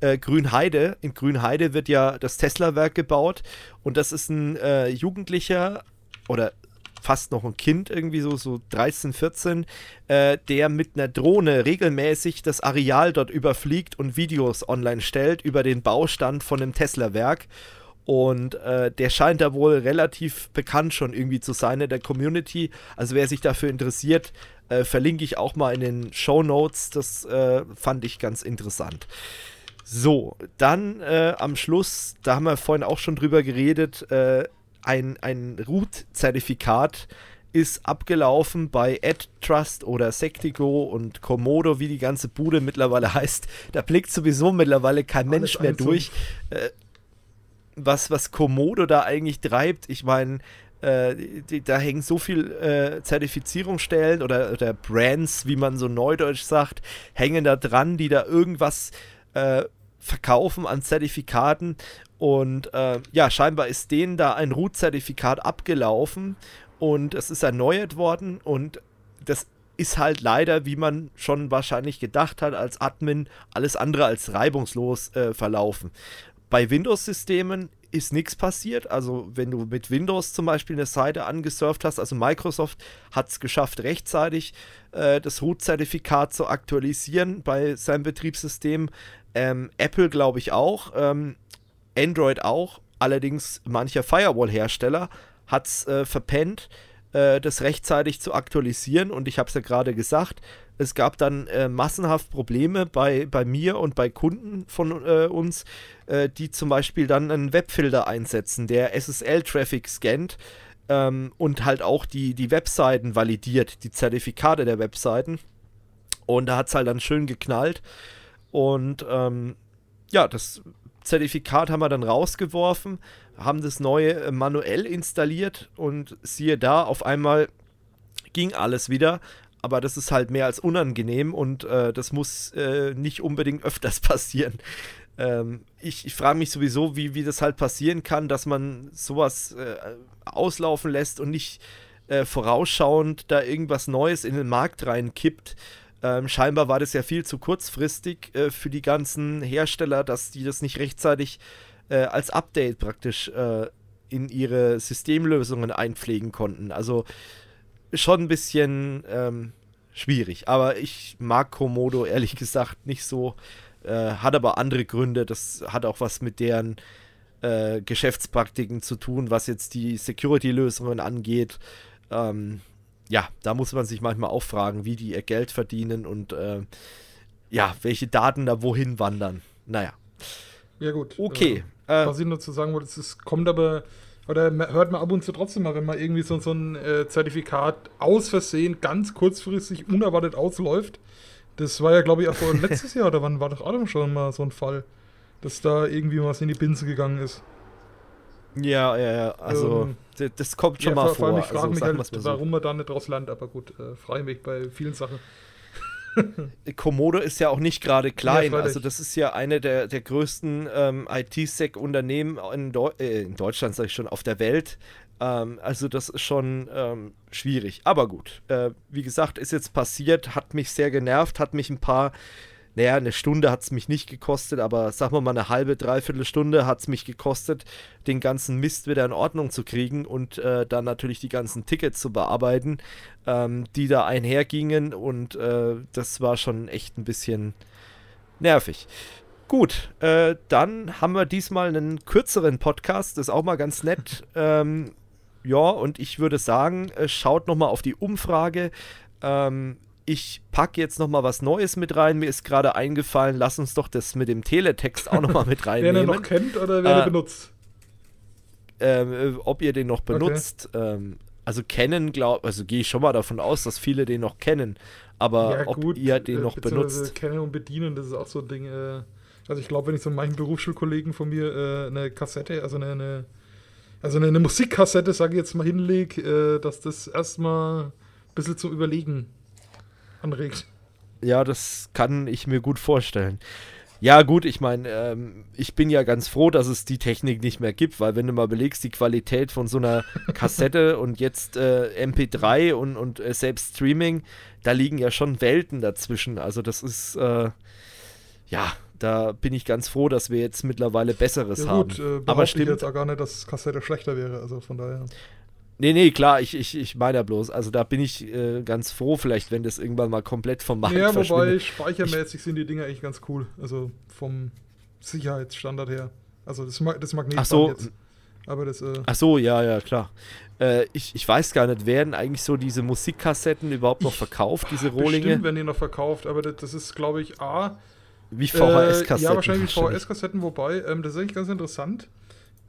äh, Grünheide. In Grünheide wird ja das Tesla-Werk gebaut und das ist ein äh, Jugendlicher oder fast noch ein Kind, irgendwie so, so 13, 14, äh, der mit einer Drohne regelmäßig das Areal dort überfliegt und Videos online stellt über den Baustand von einem Tesla-Werk. Und äh, der scheint da wohl relativ bekannt schon irgendwie zu sein in der Community. Also wer sich dafür interessiert, äh, verlinke ich auch mal in den Show Notes. Das äh, fand ich ganz interessant. So, dann äh, am Schluss, da haben wir vorhin auch schon drüber geredet, äh, ein, ein Root-Zertifikat ist abgelaufen bei AdTrust oder Sectigo und Komodo, wie die ganze Bude mittlerweile heißt. Da blickt sowieso mittlerweile kein Alles Mensch mehr durch. Äh, was, was Komodo da eigentlich treibt, ich meine, äh, da hängen so viel äh, Zertifizierungsstellen oder, oder Brands, wie man so neudeutsch sagt, hängen da dran, die da irgendwas äh, verkaufen an Zertifikaten und äh, ja, scheinbar ist denen da ein Root-Zertifikat abgelaufen und es ist erneuert worden und das ist halt leider, wie man schon wahrscheinlich gedacht hat, als Admin alles andere als reibungslos äh, verlaufen. Bei Windows-Systemen ist nichts passiert. Also wenn du mit Windows zum Beispiel eine Seite angesurft hast, also Microsoft hat es geschafft, rechtzeitig äh, das Root-Zertifikat zu aktualisieren bei seinem Betriebssystem. Ähm, Apple glaube ich auch. Ähm, Android auch. Allerdings mancher Firewall-Hersteller hat es äh, verpennt, äh, das rechtzeitig zu aktualisieren. Und ich habe es ja gerade gesagt, es gab dann äh, massenhaft Probleme bei, bei mir und bei Kunden von äh, uns, äh, die zum Beispiel dann einen Webfilter einsetzen, der SSL-Traffic scannt ähm, und halt auch die, die Webseiten validiert, die Zertifikate der Webseiten. Und da hat es halt dann schön geknallt. Und ähm, ja, das Zertifikat haben wir dann rausgeworfen, haben das neue äh, manuell installiert und siehe da, auf einmal ging alles wieder. Aber das ist halt mehr als unangenehm und äh, das muss äh, nicht unbedingt öfters passieren. Ähm, ich, ich frage mich sowieso, wie, wie das halt passieren kann, dass man sowas äh, auslaufen lässt und nicht äh, vorausschauend da irgendwas Neues in den Markt reinkippt. Ähm, scheinbar war das ja viel zu kurzfristig äh, für die ganzen Hersteller, dass die das nicht rechtzeitig äh, als Update praktisch äh, in ihre Systemlösungen einpflegen konnten. Also schon ein bisschen ähm, schwierig. Aber ich mag Komodo ehrlich gesagt nicht so. Äh, hat aber andere Gründe. Das hat auch was mit deren äh, Geschäftspraktiken zu tun, was jetzt die Security-Lösungen angeht. ähm, ja, da muss man sich manchmal auch fragen, wie die ihr Geld verdienen und äh, ja, welche Daten da wohin wandern. Naja. Ja, gut. Okay. Äh, was ich nur zu sagen wollte, es kommt aber, oder hört man ab und zu trotzdem mal, wenn man irgendwie so, so ein äh, Zertifikat aus Versehen ganz kurzfristig unerwartet ausläuft. Das war ja, glaube ich, auch vor letztes Jahr, oder wann war doch Adam schon mal so ein Fall, dass da irgendwie was in die Binse gegangen ist. Ja, ja, ja. Also, ähm, das kommt schon ja, mal vor. vor allem, ich frage also, mich halt, so. warum man da nicht draus lernt, aber gut, äh, frage mich bei vielen Sachen. Komodo ist ja auch nicht gerade klein. Ja, also, das ist ja eine der, der größten ähm, IT-Sec-Unternehmen in, Deu äh, in, Deutschland, sage ich schon, auf der Welt. Ähm, also, das ist schon ähm, schwierig. Aber gut, äh, wie gesagt, ist jetzt passiert, hat mich sehr genervt, hat mich ein paar naja, eine Stunde hat es mich nicht gekostet, aber sagen wir mal eine halbe, dreiviertel Stunde hat es mich gekostet, den ganzen Mist wieder in Ordnung zu kriegen und äh, dann natürlich die ganzen Tickets zu bearbeiten, ähm, die da einhergingen und äh, das war schon echt ein bisschen nervig. Gut, äh, dann haben wir diesmal einen kürzeren Podcast, das ist auch mal ganz nett. ähm, ja, und ich würde sagen, äh, schaut nochmal auf die Umfrage. Ähm, ich packe jetzt noch mal was Neues mit rein. Mir ist gerade eingefallen, lass uns doch das mit dem Teletext auch noch mal mit reinnehmen. wer den noch kennt oder wer äh, den benutzt? Ähm, äh, ob ihr den noch benutzt. Okay. Ähm, also kennen, glaube also gehe ich schon mal davon aus, dass viele den noch kennen. Aber ja, ob gut, ihr den äh, noch benutzt. Kennen und bedienen, das ist auch so ein Ding. Äh, also ich glaube, wenn ich so manchen Berufsschulkollegen von mir äh, eine Kassette, also eine, eine also eine, eine Musikkassette, sage ich jetzt mal, hinlege, äh, dass das erstmal ein bisschen zum Überlegen anregt. Ja, das kann ich mir gut vorstellen. Ja, gut, ich meine, ähm, ich bin ja ganz froh, dass es die Technik nicht mehr gibt, weil wenn du mal belegst, die Qualität von so einer Kassette und jetzt äh, MP3 und, und äh, selbst Streaming, da liegen ja schon Welten dazwischen. Also das ist, äh, ja, da bin ich ganz froh, dass wir jetzt mittlerweile Besseres ja, gut, haben. Äh, Aber stimmt ich jetzt auch gar nicht, dass Kassette schlechter wäre, also von daher. Nee, nee, klar, ich, ich, ich meine ja bloß, also da bin ich äh, ganz froh, vielleicht, wenn das irgendwann mal komplett vom Markt Ja, wobei speichermäßig ich, sind die Dinger eigentlich ganz cool. Also vom Sicherheitsstandard her. Also das, das Magnetband so, jetzt. Aber das, äh Ach so, ja, ja, klar. Äh, ich, ich weiß gar nicht, werden eigentlich so diese Musikkassetten überhaupt noch verkauft, diese Rohlinge? Bestimmt werden die noch verkauft, aber das, das ist, glaube ich, A. Wie VHS-Kassetten. Äh, ja, wahrscheinlich wie VHS-Kassetten, wobei, ähm, das ist eigentlich ganz interessant.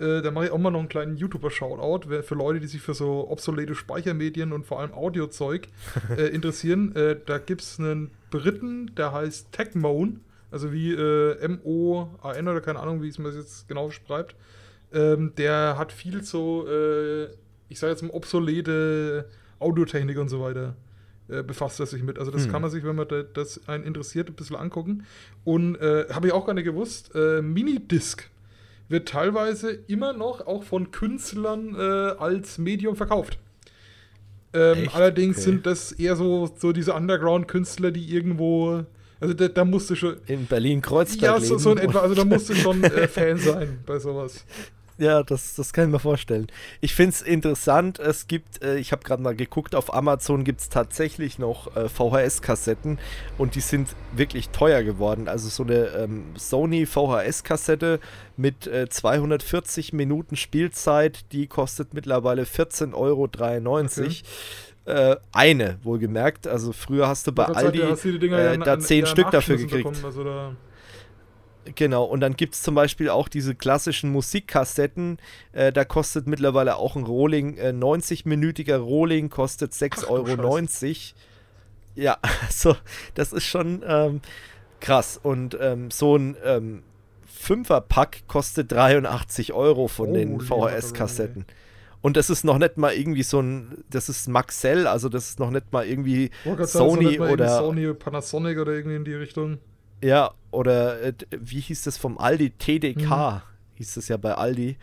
Äh, da mache ich auch mal noch einen kleinen YouTuber-Shoutout für Leute, die sich für so obsolete Speichermedien und vor allem Audiozeug äh, interessieren. Äh, da gibt es einen Briten, der heißt Techmoan, also wie äh, M-O-A-N oder keine Ahnung, wie es mir jetzt genau schreibt. Ähm, der hat viel so, äh, ich sage jetzt mal, obsolete Audiotechnik und so weiter befasst er sich mit. Also das hm. kann man sich, wenn man das einen interessiert, ein bisschen angucken. Und äh, habe ich auch gar nicht gewusst, äh, Minidisc wird teilweise immer noch auch von Künstlern äh, als Medium verkauft. Ähm, allerdings okay. sind das eher so, so diese Underground-Künstler, die irgendwo. Also da, da musst du schon. In Berlin-Kreuzberg. Ja, so, so in etwa. Also da musst du schon äh, Fan sein bei sowas. Ja, das, das kann ich mir vorstellen. Ich finde es interessant, es gibt, äh, ich habe gerade mal geguckt, auf Amazon gibt es tatsächlich noch äh, VHS-Kassetten und die sind wirklich teuer geworden. Also so eine ähm, Sony VHS-Kassette mit äh, 240 Minuten Spielzeit, die kostet mittlerweile 14,93 Euro. Okay. Äh, eine, wohlgemerkt. Also früher hast du bei Aldi äh, da 10 Stück dafür gekriegt. Also da Genau, und dann gibt es zum Beispiel auch diese klassischen Musikkassetten. Äh, da kostet mittlerweile auch ein Rohling, äh, 90-minütiger Rohling kostet 6,90 Euro. Ja, also das ist schon ähm, krass. Und ähm, so ein ähm, Fünfer-Pack kostet 83 Euro von oh, den VHS-Kassetten. Und das ist noch nicht mal irgendwie so ein, das ist Maxell, also das ist noch nicht mal irgendwie Sony sagen, oder Sony, Panasonic oder irgendwie in die Richtung. Ja, oder äh, wie hieß das vom Aldi? TDK mhm. hieß es ja bei Aldi.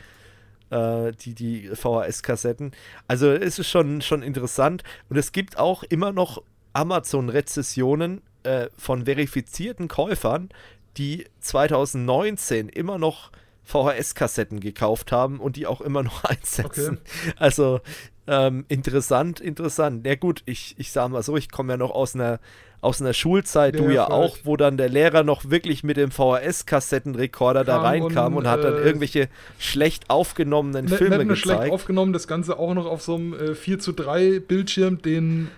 Äh, die, die VHS-Kassetten. Also es ist schon, schon interessant. Und es gibt auch immer noch Amazon-Rezessionen äh, von verifizierten Käufern, die 2019 immer noch VHS-Kassetten gekauft haben und die auch immer noch einsetzen. Okay. Also Ähm, interessant, interessant. Ja gut, ich, ich sage mal so, ich komme ja noch aus einer aus einer Schulzeit, ja, du ja auch, wo dann der Lehrer noch wirklich mit dem VHS-Kassettenrekorder da reinkam und, und hat dann äh, irgendwelche schlecht aufgenommenen ne, Filme gezeigt. schlecht aufgenommen, das Ganze auch noch auf so einem äh, 4 zu 3 Bildschirm, den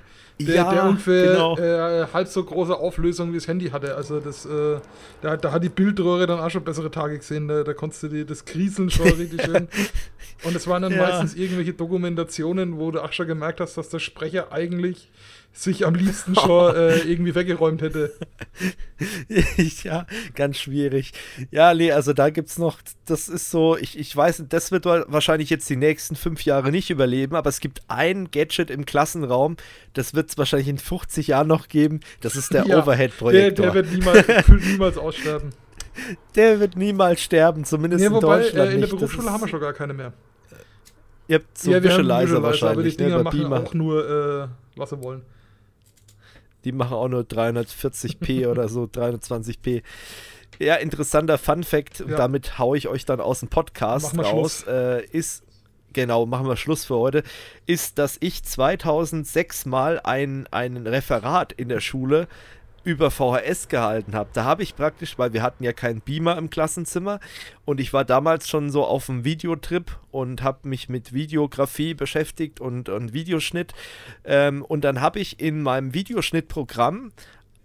der, ja, der ungefähr genau. äh, halb so große Auflösung wie das Handy hatte. Also das, äh, da, da, hat die Bildröhre dann auch schon bessere Tage gesehen. Da, da konntest du die, das Krieseln schon richtig schön. Und es waren dann ja. meistens irgendwelche Dokumentationen, wo du auch schon gemerkt hast, dass der Sprecher eigentlich sich am liebsten schon äh, irgendwie weggeräumt hätte. ja, ganz schwierig. Ja, nee, also da gibt es noch, das ist so, ich, ich weiß, das wird wahrscheinlich jetzt die nächsten fünf Jahre nicht überleben, aber es gibt ein Gadget im Klassenraum, das wird es wahrscheinlich in 50 Jahren noch geben, das ist der ja, Overhead-Projektor. Der, der wird niemals, niemals aussterben. Der wird niemals sterben, zumindest nee, wobei, in Deutschland. Äh, in der Berufsschule haben wir schon gar keine mehr. Ihr habt so ja, Visualizer wahrscheinlich. Aber die Dinger ne, machen auch nur, äh, was sie wollen. Die machen auch nur 340p oder so, 320p. Ja, interessanter Fun Fact, ja. damit haue ich euch dann aus dem Podcast raus, äh, ist, genau, machen wir Schluss für heute, ist, dass ich 2006 mal ein, ein Referat in der Schule über VHS gehalten habe. Da habe ich praktisch, weil wir hatten ja keinen Beamer im Klassenzimmer und ich war damals schon so auf dem Videotrip und habe mich mit Videografie beschäftigt und, und Videoschnitt. Ähm, und dann habe ich in meinem Videoschnittprogramm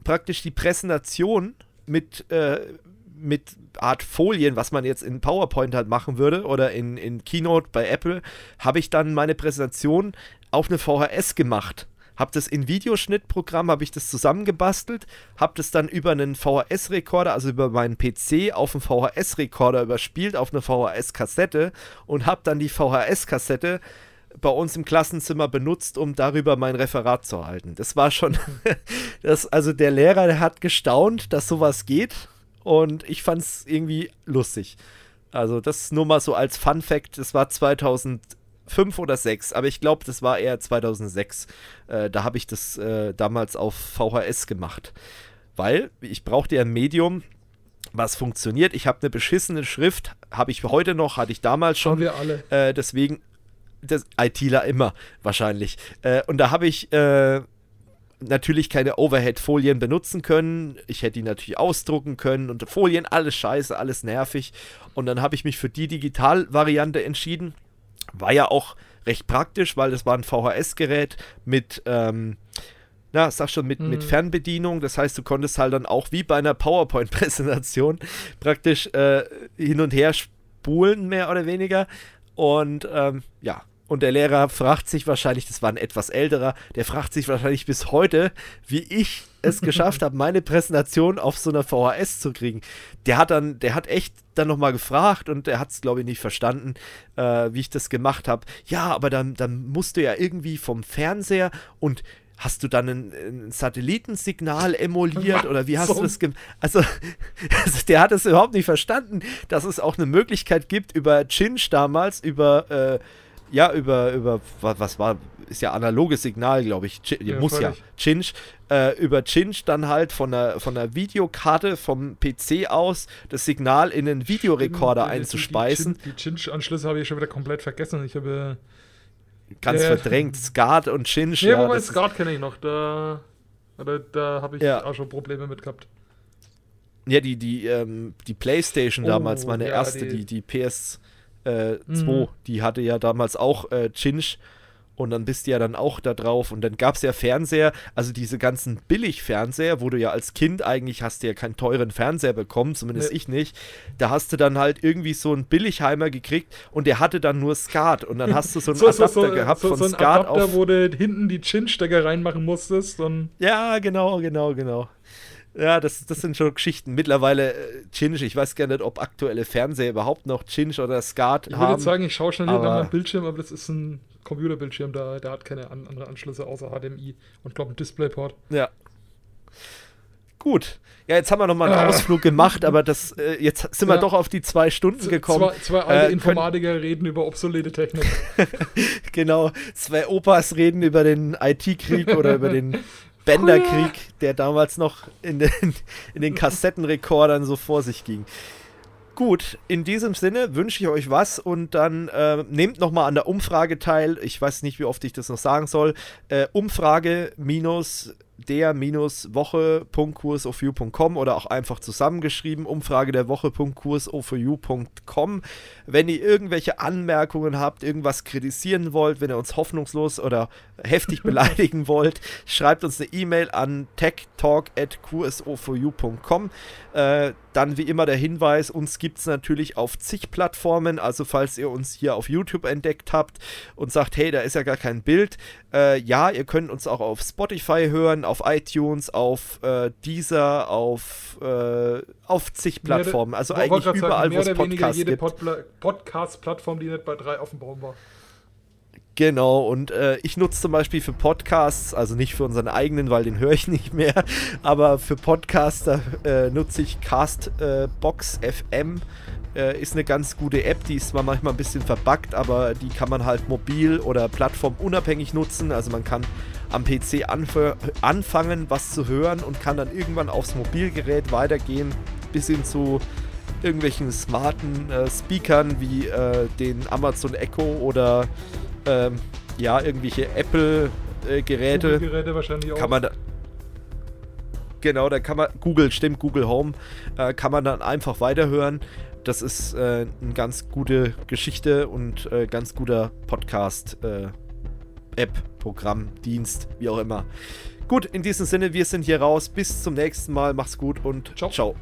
praktisch die Präsentation mit, äh, mit Art Folien, was man jetzt in PowerPoint halt machen würde oder in, in Keynote bei Apple, habe ich dann meine Präsentation auf eine VHS gemacht habe das in Videoschnittprogramm, habe ich das zusammengebastelt, habe das dann über einen VHS-Rekorder, also über meinen PC auf einen VHS-Rekorder überspielt, auf eine VHS-Kassette und habe dann die VHS-Kassette bei uns im Klassenzimmer benutzt, um darüber mein Referat zu halten. Das war schon, das, also der Lehrer, der hat gestaunt, dass sowas geht und ich fand es irgendwie lustig. Also das nur mal so als Fun Fact, das war 2000 fünf oder sechs, aber ich glaube, das war eher 2006. Äh, da habe ich das äh, damals auf VHS gemacht. Weil ich brauchte ja ein Medium, was funktioniert. Ich habe eine beschissene Schrift, habe ich heute noch, hatte ich damals schon. Haben wir alle. Äh, deswegen, das ITler immer wahrscheinlich. Äh, und da habe ich äh, natürlich keine Overhead-Folien benutzen können. Ich hätte die natürlich ausdrucken können und Folien, alles scheiße, alles nervig. Und dann habe ich mich für die Digital-Variante entschieden war ja auch recht praktisch, weil es war ein VHS-Gerät mit, ähm, na, sag schon, mit, mhm. mit Fernbedienung. Das heißt, du konntest halt dann auch wie bei einer PowerPoint-Präsentation praktisch äh, hin und her spulen, mehr oder weniger. Und ähm, ja, und der Lehrer fragt sich wahrscheinlich, das war ein etwas älterer, der fragt sich wahrscheinlich bis heute, wie ich es geschafft habe, meine Präsentation auf so einer VHS zu kriegen. Der hat dann, der hat echt dann nochmal gefragt und er hat es, glaube ich, nicht verstanden, äh, wie ich das gemacht habe. Ja, aber dann, dann musst du ja irgendwie vom Fernseher und hast du dann ein, ein Satellitensignal emuliert oder wie hast so. du das gemacht? Also, also, der hat es überhaupt nicht verstanden, dass es auch eine Möglichkeit gibt, über Chinch damals, über äh, ja, über, über was, was war, ist ja analoges Signal, glaube ich. Ch ja, muss völlig. ja. Chinch. Äh, über Chinch dann halt von der, von der Videokarte vom PC aus das Signal in den Videorekorder einzuspeisen. Die, die Chinch-Anschlüsse habe ich schon wieder komplett vergessen. Ich habe. Ganz äh, verdrängt. Skat und Chinch. Nee, ja, wobei Skat kenne ich noch. Da, da, da habe ich ja. auch schon Probleme mit gehabt. Ja, die, die, ähm, die Playstation oh, damals, meine ja, erste, die, die PS. 2, mhm. die hatte ja damals auch äh, Chinch. Und dann bist du ja dann auch da drauf. Und dann gab es ja Fernseher, also diese ganzen Billigfernseher, wo du ja als Kind eigentlich hast du ja keinen teuren Fernseher bekommen, zumindest nee. ich nicht. Da hast du dann halt irgendwie so einen Billigheimer gekriegt und der hatte dann nur Skat. Und dann hast du so einen so, Adapter so, so, gehabt von so Skat Adapter, auf. wo du hinten die Chinstecker reinmachen musstest. Und ja, genau, genau, genau. Ja, das, das sind schon Geschichten. Mittlerweile äh, Chinch, ich weiß gar nicht, ob aktuelle Fernseher überhaupt noch Chinch oder Skat ich haben. Ich würde sagen, ich schaue schnell hier nach meinem Bildschirm, aber das ist ein Computerbildschirm, da, der hat keine an, andere Anschlüsse außer HDMI und glaube ein Displayport. Ja. Gut. Ja, jetzt haben wir nochmal einen ah. Ausflug gemacht, aber das, äh, jetzt sind wir ja. doch auf die zwei Stunden gekommen. Zwei, zwei alte äh, Informatiker reden über obsolete Technik. genau, zwei Opas reden über den IT-Krieg oder über den Bänderkrieg, der damals noch in den, in den Kassettenrekordern so vor sich ging. Gut, in diesem Sinne wünsche ich euch was und dann äh, nehmt nochmal an der Umfrage teil. Ich weiß nicht, wie oft ich das noch sagen soll. Äh, Umfrage minus der-woche.kursoforyou.com oder auch einfach zusammengeschrieben, Umfrage der Woche.kursoforyou.com. Wenn ihr irgendwelche Anmerkungen habt, irgendwas kritisieren wollt, wenn ihr uns hoffnungslos oder heftig beleidigen wollt, schreibt uns eine E-Mail an techtalk.qso4u.com. Äh, dann wie immer der Hinweis, uns gibt es natürlich auf zig Plattformen, also falls ihr uns hier auf YouTube entdeckt habt und sagt, hey, da ist ja gar kein Bild, äh, ja, ihr könnt uns auch auf Spotify hören, auf iTunes, auf äh, Deezer, auf, äh, auf zig Plattformen, also eigentlich überall, wo es Podcasts jede gibt. Podcast-Plattform, die nicht bei drei auf dem Baum war. Genau, und äh, ich nutze zum Beispiel für Podcasts, also nicht für unseren eigenen, weil den höre ich nicht mehr, aber für Podcaster äh, nutze ich Castbox äh, FM. Äh, ist eine ganz gute App, die ist zwar manchmal ein bisschen verbuggt, aber die kann man halt mobil oder plattformunabhängig nutzen. Also man kann am PC anfangen, was zu hören und kann dann irgendwann aufs Mobilgerät weitergehen, bis hin zu irgendwelchen smarten äh, Speakern wie äh, den Amazon Echo oder ähm, ja, irgendwelche Apple-Geräte. Äh, Geräte wahrscheinlich auch. Kann man da, genau, da kann man, Google, stimmt, Google Home, äh, kann man dann einfach weiterhören. Das ist äh, eine ganz gute Geschichte und äh, ganz guter Podcast, äh, App, Programm, Dienst, wie auch immer. Gut, in diesem Sinne, wir sind hier raus. Bis zum nächsten Mal. Macht's gut und ciao. ciao.